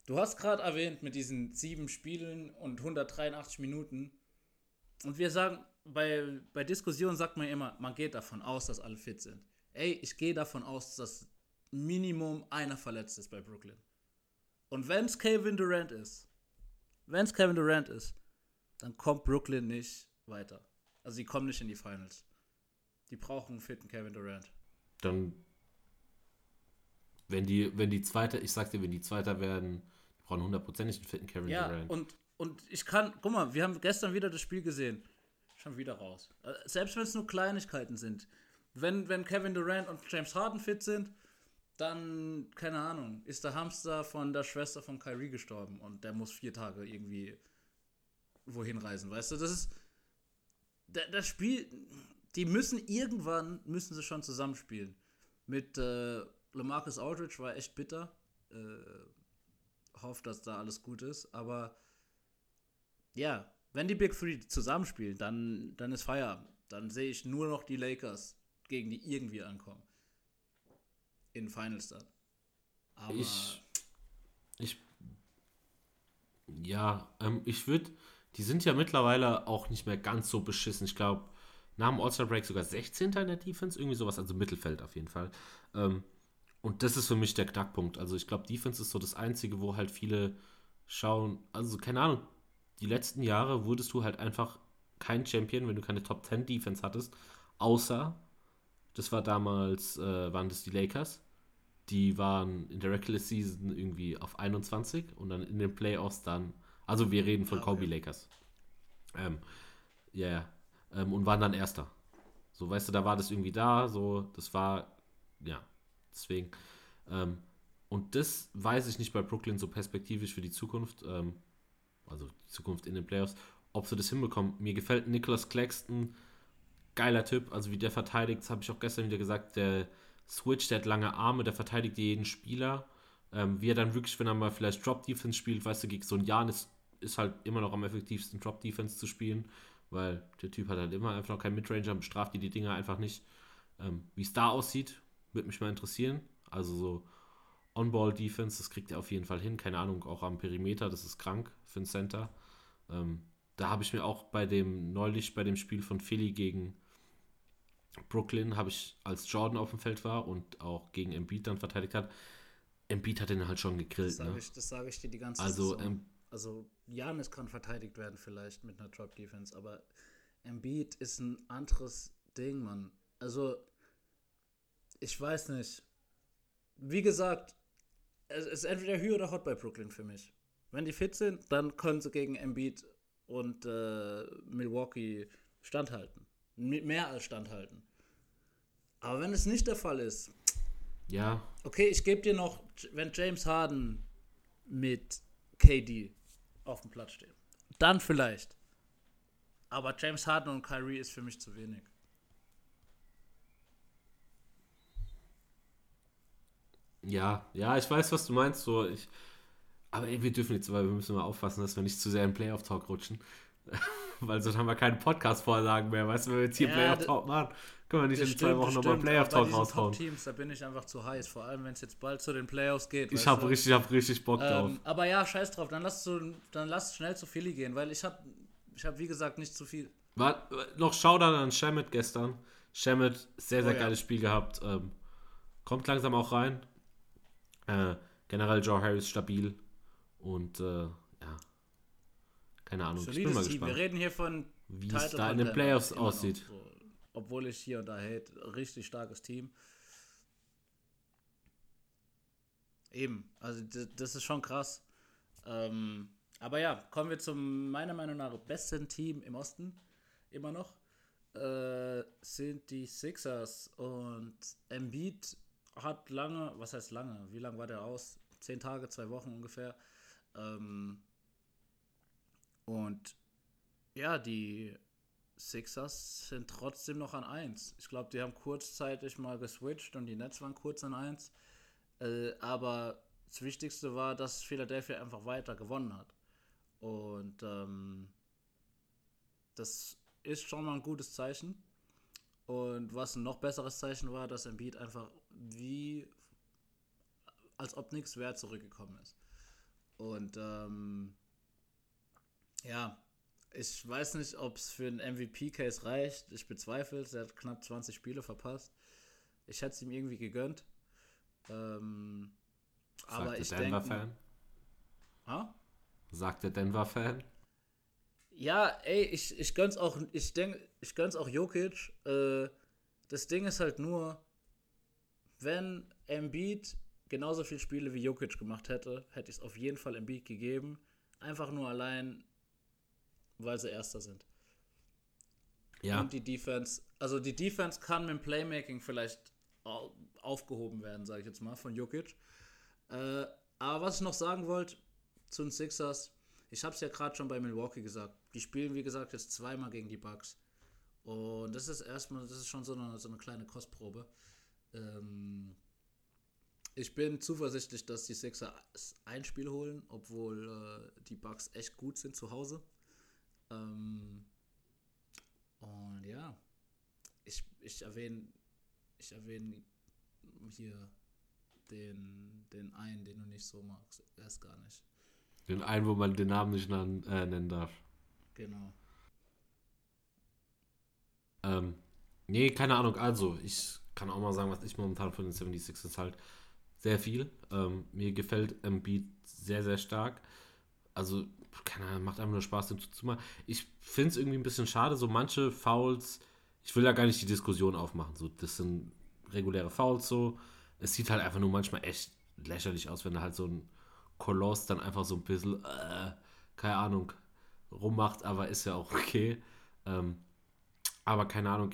S2: du hast gerade erwähnt mit diesen sieben Spielen und 183 Minuten. Und wir sagen, bei, bei Diskussionen sagt man immer, man geht davon aus, dass alle fit sind ey, ich gehe davon aus, dass Minimum einer verletzt ist bei Brooklyn. Und wenn es Kevin Durant ist, wenn es Kevin Durant ist, dann kommt Brooklyn nicht weiter. Also sie kommen nicht in die Finals. Die brauchen einen fitten Kevin Durant.
S1: Dann, wenn die, wenn die Zweite, ich sag dir, wenn die Zweiter werden, die brauchen hundertprozentig einen fitten Kevin
S2: ja,
S1: Durant.
S2: Und, und ich kann, guck mal, wir haben gestern wieder das Spiel gesehen. Schon wieder raus. Äh, selbst wenn es nur Kleinigkeiten sind wenn, wenn Kevin Durant und James Harden fit sind, dann, keine Ahnung, ist der Hamster von der Schwester von Kyrie gestorben und der muss vier Tage irgendwie wohin reisen, weißt du? Das ist. Das Spiel, die müssen irgendwann, müssen sie schon zusammenspielen. Mit äh, Lamarcus Aldridge war echt bitter. Äh, hofft, dass da alles gut ist, aber ja, wenn die Big Three zusammenspielen, dann, dann ist Feierabend. Dann sehe ich nur noch die Lakers gegen die irgendwie ankommen. In Finals dann.
S1: Aber. Ich. ich ja, ähm, ich würde. Die sind ja mittlerweile auch nicht mehr ganz so beschissen. Ich glaube, nach dem All-Star-Break sogar 16. in der Defense, irgendwie sowas, also Mittelfeld auf jeden Fall. Ähm, und das ist für mich der Knackpunkt. Also ich glaube, Defense ist so das Einzige, wo halt viele schauen, also keine Ahnung, die letzten Jahre wurdest du halt einfach kein Champion, wenn du keine Top 10 Defense hattest, außer das war damals, äh, waren das die Lakers. Die waren in der Regular Season irgendwie auf 21 und dann in den Playoffs dann, also wir reden von ah, okay. Kobe Lakers. Ähm, ja, yeah, ähm, und waren dann Erster. So, weißt du, da war das irgendwie da, so, das war, ja, deswegen. Ähm, und das weiß ich nicht bei Brooklyn so perspektivisch für die Zukunft, ähm, also die Zukunft in den Playoffs, ob sie das hinbekommen. Mir gefällt Nicholas Claxton geiler Typ. Also wie der verteidigt, das habe ich auch gestern wieder gesagt, der Switch, der hat lange Arme, der verteidigt jeden Spieler. Ähm, wie er dann wirklich, wenn er mal vielleicht Drop-Defense spielt, weißt du, gegen so ein Jan ist, halt immer noch am effektivsten, Drop-Defense zu spielen, weil der Typ hat halt immer einfach noch keinen Midranger, bestraft die die Dinger einfach nicht. Ähm, wie es da aussieht, würde mich mal interessieren. Also so On-Ball-Defense, das kriegt er auf jeden Fall hin. Keine Ahnung, auch am Perimeter, das ist krank für ein Center. Ähm, da habe ich mir auch bei dem, neulich bei dem Spiel von Philly gegen Brooklyn, habe ich, als Jordan auf dem Feld war und auch gegen Embiid dann verteidigt hat, Embiid hat den halt schon gegrillt. Das
S2: sage
S1: ne?
S2: ich, sag ich, dir die ganze
S1: also, Saison.
S2: Also Janis kann verteidigt werden vielleicht mit einer Drop-Defense, aber Embiid ist ein anderes Ding, Mann. Also, ich weiß nicht. Wie gesagt, es ist entweder Hü oder Hot bei Brooklyn für mich. Wenn die fit sind, dann können sie gegen Embiid und äh, Milwaukee standhalten. Mehr als standhalten. Aber wenn es nicht der Fall ist.
S1: Ja.
S2: Okay, ich gebe dir noch, wenn James Harden mit KD auf dem Platz steht. Dann vielleicht. Aber James Harden und Kyrie ist für mich zu wenig.
S1: Ja, ja, ich weiß, was du meinst. So, ich, aber ey, wir dürfen jetzt, weil wir müssen mal aufpassen, dass wir nicht zu sehr in Playoff-Talk rutschen. weil sonst haben wir keine Podcast-Vorlagen mehr. Weißt du, wenn wir jetzt hier ja, Playoff-Talk machen, können wir nicht in stimmt, zwei Wochen nochmal Playoff-Talk raushauen.
S2: Teams, da bin ich einfach zu heiß, vor allem wenn es jetzt bald zu den Playoffs geht.
S1: Ich habe richtig, hab richtig Bock
S2: ähm,
S1: drauf.
S2: Aber ja, scheiß drauf, dann lass, zu, dann lass schnell zu Philly gehen, weil ich habe, ich hab, wie gesagt, nicht zu viel.
S1: War, noch Shoutout an Shamit gestern. Shamit, sehr, sehr oh, geiles ja. Spiel gehabt. Ähm, kommt langsam auch rein. Äh, generell Joe Harris stabil. Und äh, keine Ahnung.
S2: Solides ich bin mal Team. gespannt. Wir reden hier von
S1: wie es da in den Playoffs aussieht.
S2: So. Obwohl ich hier und da hate, richtig starkes Team. Eben, also das ist schon krass. Ähm, aber ja, kommen wir zum meiner Meinung nach besten Team im Osten. Immer noch. Äh, sind die Sixers und Embiid hat lange, was heißt lange? Wie lange war der aus? Zehn Tage, zwei Wochen ungefähr. Ähm, und ja, die Sixers sind trotzdem noch an 1. Ich glaube, die haben kurzzeitig mal geswitcht und die Nets waren kurz an 1. Äh, aber das Wichtigste war, dass Philadelphia einfach weiter gewonnen hat. Und ähm, das ist schon mal ein gutes Zeichen. Und was ein noch besseres Zeichen war, dass Embiid einfach wie als ob nichts wert zurückgekommen ist. Und ähm, ja, ich weiß nicht, ob es für einen MVP-Case reicht. Ich bezweifle es. Er hat knapp 20 Spiele verpasst. Ich hätte es ihm irgendwie gegönnt. Ähm, aber ich denke. Denver-Fan?
S1: Ha? Sagt der Denver-Fan?
S2: Ja, ey, ich, ich gönn's auch, ich denke, ich gönn's auch Jokic. Äh, das Ding ist halt nur, wenn Embiid genauso viele Spiele wie Jokic gemacht hätte, hätte ich es auf jeden Fall Embiid gegeben. Einfach nur allein, weil sie Erster sind. Ja. Und die Defense, also die Defense kann mit dem Playmaking vielleicht aufgehoben werden, sage ich jetzt mal, von Jokic. Äh, aber was ich noch sagen wollte zu den Sixers, ich habe es ja gerade schon bei Milwaukee gesagt, die spielen wie gesagt jetzt zweimal gegen die Bucks. Und das ist erstmal, das ist schon so eine, so eine kleine Kostprobe. Ähm, ich bin zuversichtlich, dass die Sixers ein Spiel holen, obwohl äh, die Bucks echt gut sind zu Hause. Ähm, und ja, ich, ich erwähne ich erwähne hier den, den einen, den du nicht so magst. Erst gar nicht.
S1: Den einen, wo man den Namen nicht nan, äh, nennen darf.
S2: Genau.
S1: Ähm, nee, keine Ahnung. Also, ich kann auch mal sagen, was ich momentan von den 76ers halt sehr viel. Ähm, mir gefällt Embiid sehr, sehr stark. Also, keine Ahnung, macht einfach nur Spaß, dem zuzumachen. Ich finde es irgendwie ein bisschen schade, so manche Fouls, ich will da gar nicht die Diskussion aufmachen. So, das sind reguläre Fouls so. Es sieht halt einfach nur manchmal echt lächerlich aus, wenn da halt so ein Koloss dann einfach so ein bisschen, äh, keine Ahnung, rummacht, aber ist ja auch okay. Ähm, aber keine Ahnung,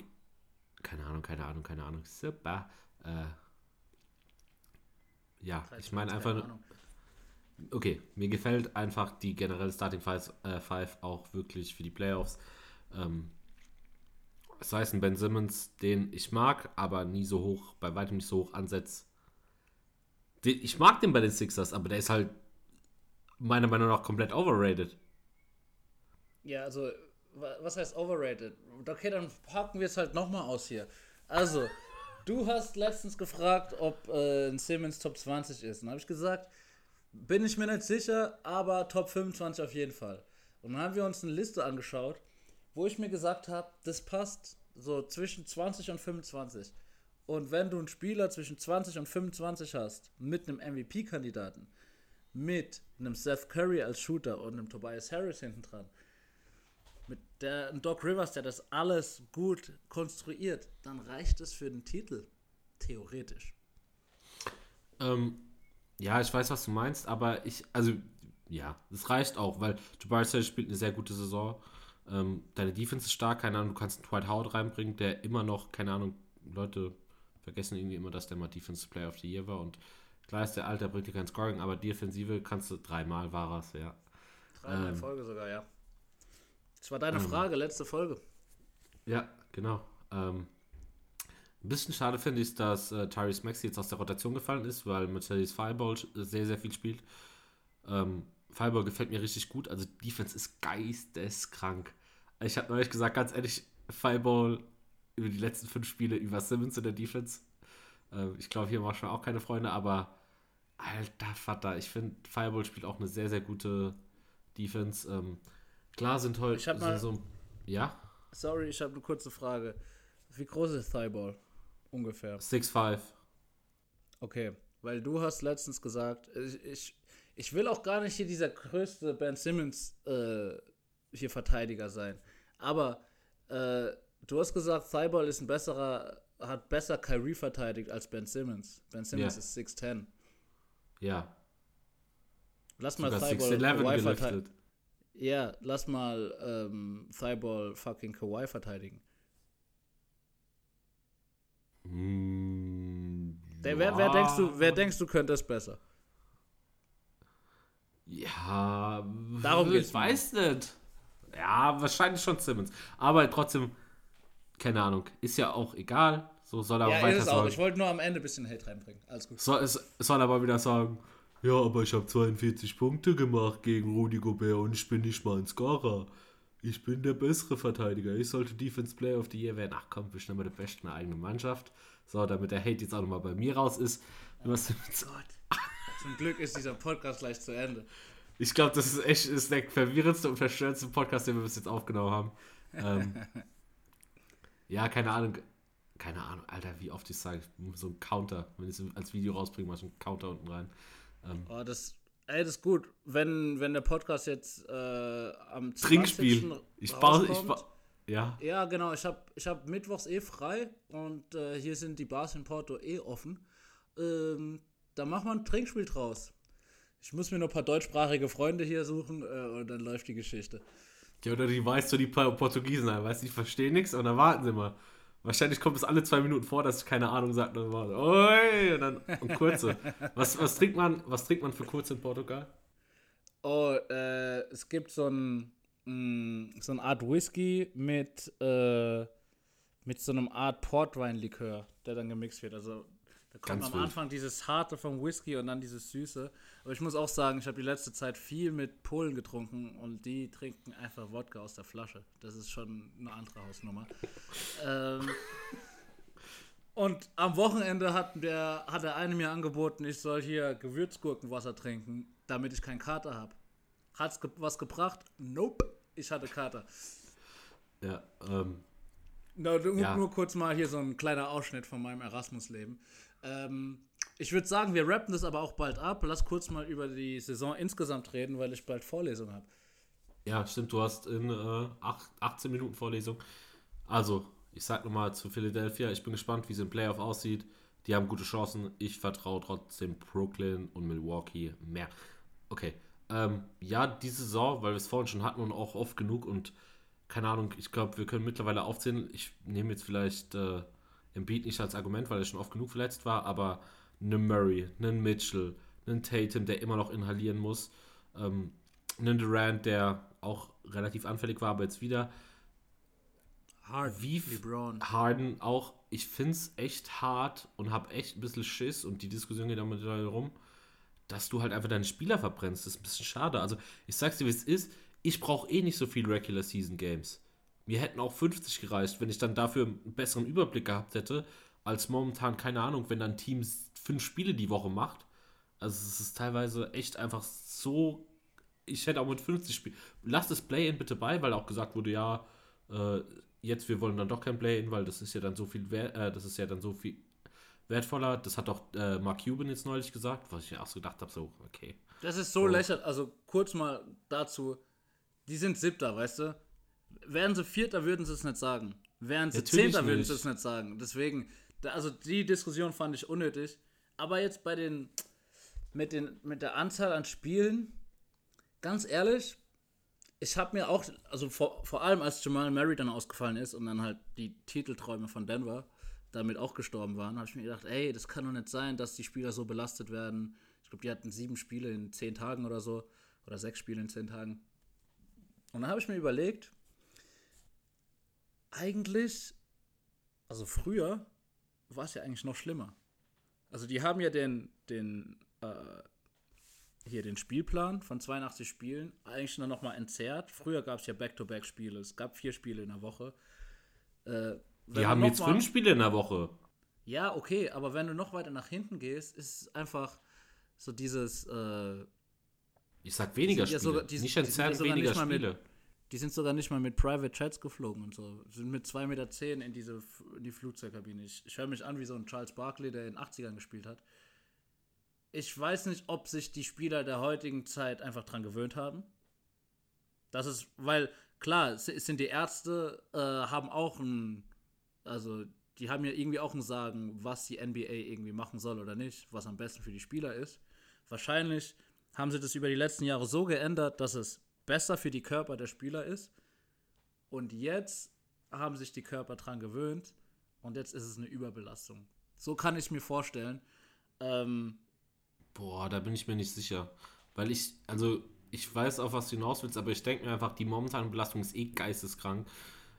S1: keine Ahnung, keine Ahnung, keine Ahnung. Super. Äh, ja, ich meine einfach. Okay, mir gefällt einfach die generelle Starting Five, äh, Five auch wirklich für die Playoffs. Ähm, es heißt ein Ben Simmons, den ich mag, aber nie so hoch, bei weitem nicht so hoch ansetzt. Ich mag den bei den Sixers, aber der ist halt meiner Meinung nach komplett overrated.
S2: Ja, also, was heißt overrated? Okay, dann packen wir es halt nochmal aus hier. Also, du hast letztens gefragt, ob äh, ein Simmons Top 20 ist. Und habe ich gesagt, bin ich mir nicht sicher, aber Top 25 auf jeden Fall. Und dann haben wir uns eine Liste angeschaut, wo ich mir gesagt habe, das passt so zwischen 20 und 25. Und wenn du einen Spieler zwischen 20 und 25 hast, mit einem MVP-Kandidaten, mit einem Seth Curry als Shooter und einem Tobias Harris hinten dran, mit der einem Doc Rivers, der das alles gut konstruiert, dann reicht es für den Titel. Theoretisch.
S1: Ähm, ja, ich weiß, was du meinst, aber ich, also, ja, es reicht auch, weil Tobias Harris spielt eine sehr gute Saison. Ähm, deine Defense ist stark, keine Ahnung, du kannst einen Dwight Howard reinbringen, der immer noch, keine Ahnung, Leute vergessen irgendwie immer, dass der mal Defensive Player of the Year war und klar ist der Alter, bringt dir kein Scoring, aber Defensive kannst du dreimal war es, ja.
S2: Dreimal ähm, in Folge sogar, ja. Das war deine ähm, Frage, letzte Folge.
S1: Ja, genau. Ähm, Ein bisschen schade finde ich, dass äh, Tyrese Maxey jetzt aus der Rotation gefallen ist, weil Mercedes Fireball sehr, sehr viel spielt. Ähm, Fireball gefällt mir richtig gut. Also Defense ist geisteskrank. Ich habe neulich gesagt, ganz ehrlich, Fireball über die letzten fünf Spiele über Simmons in der Defense. Äh, ich glaube, hier war schon auch keine Freunde, aber alter Vater, ich finde, Fireball spielt auch eine sehr, sehr gute Defense. Ähm, klar sind heute
S2: Ich hab mal-
S1: so, ja,
S2: Sorry, ich habe eine kurze Frage. Wie groß ist Thighball? Ungefähr.
S1: 6'5.
S2: Okay, weil du hast letztens gesagt, ich, ich, ich will auch gar nicht hier dieser größte Ben Simmons äh, hier Verteidiger sein. Aber äh, du hast gesagt, Thighball ist ein besserer, hat besser Kyrie verteidigt als Ben Simmons. Ben Simmons
S1: Ja.
S2: ist 6'10.
S1: Ja,
S2: Lass mal
S1: sogar
S2: Thighball
S1: 6'11
S2: Kawhi verteidigen. Ja, lass mal ähm, Thighball fucking Kawhi verteidigen.
S1: Hm,
S2: wer, wer,
S1: ja.
S2: denkst du, wer denkst du könnte es besser?
S1: Ja,
S2: Darum geht's
S1: ich weiß nicht. Ja, wahrscheinlich schon Simmons. Aber trotzdem, keine Ahnung, ist ja auch egal. So soll er
S2: Ja,
S1: weiter
S2: ist
S1: sagen.
S2: Ich wollte nur am Ende ein bisschen Hate reinbringen. Alles gut.
S1: Soll, es, soll aber wieder sagen, ja, aber ich habe 42 Punkte gemacht gegen Rudy Gobert und ich bin nicht mal ein Scorer. Ich bin der bessere Verteidiger. Ich sollte Defense Player of the Year werden. Ach komm, wir sind immer der Beste in der eigenen Mannschaft. So, damit der Hate jetzt auch nochmal bei mir raus ist. Was,
S2: Zum Glück ist dieser Podcast gleich zu Ende.
S1: ich glaube, das ist echt ist der verwirrendste und verstörendste Podcast, den wir bis jetzt aufgenommen haben. Ähm, ja, keine Ahnung. Keine Ahnung, Alter, wie oft ich sage, so ein Counter. Wenn ich es als Video rausbringe, mach ich einen Counter unten rein.
S2: Oh, das, ey, das ist gut. Wenn, wenn der Podcast jetzt äh, am 20.
S1: Trinkspiel. Ich baue, ich baue, ja.
S2: Ja, genau. Ich habe ich hab mittwochs eh frei und äh, hier sind die Bars in Porto eh offen. Ähm, da machen wir ein Trinkspiel draus. Ich muss mir noch ein paar deutschsprachige Freunde hier suchen äh, und dann läuft die Geschichte.
S1: Ja, oder die weißt du, die Portugiesen weißt du, die verstehen nichts und dann warten sie mal. Wahrscheinlich kommt es alle zwei Minuten vor, dass ich keine Ahnung so, oi, und dann und kurze. was, was, trinkt man, was trinkt man für kurze in Portugal?
S2: Oh, äh, es gibt so ein mh, so eine Art Whisky mit äh, mit so einem Art Portwein-Likör, der dann gemixt wird. Also da kommt
S1: Ganz
S2: am
S1: wild.
S2: Anfang dieses harte vom Whisky und dann dieses süße. Aber ich muss auch sagen, ich habe die letzte Zeit viel mit Polen getrunken und die trinken einfach Wodka aus der Flasche. Das ist schon eine andere Hausnummer. ähm, und am Wochenende hat, der, hat der eine mir angeboten, ich soll hier Gewürzgurkenwasser trinken, damit ich keinen Kater habe. Hat's ge was gebracht? Nope. Ich hatte Kater.
S1: Ja, ähm,
S2: No, nur,
S1: Ja.
S2: nur kurz mal hier so ein kleiner Ausschnitt von meinem Erasmus-Leben. Ähm, ich würde sagen, wir rappen das aber auch bald ab. Lass kurz mal über die Saison insgesamt reden, weil ich bald Vorlesung habe.
S1: ja, stimmt, du hast in äh, acht, 18 Minuten Vorlesung. Also, ich sag nochmal zu Philadelphia, ich bin gespannt, wie es im Playoff aussieht. Die haben gute Chancen. Ich vertraue trotzdem Brooklyn und Milwaukee mehr. Okay. Ähm, ja, die Saison, weil wir es vorhin schon hatten und auch oft genug und keine Ahnung, ich glaube, wir können mittlerweile aufzählen. Ich nehme jetzt vielleicht äh, Embiid nicht als Argument, weil er schon oft genug verletzt war, aber einen Murray, einen Mitchell, einen Tatum, der immer noch inhalieren muss, ähm, einen Durant, der auch relativ anfällig war, aber jetzt wieder.
S2: Hard.
S1: Wie
S2: LeBron.
S1: Harden auch, ich finde es echt hart und habe echt ein bisschen Schiss und die Diskussion geht damit rum, dass du halt einfach deine Spieler verbrennst. Das ist ein bisschen schade. Also, ich sag's dir, wie es ist. Ich brauche eh nicht so viel Regular Season Games. Mir hätten auch 50 gereicht, wenn ich dann dafür einen besseren Überblick gehabt hätte, als momentan, keine Ahnung, wenn dann Teams fünf Spiele die Woche macht. Also, es ist teilweise echt einfach so. Ich hätte auch mit 50 Spielen. Lasst das Play-In bitte bei, weil auch gesagt wurde, ja, äh, jetzt wir wollen dann doch kein Play-In, weil das ist ja dann so viel wert, äh, das ist ja dann so viel wertvoller. Das hat auch äh, Mark Cuban jetzt neulich gesagt, was ich mir auch so gedacht habe, so, okay.
S2: Das ist so
S1: Oh.
S2: lächerlich. Also kurz mal dazu. Die sind Siebter, weißt du? Wären sie Vierter, würden sie es nicht sagen. Wären sie
S1: Natürlich
S2: Zehnter, würden sie es nicht sagen. Deswegen, da, also die Diskussion fand ich unnötig. Aber jetzt bei den mit, den, mit der Anzahl an Spielen, ganz ehrlich, ich habe mir auch, also vor, vor allem als Jamal Murray dann ausgefallen ist und dann halt die Titelträume von Denver damit auch gestorben waren, habe ich mir gedacht, ey, das kann doch nicht sein, dass die Spieler so belastet werden. Ich glaube, die hatten sieben Spiele in zehn Tagen oder so. Oder sechs Spiele in zehn Tagen. Und dann habe ich mir überlegt, eigentlich, also früher war es ja eigentlich noch schlimmer. Also die haben ja den, den, äh, hier den Spielplan von 82 Spielen eigentlich nur noch mal entzerrt. Früher gab es ja Back-to-Back-Spiele. Es gab vier Spiele in der Woche.
S1: Äh, die haben jetzt mal, fünf Spiele in der Woche.
S2: Ja, okay, aber wenn du noch weiter nach hinten gehst, ist es einfach so dieses. Äh,
S1: ich sag weniger Spiele. Ja sogar, die, nicht entzerrt, weniger Spiele.
S2: Mit, die sind sogar nicht mal mit Private Chats geflogen und so. Sind mit 2,10 Meter zehn in, diese, in die Flugzeugkabine. Ich, ich höre mich an wie so ein Charles Barkley, der in den 80ern gespielt hat. Ich weiß nicht, ob sich die Spieler der heutigen Zeit einfach dran gewöhnt haben. Das ist, weil, klar, es sind die Ärzte, äh, haben auch ein, also die haben ja irgendwie auch ein Sagen, was die NBA irgendwie machen soll oder nicht, was am besten für die Spieler ist. Wahrscheinlich haben sie das über die letzten Jahre so geändert, dass es besser für die Körper der Spieler ist. Und jetzt haben sich die Körper dran gewöhnt und jetzt ist es eine Überbelastung. So kann ich mir vorstellen. Ähm,
S1: Boah, da bin ich mir nicht sicher. Weil ich, also ich weiß auch, was du hinaus willst, aber ich denke mir einfach, die momentane Belastung ist eh geisteskrank.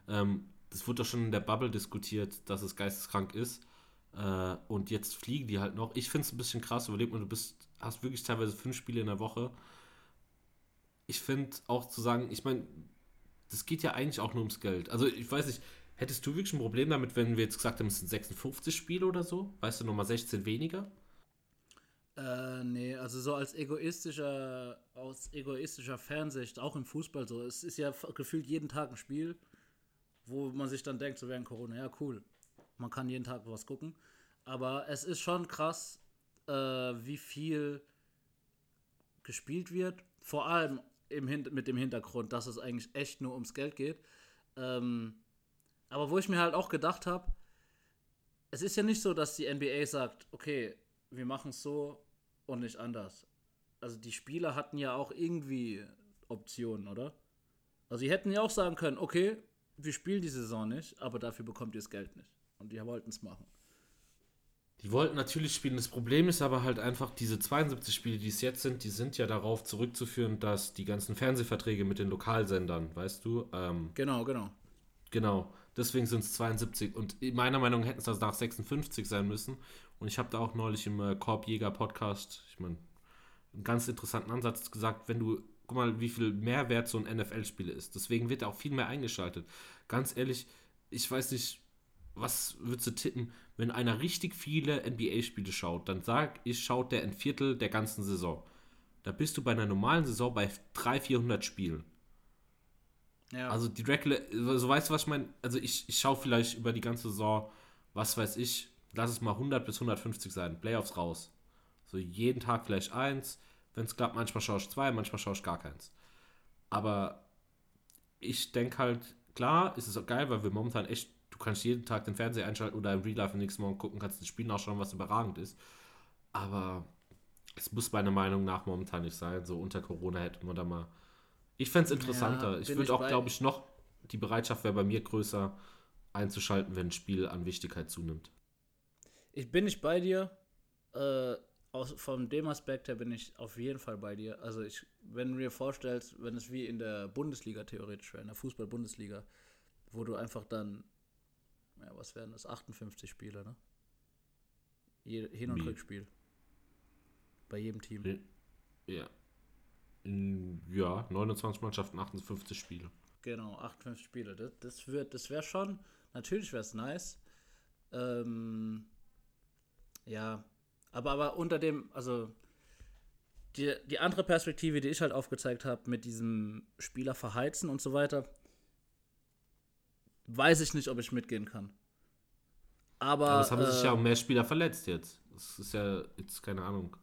S1: Ähm, das wurde doch schon in der Bubble diskutiert, dass es geisteskrank ist. Äh, und jetzt fliegen die halt noch. Ich finde es ein bisschen krass. Überleg mal, du bist, hast wirklich teilweise fünf Spiele in der Woche ich finde auch zu sagen, ich meine, das geht ja eigentlich auch nur ums Geld. Also ich weiß nicht, hättest du wirklich ein Problem damit, wenn wir jetzt gesagt haben, es sind 56 Spiele oder so? Weißt du, nochmal 16 weniger?
S2: Äh, nee, also so als egoistischer, aus egoistischer Fernsicht, auch im Fußball so, es ist ja gefühlt jeden Tag ein Spiel, wo man sich dann denkt, so während Corona, ja cool, man kann jeden Tag was gucken. Aber es ist schon krass, äh, wie viel gespielt wird. Vor allem im mit dem Hintergrund, dass es eigentlich echt nur ums Geld geht. Ähm, aber wo ich mir halt auch gedacht habe, es ist ja nicht so, dass die NBA sagt, okay, wir machen es so und nicht anders. Also die Spieler hatten ja auch irgendwie Optionen, oder? Also sie hätten ja auch sagen können, okay, wir spielen die Saison nicht, aber dafür bekommt ihr das Geld nicht. Und die wollten es machen.
S1: Die wollten natürlich spielen. Das Problem ist aber halt einfach, diese 72 Spiele, die es jetzt sind, die sind ja darauf zurückzuführen, dass die ganzen Fernsehverträge mit den Lokalsendern, weißt du? Ähm,
S2: genau, genau.
S1: Genau. Deswegen sind es 72. Und meiner Meinung nach hätten es also nach 56 sein müssen. Und ich habe da auch neulich im äh, Korbjäger Podcast, ich meine, einen ganz interessanten Ansatz gesagt, wenn du, guck mal, wie viel Mehrwert so ein NFL-Spiel ist. Deswegen wird auch viel mehr eingeschaltet. Ganz ehrlich, ich weiß nicht, was würdest du tippen, wenn einer richtig viele NBA-Spiele schaut, dann sag ich, schaut der ein Viertel der ganzen Saison. Da bist du bei einer normalen Saison bei 300, 400 Spielen. Ja. Also die Regular, so weißt du, was ich meine? Also ich, ich schaue vielleicht über die ganze Saison, was weiß ich, lass es mal 100 bis 150 sein, Playoffs raus. So jeden Tag vielleicht eins, wenn es klappt, manchmal schaue ich zwei, manchmal schaue ich gar keins. Aber ich denke halt, klar, ist es auch geil, weil wir momentan echt du kannst jeden Tag den Fernseher einschalten oder im Real Life am nächsten Morgen gucken, kannst das Spiel nachschauen, was überragend ist. Aber es muss meiner Meinung nach momentan nicht sein. So unter Corona hätte man da mal. Ich fände es interessanter. Ja, ich würde auch, glaube ich, noch. Die Bereitschaft wäre bei mir größer, einzuschalten, wenn ein Spiel an Wichtigkeit zunimmt.
S2: Ich bin nicht bei dir. Äh, aus, von dem Aspekt her bin ich auf jeden Fall bei dir. Also ich, wenn du dir vorstellst, wenn es wie in der Bundesliga theoretisch wäre, in der Fußball-Bundesliga, wo du einfach dann ja, was wären das? 58 Spiele, ne? Hin- und Wie? Rückspiel. Bei jedem Team.
S1: Ja. Ja, 29 Mannschaften, 58 Spiele.
S2: Genau, 58 Spiele. Das, das, wird, das wäre schon, natürlich wäre es nice. Ähm, ja, aber, aber unter dem, also die, die andere Perspektive, die ich halt aufgezeigt habe, mit diesem Spieler verheizen und so weiter, weiß ich nicht, ob ich mitgehen kann. Aber. Aber
S1: es haben äh, sich ja auch mehr Spieler verletzt jetzt. Das ist ja jetzt keine Ahnung.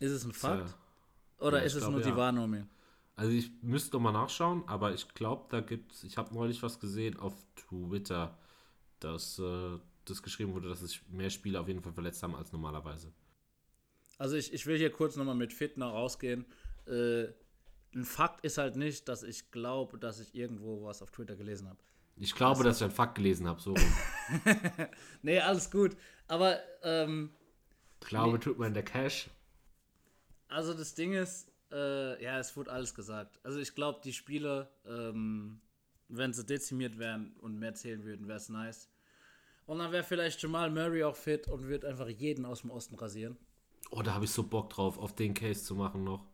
S2: Ist es ein Fakt? Ja, Oder ja, ist es glaub, nur die Wahrnehmung?
S1: Also ich müsste mal nachschauen, aber ich glaube, da gibt es, ich habe neulich was gesehen auf Twitter, dass äh, das geschrieben wurde, dass sich mehr Spieler auf jeden Fall verletzt haben als normalerweise.
S2: Also ich, ich will hier kurz nochmal mit Fitner rausgehen. Äh, ein Fakt ist halt nicht, dass ich glaube, dass ich irgendwo was auf Twitter gelesen habe.
S1: Ich glaube, also, dass ich einen Fakt gelesen habe, so.
S2: nee, alles gut. Aber, ähm.
S1: Glaube nee. tut man in der Cash.
S2: Also, das Ding ist, äh, ja, es wurde alles gesagt. Also, ich glaube, die Spiele, ähm, wenn sie dezimiert wären und mehr zählen würden, wäre es nice. Und dann wäre vielleicht Jamal Murray auch fit und wird einfach jeden aus dem Osten rasieren.
S1: Oh, da habe ich so Bock drauf, auf den Case zu machen noch.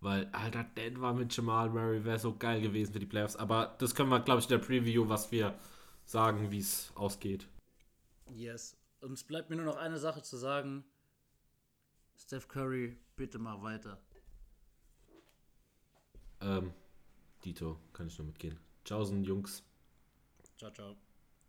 S1: Weil, Alter, Denver mit Jamal Murray wäre so geil gewesen für die Playoffs. Aber das können wir, glaube ich, in der Preview, was wir sagen, wie es ausgeht.
S2: Yes. Und es bleibt mir nur noch eine Sache zu sagen. Steph Curry, bitte mach weiter.
S1: Ähm, Dito, kann ich nur mitgehen. Tschaußen, Jungs.
S2: Ciao, ciao.